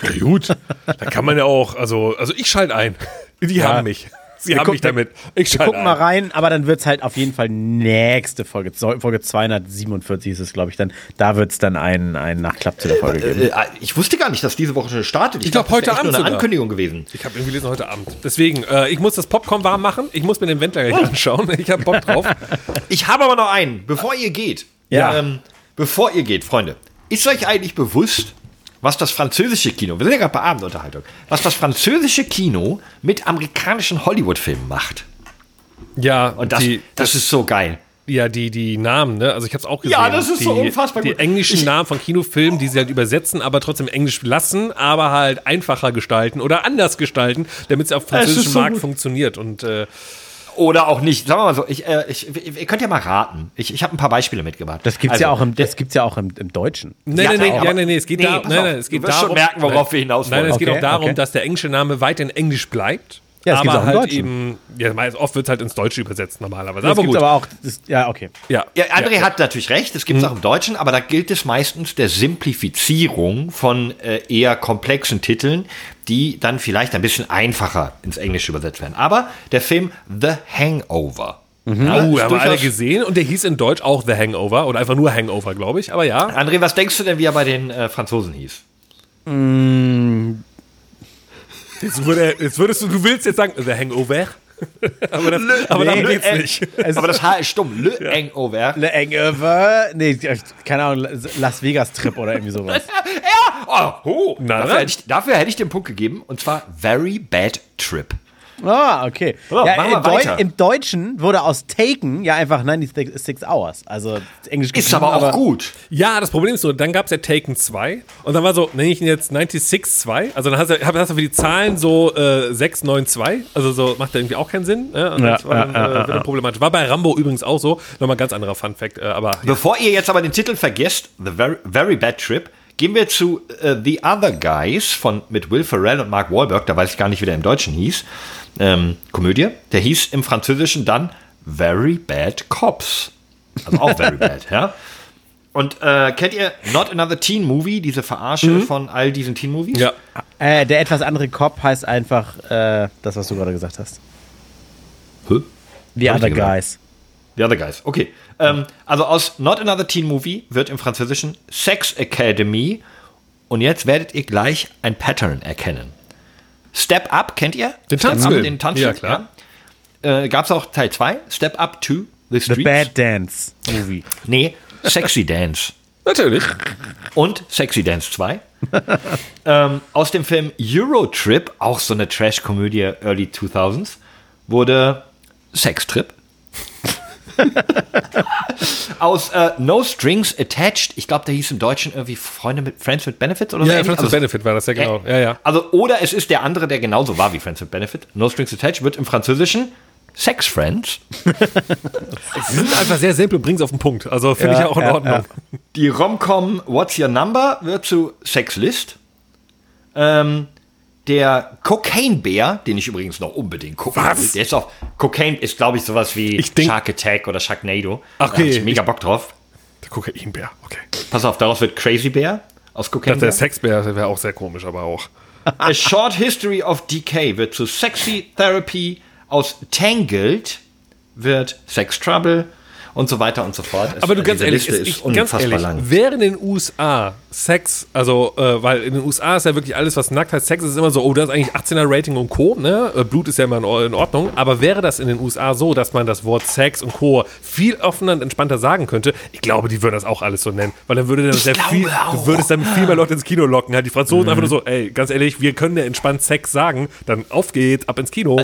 Ja, gut. Da kann man ja auch, also, also ich schalte ein. Die Ja. haben mich. Sie Wir haben gucken- mich damit. Ich Wir gucken mal ein. rein, aber dann wird es halt auf jeden Fall nächste Folge, Folge 247 ist es, glaube ich, dann. Da wird es dann einen, einen Nachklapp zu der Folge geben. äh, ich wusste gar nicht, dass diese Woche schon startet. Ich glaub, dachte, das wäre heute echt nur Abend eine sogar. Ankündigung gewesen. Ich habe irgendwie gelesen heute Abend. Deswegen, äh, ich muss das Popcorn warm machen. Ich muss mir den Wendler gleich anschauen. Ich habe Bock drauf. Ich habe aber noch einen, bevor ihr geht. Ja. Ähm, bevor ihr geht, Freunde. Ist euch eigentlich bewusst, was das französische Kino, wir sind ja gerade bei Abendunterhaltung, was das französische Kino mit amerikanischen Hollywood-Filmen macht? Ja, Und das, die, das ist so geil. ja, die, die Namen, ne? Also ich habe es auch gesehen. Ja, das ist die, so unfassbar Die gut. englischen Ich- Namen von Kinofilmen, die sie halt übersetzen, aber trotzdem Englisch lassen, aber halt einfacher gestalten oder anders gestalten, damit es auf so Markt gut. funktioniert. Und äh, Oder auch nicht. Sagen wir mal so, ich, äh, ich, ihr könnt ja mal raten. Ich, ich habe ein paar Beispiele mitgebracht. Das gibt's Also, ja auch im, das gibt's ja auch im, im Deutschen. Ja, ja, nee, nee, es geht Nee, da, nein, nein, es geht du wirst schon darum, merken, worauf nein, wir hinaus Nein, wollen. es geht Okay, auch darum, okay. dass der englische Name weiterhin Englisch bleibt. Ja, das aber auch im halt Deutschen. eben, ja, oft wird halt ins Deutsche übersetzt normalerweise. Das aber gibt's gut. aber auch, das, ja, okay. ja. Ja, André hat natürlich recht, das Mhm. gibt es auch im Deutschen, aber da gilt es meistens der Simplifizierung von äh, eher komplexen Titeln, die dann vielleicht ein bisschen einfacher ins Englische übersetzt werden. Aber der Film The Hangover. Ja, Oh, haben wir alle gesehen und der hieß in Deutsch auch The Hangover oder einfach nur Hangover, glaube ich. Aber ja. André, was denkst du denn, wie er bei den äh, Franzosen hieß? Jetzt, würde, jetzt würdest du, du willst jetzt sagen The Hangover. aber das, aber darum Nee, geht's äh, nicht. Aber das H ist stumm. Le Hangover. Le Hangover, nee, keine Ahnung, Las Vegas Trip oder irgendwie sowas. Oh, oh. Na, dafür, hätte ich, dafür hätte ich den Punkt gegeben, und zwar Very Bad Trip. Ah, okay. So, ja, machen wir im, Deu weiter. Im Deutschen wurde aus Taken ja einfach 96 Hours. Also Englisch Ist aber auch gut. Ja, das Problem ist so, dann gab es ja Taken 2 und dann war so, nenne ich ihn jetzt 96.2, also dann hast du, hast du für die Zahlen so äh, 692, also so macht ja irgendwie auch keinen Sinn. Ne? Und Ja, das war dann, ja, äh, ja, problematisch. War bei Rambo übrigens auch so, nochmal ein ganz anderer Fun-Fact, äh, aber ja. Bevor ihr jetzt aber den Titel vergesst, The Very, Very Bad Trip, gehen wir zu äh, The Other Guys von, mit Will Ferrell und Mark Wahlberg, da weiß ich gar nicht, wie der im Deutschen hieß, ähm, Komödie. Der hieß im Französischen dann Very Bad Cops. Also auch Very Bad, ja. Und äh, kennt ihr Not Another Teen Movie, diese Verarsche von all diesen Teen Movies? ja. Äh, der etwas andere Cop heißt einfach äh, das, was du gerade gesagt hast. Hä? The Hab Other? Guys. The Other Guys, okay. Ähm, also aus Not Another Teen Movie wird im Französischen Sex Academy. Und jetzt werdet ihr gleich ein Pattern erkennen. Step Up, kennt ihr? Den Tanzfilm. Den Tanzfilm, Ja, klar. Ja. Äh, Gab es auch Teil 2, Step Up to the The Streets. Bad Dance Movie. Nee, Sexy Dance. Natürlich. Und Sexy Dance 2. ähm, aus dem Film Eurotrip, auch so eine Trash-Komödie Early 2000s, wurde Sextrip. aus äh, No Strings Attached, ich glaube, der hieß im Deutschen irgendwie Freunde mit Friends with Benefits oder so. Ja, ähnlich. Friends with Also, Benefit war das ja genau. Ja, ja. Also, oder es ist der andere, der genauso war wie Friends with Benefit. No Strings Attached wird im Französischen Sex Friends. Sie sind einfach sehr simpel, bringen es auf den Punkt. Also finde ich ja auch in ja, Ordnung. Die Romcom What's Your Number wird zu Sex List. Ähm, der Cocaine Bär, den ich übrigens noch unbedingt gucken Was? will, der ist auch, Cocaine ist glaube ich sowas wie Ich denk- Shark Attack oder Sharknado. Ach, Da hab okay. ich mega Bock drauf. Der Kokainbär, okay. Pass auf, daraus wird Crazy Bear aus Cocaine Der Bear. Sexbär wäre auch sehr komisch, aber auch. A Short History of Decay wird zu Sexy Therapy. Aus Tangled wird Sex Trouble und so weiter und so fort. Aber du ganz diese ehrlich, Liste ist, ist ich, ganz ehrlich, lang. wäre in den USA Sex, also, äh, weil in den USA ist ja wirklich alles, was nackt heißt, Sex ist immer so, oh, das ist eigentlich 18er Rating und Co., ne? Äh, Blut ist ja immer in, Ordnung, aber wäre das in den USA so, dass man das Wort Sex und Co. viel offener und entspannter sagen könnte, ich glaube, die würden das auch alles so nennen, weil dann würde das sehr viel, du würdest dann viel mehr Leute ins Kino locken, halt die Franzosen einfach nur so, ey, ganz ehrlich, wir können ja entspannt Sex sagen, dann auf geht's, ab ins Kino.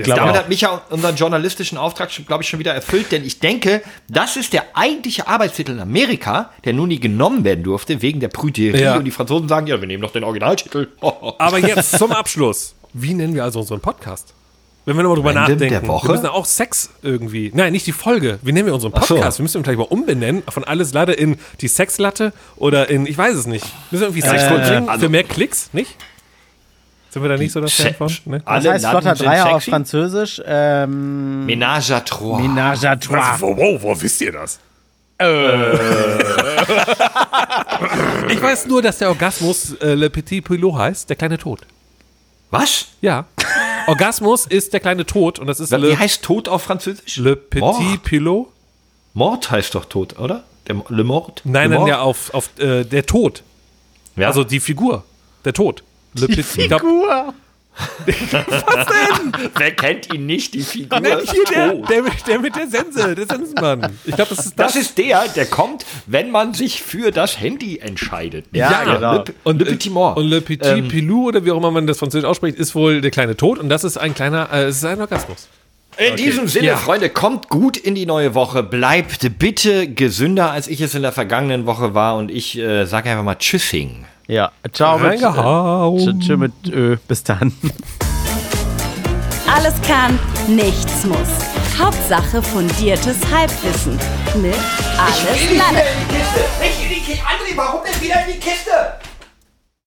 Ich Damit auch. hat Micha unseren journalistischen Auftrag, glaube ich, schon wieder erfüllt, denn ich denke, das ist der eigentliche Arbeitstitel in Amerika, der nun nie genommen werden durfte, wegen der Prüderie. Ja. Und die Franzosen sagen, ja, wir nehmen doch den Originaltitel. Aber jetzt zum Abschluss. Wie nennen wir also unseren Podcast? Wenn wir nochmal drüber Random nachdenken. der Woche? Wir müssen auch Sex irgendwie. Nein, nicht die Folge. Wie nennen wir unseren Ach so. Podcast? Wir müssen ihn vielleicht mal umbenennen. Von alles Latte in die Sexlatte oder in, ich weiß es nicht. Müssen wir irgendwie Sex Äh, also- für mehr Klicks, nicht? Sind wir da nicht so das Fan von? Ne? Alle heißt flotter Dreier auf. Französisch? Ähm, Ménage à trois. Ménage à trois. Wow, wow, wo wisst ihr das? ich weiß nur, dass der Orgasmus äh, Le Petit Pilot heißt, der kleine Tod. Was? Ja. Orgasmus ist der kleine Tod und das ist Wie Le, heißt Tod auf Französisch? Le Petit Mort. Pilot. Mord heißt doch Tod, oder? Der, Le Mord? Nein, Le nein, ja, auf, auf äh, der Tod. Ja. Also die Figur. Der Tod. Le Petit Figur. Wer kennt ihn nicht, die Figur? Nein, hier der, der, mit- der mit der Sense, der Sensenmann. Ich glaube, das ist das. Das ist der, der kommt, wenn man sich für das Handy entscheidet. Ja, genau. Le, und Le Petit Mort. Und Le Petit Ähm, Pilou oder wie auch immer man das französisch ausspricht, ist wohl der kleine Tod und das ist ein kleiner, äh, es ist ein Orgasmus. In diesem Sinne, Ja. Freunde, kommt gut in die neue Woche. Bleibt bitte gesünder, als ich es in der vergangenen Woche war. Und ich äh, sage einfach mal Tschüssing. Ja, ciao mit, äh, Reingehauen. tschö, tschö mit Ö. Bis dann. Alles kann, nichts muss. Hauptsache fundiertes Halbwissen mit Alles Lade. die Kiste. Nicht in die Kiste. André, warum denn wieder in die Kiste?